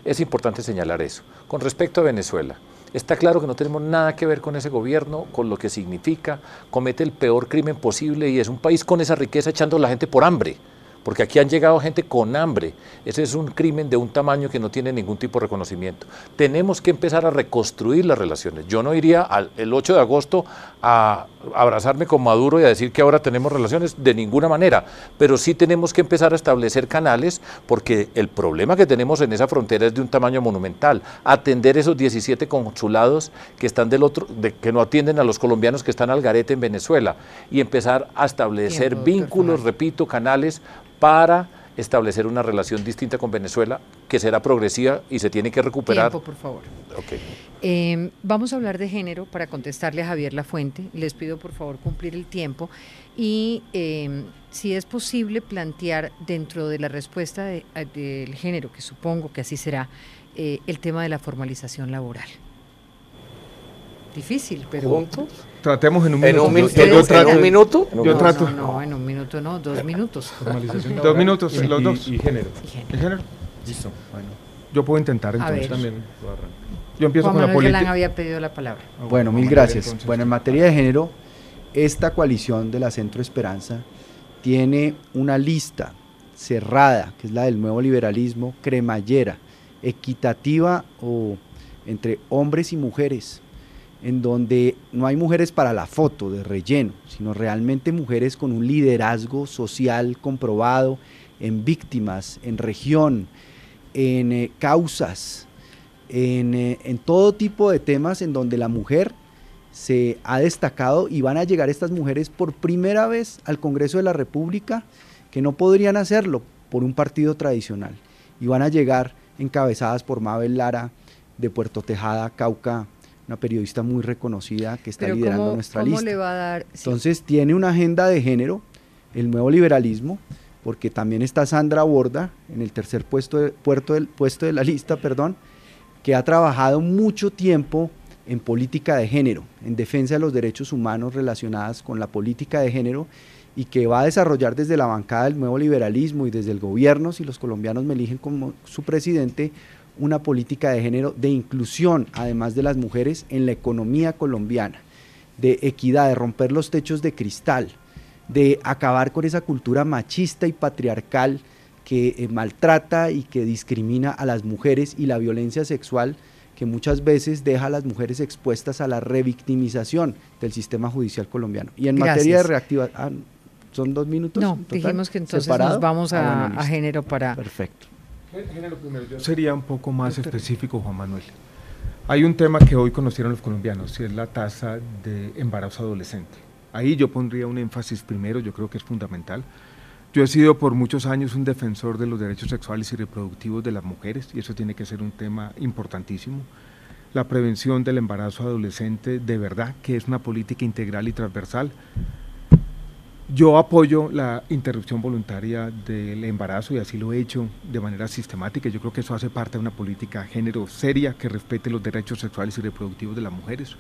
Es importante señalar eso. Con respecto a Venezuela, está claro que no tenemos nada que ver con ese gobierno, con lo que significa, comete el peor crimen posible y es un país con esa riqueza echando a la gente por hambre porque aquí han llegado gente con hambre. Ese es un crimen de un tamaño que no tiene ningún tipo de reconocimiento. Tenemos que empezar a reconstruir las relaciones. Yo no iría al, el 8 de agosto a abrazarme con Maduro y a decir que ahora tenemos relaciones de ninguna manera, pero sí tenemos que empezar a establecer canales porque el problema que tenemos en esa frontera es de un tamaño monumental. Atender esos 17 consulados que están del otro, de, que no atienden a los colombianos que están al garete en Venezuela. Y empezar a establecer vínculos, repito, canales para establecer una relación distinta con Venezuela que será progresiva y se tiene que recuperar. Tiempo, por favor. Okay. Eh, vamos a hablar de género para contestarle a Javier Lafuente. Les pido por favor cumplir el tiempo y eh, si es posible plantear dentro de la respuesta de, del género, que supongo que así será, eh, el tema de la formalización laboral. Difícil, pero... ¿Juntos? Tratemos en un ¿En minuto. un Yo- min- yo, ¿Ustedes trato. en un minuto? Yo No, trato. No, no, en un minuto no, dos minutos. Formalización Dos minutos, Y- los y- dos. y género. Y género. ¿El género? Listo, bueno. Yo puedo intentar entonces también. Yo empiezo Juan con la Manuel Galán política. había pedido la palabra. Bueno, mil gracias. Bueno, en materia de género, esta coalición de la Centro Esperanza tiene una lista cerrada, que es la del nuevo liberalismo, cremallera, equitativa o entre hombres y mujeres, en donde no hay mujeres para la foto de relleno, sino realmente mujeres con un liderazgo social comprobado en víctimas, en región, en eh, causas, eh, en todo tipo de temas en donde la mujer se ha destacado y van a llegar estas mujeres por primera vez al Congreso de la República que no podrían hacerlo por un partido tradicional. Y van a llegar encabezadas por Mabel Lara de Puerto Tejada, Cauca, una periodista muy reconocida que está Pero liderando ¿cómo, nuestra cómo lista. le va a dar? sí. Entonces tiene una agenda de género, el nuevo liberalismo, porque también está Sandra Borda en el tercer puesto de, puerto del, puesto de la lista, perdón, que ha trabajado mucho tiempo en política de género, en defensa de los derechos humanos relacionadas con la política de género y que va a desarrollar desde la bancada del nuevo liberalismo y desde el gobierno, si los colombianos me eligen como su presidente, una política de género de inclusión, además de las mujeres, en la economía colombiana, de equidad, de romper los techos de cristal, de acabar con esa cultura machista y patriarcal que eh, maltrata y que discrimina a las mujeres y la violencia sexual que muchas veces deja a las mujeres expuestas a la revictimización del sistema judicial colombiano. Y en materia de reactivación, ¿son dos minutos? No, total? dijimos que entonces ¿Separado? nos vamos Ah, a, bueno, a listo. género para... Perfecto. Yo sería un poco más específico, Juan Manuel. Hay un tema que hoy conocieron los colombianos, y es la tasa de embarazo adolescente. Ahí yo pondría un énfasis primero, yo creo que es fundamental. Yo he sido por muchos años un defensor de los derechos sexuales y reproductivos de las mujeres, y eso tiene que ser un tema importantísimo. La prevención del embarazo adolescente, de verdad que es una política integral y transversal. Yo apoyo la interrupción voluntaria del embarazo y así lo he hecho de manera sistemática. Yo creo que eso hace parte de una política de género seria que respete los derechos sexuales y reproductivos de las mujeres.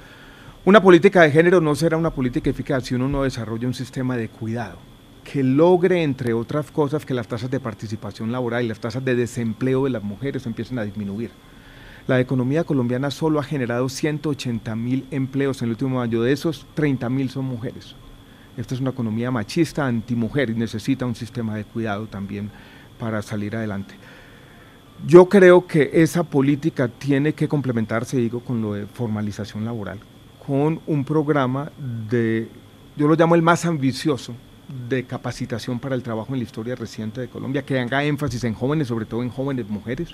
Una política de género no será una política eficaz si uno no desarrolla un sistema de cuidado que logre, entre otras cosas, que las tasas de participación laboral y las tasas de desempleo de las mujeres empiecen a disminuir. La economía colombiana solo ha generado 180 mil empleos en el último año, de esos 30 mil son mujeres. Esta es una economía machista, antimujer y necesita un sistema de cuidado también para salir adelante. Yo creo que esa política tiene que complementarse, digo, con lo de formalización laboral, con un programa de, yo lo llamo el más ambicioso, de capacitación para el trabajo en la historia reciente de Colombia, que haga énfasis en jóvenes, sobre todo en jóvenes mujeres,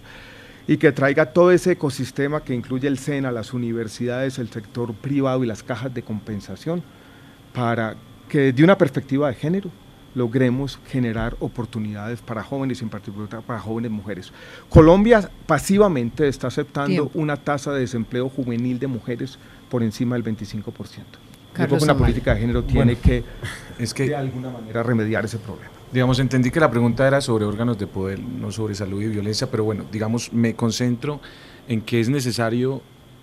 y que traiga todo ese ecosistema que incluye el SENA, las universidades, el sector privado y las cajas de compensación, para que desde una perspectiva de género logremos generar oportunidades para jóvenes, en particular para jóvenes mujeres. Colombia pasivamente está aceptando Tiempo. una tasa de desempleo juvenil de mujeres por encima del 25%. Yo creo que una política de género tiene Bueno, que, es que de alguna manera remediar ese problema. Digamos, entendí que la pregunta era sobre órganos de poder, no sobre salud y violencia, pero bueno, digamos, me concentro en que es necesario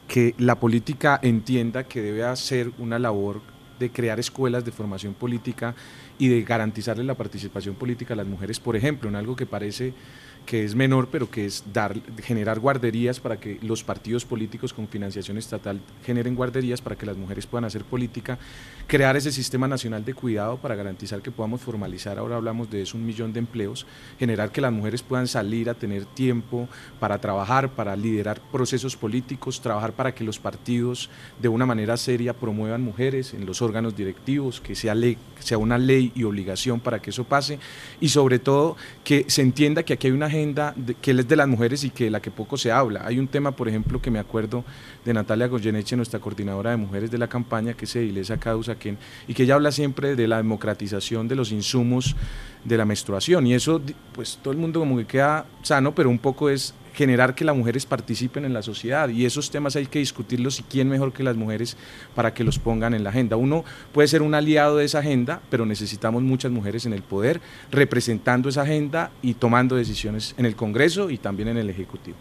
que la política entienda que debe hacer una labor de crear escuelas de formación política y de garantizarle la participación política a las mujeres, por ejemplo, en algo que parece que es menor, pero que es dar, generar guarderías para que los partidos políticos con financiación estatal generen guarderías para que las mujeres puedan hacer política, crear ese sistema nacional de cuidado para garantizar que podamos formalizar, ahora hablamos de eso, un millón de empleos, generar que las mujeres puedan salir a tener tiempo para trabajar, para liderar procesos políticos, trabajar para que los partidos de una manera seria promuevan mujeres en los órganos directivos, que sea, ley, sea una ley y obligación para que eso pase, y sobre todo que se entienda que aquí hay una agenda de- que es de las mujeres y que de la que poco se habla. Hay un tema, por ejemplo, que me acuerdo de Natalia Goyeneche, nuestra coordinadora de mujeres de la campaña, que es Edilesa Causaquén, y que ella habla siempre de la democratización de los insumos de la menstruación. Y eso, pues todo el mundo como que queda sano, pero un poco es generar que las mujeres participen en la sociedad y esos temas hay que discutirlos y quién mejor que las mujeres para que los pongan en la agenda. Uno puede ser un aliado de esa agenda, pero necesitamos muchas mujeres en el poder representando esa agenda y tomando decisiones en el Congreso y también en el Ejecutivo.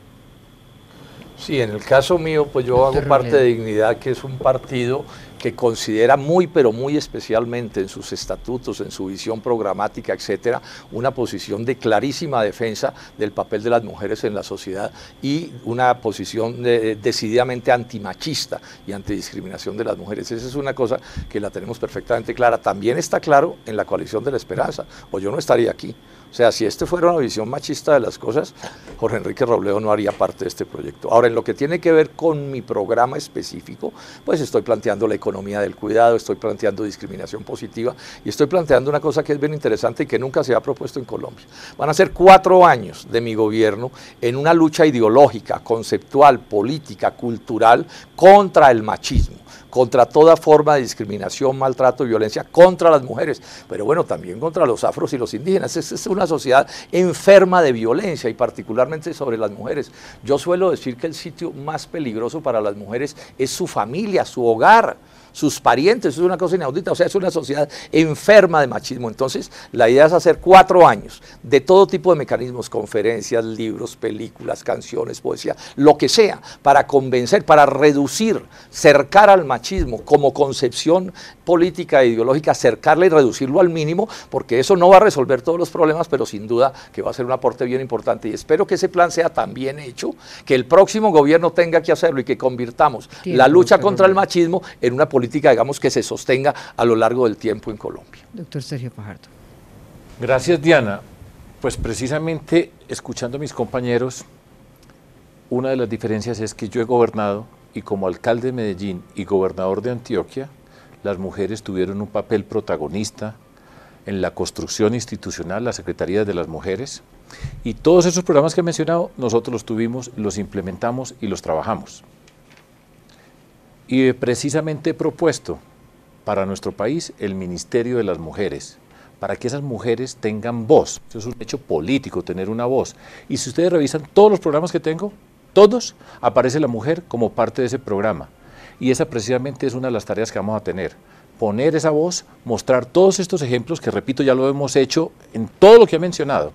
Sí, en el caso mío, pues yo hago parte de Dignidad, que es un partido que considera muy, pero muy especialmente en sus estatutos, en su visión programática, etcétera, una posición de clarísima defensa del papel de las mujeres en la sociedad y una posición eh, decididamente antimachista y antidiscriminación de las mujeres. Esa es una cosa que la tenemos perfectamente clara. También está claro en la coalición de la esperanza, o yo no estaría aquí. O sea, si este fuera una visión machista de las cosas, Jorge Enrique Robledo no haría parte de este proyecto. Ahora, en lo que tiene que ver con mi programa específico, pues estoy planteando la economía del cuidado, estoy planteando discriminación positiva y estoy planteando una cosa que es bien interesante y que nunca se ha propuesto en Colombia. Van a ser cuatro años de mi gobierno en una lucha ideológica, conceptual, política, cultural contra el machismo contra toda forma de discriminación, maltrato y violencia contra las mujeres, pero bueno, también contra los afros y los indígenas. Esta es una sociedad enferma de violencia y particularmente sobre las mujeres. Yo suelo decir que el sitio más peligroso para las mujeres es su familia, su hogar sus parientes, eso es una cosa inaudita, o sea, es una sociedad enferma de machismo. Entonces, la idea es hacer cuatro años de todo tipo de mecanismos, conferencias, libros, películas, canciones, poesía, lo que sea, para convencer, para reducir, cercar al machismo como concepción política e ideológica, acercarle y reducirlo al mínimo, porque eso no va a resolver todos los problemas, pero sin duda que va a ser un aporte bien importante. Y espero que ese plan sea tan bien hecho, que el próximo gobierno tenga que hacerlo y que convirtamos la lucha contra el machismo en una política, digamos, que se sostenga a lo largo del tiempo en Colombia. Doctor Sergio Fajardo. Gracias, Diana. Pues precisamente escuchando a mis compañeros, una de las diferencias es que yo he gobernado y como alcalde de Medellín y gobernador de Antioquia, las mujeres tuvieron un papel protagonista en la construcción institucional, la Secretaría de las Mujeres, y todos esos programas que he mencionado, nosotros los tuvimos, los implementamos y los trabajamos. Y precisamente he propuesto para nuestro país el Ministerio de las Mujeres, para que esas mujeres tengan voz. Eso es un hecho político, tener una voz. Y si ustedes revisan todos los programas que tengo, todos, aparece la mujer como parte de ese programa. Y esa precisamente es una de las tareas que vamos a tener. Poner esa voz, mostrar todos estos ejemplos, que repito, ya lo hemos hecho en todo lo que he mencionado,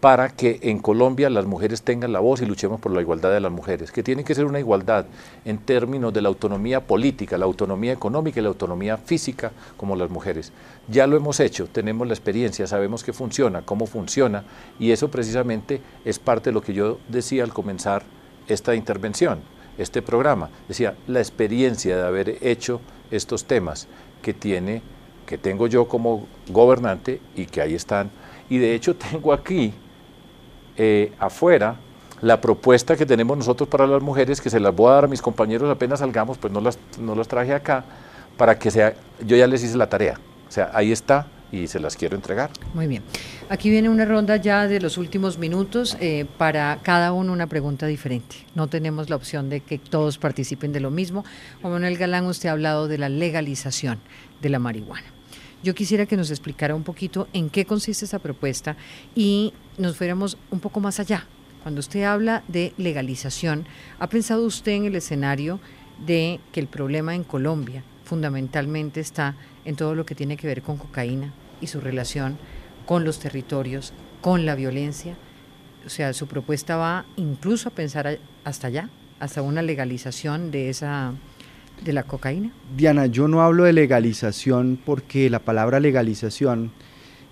para que en Colombia las mujeres tengan la voz y luchemos por la igualdad de las mujeres, que tiene que ser una igualdad en términos de la autonomía política, la autonomía económica y la autonomía física como las mujeres. Ya lo hemos hecho, tenemos la experiencia, sabemos que funciona, cómo funciona, y eso precisamente es parte de lo que yo decía al comenzar esta intervención, este programa. Decía, la experiencia de haber hecho estos temas que tiene, que tengo yo como gobernante y que ahí están. Y de hecho tengo aquí eh, afuera la propuesta que tenemos nosotros para las mujeres, que se las voy a dar a mis compañeros apenas salgamos, pues no las, no las traje acá, para que sea, yo ya les hice la tarea. O sea, ahí está y se las quiero entregar. Muy bien. Aquí viene una ronda ya de los últimos minutos eh, para cada uno una pregunta diferente. No tenemos la opción de que todos participen de lo mismo. Juan Manuel Galán, usted ha hablado de la legalización de la marihuana. Yo quisiera que nos explicara un poquito en qué consiste esa propuesta y nos fuéramos un poco más allá. Cuando usted habla de legalización, ¿ha pensado usted en el escenario de que el problema en Colombia fundamentalmente está en todo lo que tiene que ver con cocaína y su relación con los territorios, con la violencia. O sea, su propuesta va incluso a pensar hasta allá, hasta una legalización de esa de la cocaína. Diana, yo no hablo de legalización porque la palabra legalización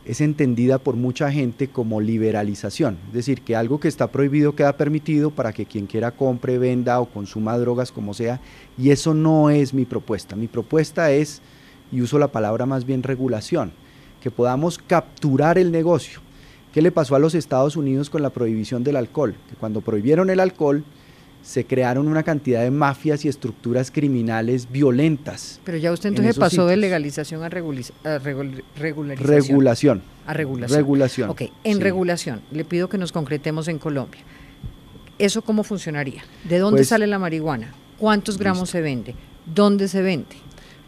es entendida por mucha gente como liberalización, es decir, que algo que está prohibido queda permitido para que quien quiera compre, venda o consuma drogas como sea, y eso no es mi propuesta. Mi propuesta es, y uso la palabra más bien regulación, que podamos capturar el negocio. ¿Qué le pasó a los Estados Unidos con la prohibición del alcohol? Que cuando prohibieron el alcohol, se crearon una cantidad de mafias y estructuras criminales violentas. Pero ya usted entonces pasó de legalización a, regularización. Regulación. A regulación. Regulación. Ok, en regulación, le pido que nos concretemos en Colombia. ¿Eso cómo funcionaría? ¿De dónde Pues- sale la marihuana? ¿Cuántos gramos se vende? ¿Dónde se vende?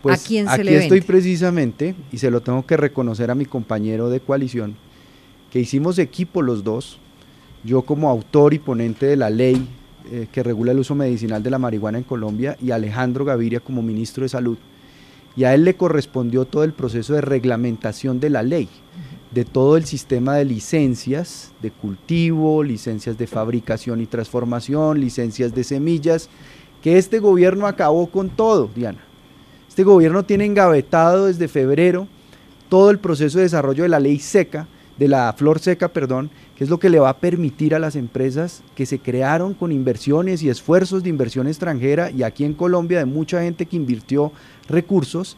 Pues ¿A quién se aquí le vende? estoy precisamente, y se lo tengo que reconocer a mi compañero de coalición, que hicimos equipo los dos, yo como autor y ponente de la ley eh, que regula el uso medicinal de la marihuana en Colombia, y Alejandro Gaviria como ministro de Salud. Y a él le correspondió todo el proceso de reglamentación de la ley, de todo el sistema de licencias de cultivo, licencias de fabricación y transformación, licencias de semillas, que este gobierno acabó con todo, Diana. Este gobierno tiene engavetado desde febrero todo el proceso de desarrollo de la ley seca, de la flor seca, perdón, que es lo que le va a permitir a las empresas que se crearon con inversiones y esfuerzos de inversión extranjera y aquí en Colombia de mucha gente que invirtió recursos,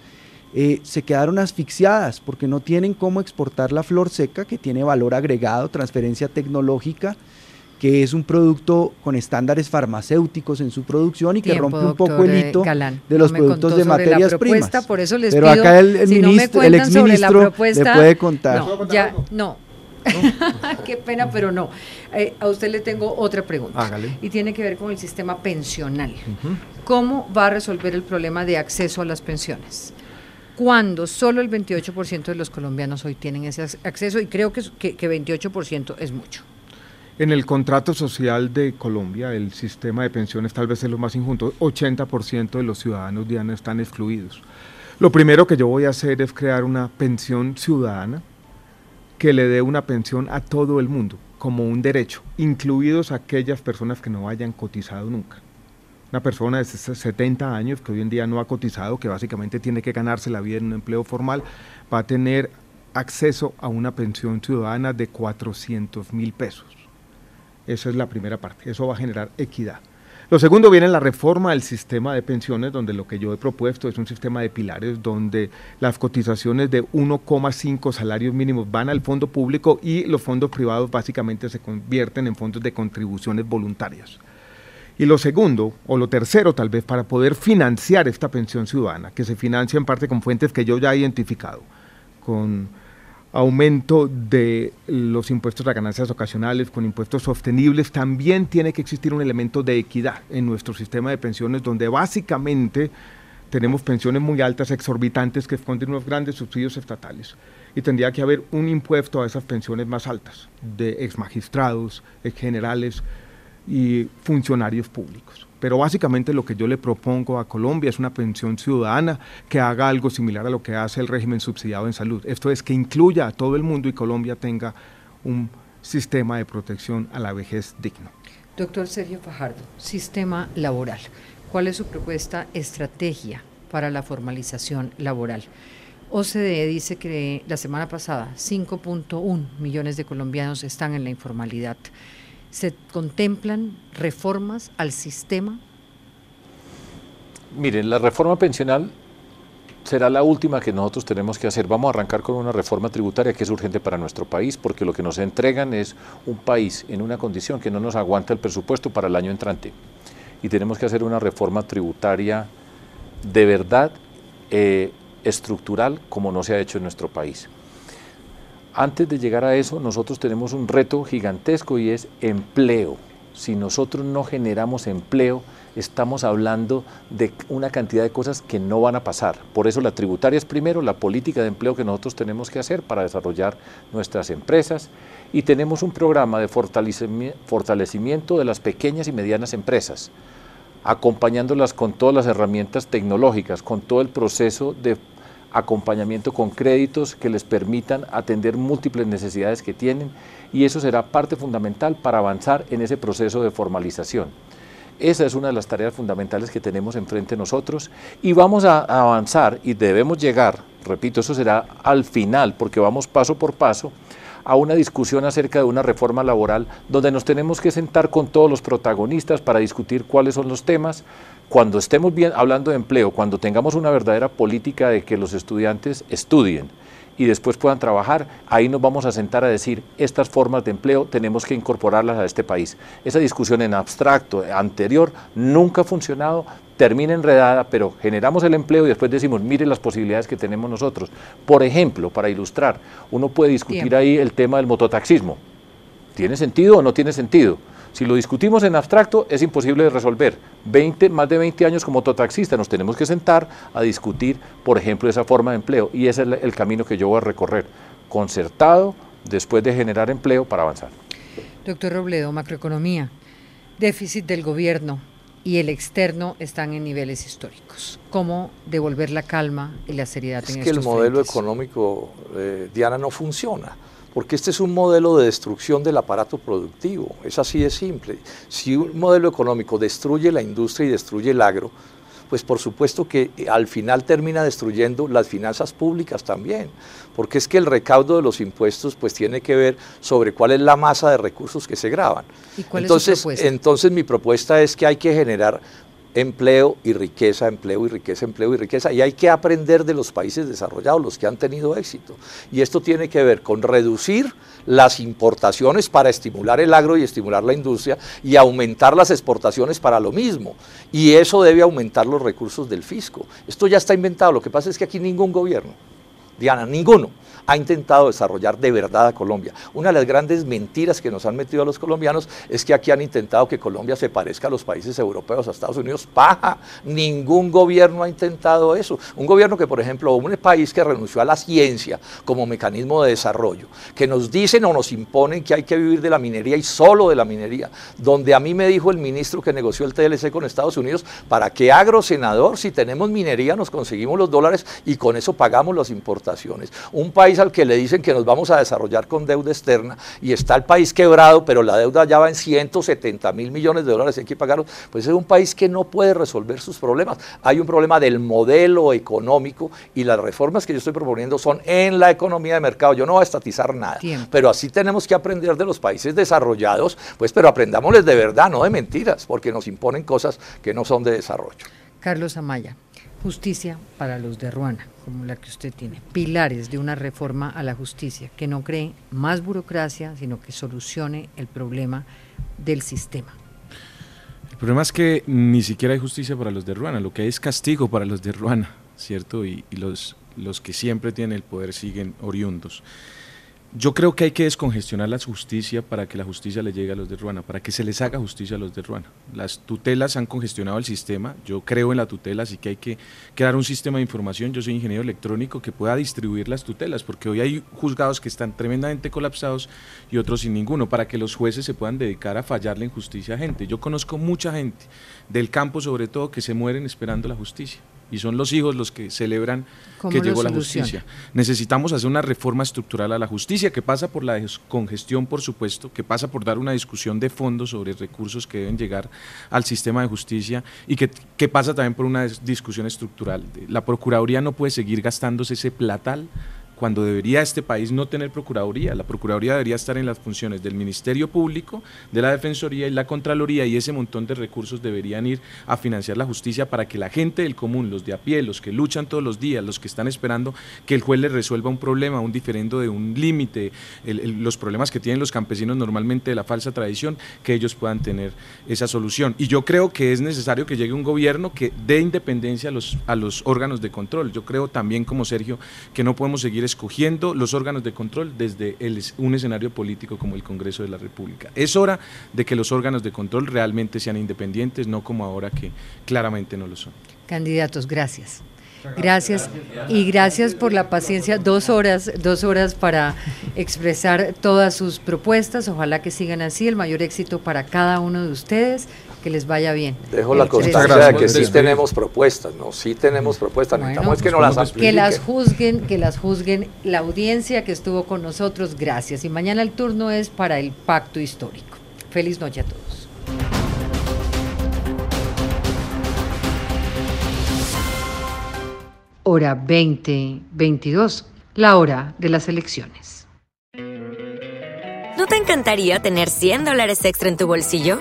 eh, se quedaron asfixiadas porque no tienen cómo exportar la flor seca que tiene valor agregado, transferencia tecnológica, que es un producto con estándares farmacéuticos en su producción y que Tiempo, rompe un poco el eh, hito Galán. de No los me productos de materias propuesta, primas. por eso les Pero pido, acá el, el si no me ministro, el cuentan sobre la exministro propuesta, le puede contar. No, ya, no. Qué pena, pero no. Eh, a usted le tengo otra pregunta. Hágale. Y tiene que ver con el sistema pensional. ¿Cómo va a resolver el problema de acceso a las pensiones? Cuando solo el 28% de los colombianos hoy tienen ese ac- acceso, y creo que, que, que 28% es mucho. En el contrato social de Colombia, el sistema de pensiones tal vez es lo más injusto. 80% de los ciudadanos diana están excluidos. Lo primero que yo voy a hacer es crear una pensión ciudadana que le dé una pensión a todo el mundo como un derecho, incluidos aquellas personas que no hayan cotizado nunca. Una persona de ses- 70 años que hoy en día no ha cotizado, que básicamente tiene que ganarse la vida en un empleo formal, va a tener acceso a una pensión ciudadana de 400 mil pesos. Esa es la primera parte. Eso va a generar equidad. Lo segundo viene la reforma del sistema de pensiones, donde lo que yo he propuesto es un sistema de pilares donde las cotizaciones de 1,5 salarios mínimos van al fondo público y los fondos privados básicamente se convierten en fondos de contribuciones voluntarias. Y lo segundo, o lo tercero tal vez, para poder financiar esta pensión ciudadana, que se financia en parte con fuentes que yo ya he identificado, con aumento de los impuestos a ganancias ocasionales, con impuestos sostenibles, también tiene que existir un elemento de equidad en nuestro sistema de pensiones, donde básicamente tenemos pensiones muy altas, exorbitantes, que esconden unos grandes subsidios estatales. Y tendría que haber un impuesto a esas pensiones más altas, de exmagistrados, ex generales y funcionarios públicos. Pero básicamente lo que yo le propongo a Colombia es una pensión ciudadana que haga algo similar a lo que hace el régimen subsidiado en salud. Esto es que incluya a todo el mundo y Colombia tenga un sistema de protección a la vejez digno. Doctor Sergio Fajardo, sistema laboral. ¿Cuál es su propuesta, estrategia para la formalización laboral? OCDE dice que la semana pasada 5.1 millones de colombianos están en la informalidad. ¿Se contemplan reformas al sistema? Miren, la reforma pensional será la última que nosotros tenemos que hacer. Vamos a arrancar con una reforma tributaria que es urgente para nuestro país, porque lo que nos entregan es un país en una condición que no nos aguanta el presupuesto para el año entrante. Y tenemos que hacer una reforma tributaria de verdad eh, estructural como no se ha hecho en nuestro país. Antes de llegar a eso, nosotros tenemos un reto gigantesco y es empleo. Si nosotros no generamos empleo, estamos hablando de una cantidad de cosas que no van a pasar. Por eso la tributaria es primero la política de empleo que nosotros tenemos que hacer para desarrollar nuestras empresas y tenemos un programa de fortalecimi- fortalecimiento de las pequeñas y medianas empresas. acompañándolas con todas las herramientas tecnológicas, con todo el proceso de acompañamiento con créditos que les permitan atender múltiples necesidades que tienen y eso será parte fundamental para avanzar en ese proceso de formalización. Esa es una de las tareas fundamentales que tenemos enfrente nosotros y vamos a avanzar y debemos llegar, repito, eso será al final porque vamos paso por paso a una discusión acerca de una reforma laboral donde nos tenemos que sentar con todos los protagonistas para discutir cuáles son los temas. Cuando estemos bien hablando de empleo, cuando tengamos una verdadera política de que los estudiantes estudien, y después puedan trabajar, ahí nos vamos a sentar a decir, estas formas de empleo tenemos que incorporarlas a este país. Esa discusión en abstracto anterior nunca ha funcionado, termina enredada, pero generamos el empleo y después decimos, mire las posibilidades que tenemos nosotros. Por ejemplo, para ilustrar, uno puede discutir ahí el tema del mototaxismo. ¿Tiene sentido o no tiene sentido? Si lo discutimos en abstracto, es imposible de resolver. 20, más de 20 años como mototaxista, nos tenemos que sentar a discutir, por ejemplo, esa forma de empleo. Y ese es el camino que yo voy a recorrer, concertado, después de generar empleo para avanzar. Doctor Robledo, macroeconomía, déficit del gobierno y el externo están en niveles históricos. ¿Cómo devolver la calma y la seriedad es en que el modelo frentes? económico, eh, Diana, no funciona porque este es un modelo de destrucción del aparato productivo, es así de simple. Si un modelo económico destruye la industria y destruye el agro, pues por supuesto que al final termina destruyendo las finanzas públicas también, porque es que el recaudo de los impuestos pues tiene que ver sobre cuál es la masa de recursos que se graban. ¿Y cuál entonces, es su propuesta? entonces mi propuesta es que hay que generar empleo y riqueza, empleo y riqueza, empleo y riqueza. Y hay que aprender de los países desarrollados, los que han tenido éxito. Y esto tiene que ver con reducir las importaciones para estimular el agro y estimular la industria y aumentar las exportaciones para lo mismo. Y eso debe aumentar los recursos del fisco. Esto ya está inventado. Lo que pasa es que aquí ningún gobierno, Diana, ninguno ha intentado desarrollar de verdad a Colombia. Una de las grandes mentiras que nos han metido a los colombianos es que aquí han intentado que Colombia se parezca a los países europeos, a Estados Unidos. Paja, ningún gobierno ha intentado eso. Un gobierno que, por ejemplo, un país que renunció a la ciencia como mecanismo de desarrollo, que nos dicen o nos imponen que hay que vivir de la minería y solo de la minería, donde a mí me dijo el ministro que negoció el TLC con Estados Unidos, ¿para qué agro, senador? Si tenemos minería nos conseguimos los dólares y con eso pagamos las importaciones. Un país al que le dicen que nos vamos a desarrollar con deuda externa y está el país quebrado, pero la deuda ya va en 170 mil millones de dólares, hay que pagarlos, pues es un país que no puede resolver sus problemas. Hay un problema del modelo económico y las reformas que yo estoy proponiendo son en la economía de mercado. Yo no voy a estatizar nada, Tiempo. pero así tenemos que aprender de los países desarrollados, pues pero aprendámosles de verdad, no de mentiras, porque nos imponen cosas que no son de desarrollo. Carlos Amaya, justicia para los de Ruana, como la que usted tiene. Pilares de una reforma a la justicia que no cree más burocracia, sino que solucione el problema del sistema. El problema es que ni siquiera hay justicia para los de Ruana, lo que hay es castigo para los de Ruana, ¿cierto? Y, los, los que siempre tienen el poder siguen oriundos. Yo creo que hay que descongestionar la justicia para que la justicia le llegue a los de Ruana, para que se les haga justicia a los de Ruana. Las tutelas han congestionado el sistema, yo creo en la tutela, así que hay que crear un sistema de información. Yo soy ingeniero electrónico que pueda distribuir las tutelas, porque hoy hay juzgados que están tremendamente colapsados y otros sin ninguno, para que los jueces se puedan dedicar a fallarle en justicia a gente. Yo conozco mucha gente del campo, sobre todo, que se mueren esperando la justicia y son los hijos los que celebran ¿Cómo que llegó la justicia. Necesitamos hacer una reforma estructural a la justicia que pasa por la descongestión, por supuesto, que pasa por dar una discusión de fondo sobre recursos que deben llegar al sistema de justicia y que, que pasa también por una discusión estructural. La Procuraduría no puede seguir gastándose ese platal cuando debería este país no tener Procuraduría. La Procuraduría debería estar en las funciones del Ministerio Público, de la Defensoría y la Contraloría y ese montón de recursos deberían ir a financiar la justicia para que la gente del común, los de a pie, los que luchan todos los días, los que están esperando que el juez les resuelva un problema, un diferendo de un límite, los problemas que tienen los campesinos normalmente de la falsa tradición, que ellos puedan tener esa solución. Y yo creo que es necesario que llegue un gobierno que dé independencia a los, a los órganos de control. Yo creo también como Sergio que no podemos seguir escogiendo los órganos de control desde el un escenario político como el Congreso de la República. Es hora de que los órganos de control realmente sean independientes, no como ahora que claramente no lo son. Candidatos, gracias. Gracias y gracias por la paciencia. Dos horas, dos horas para expresar todas sus propuestas. Ojalá que sigan así. El mayor éxito para cada uno de ustedes. Que les vaya bien. Dejo la constancia de que sí tenemos propuestas, ¿no? Sí tenemos propuestas. Necesitamos que no las Que las juzguen, que las juzguen la audiencia que estuvo con nosotros. Gracias. Y mañana el turno es para el pacto histórico. Feliz noche a todos. hora 2022, la hora de las elecciones. ¿No te encantaría tener 100 dólares extra en tu bolsillo?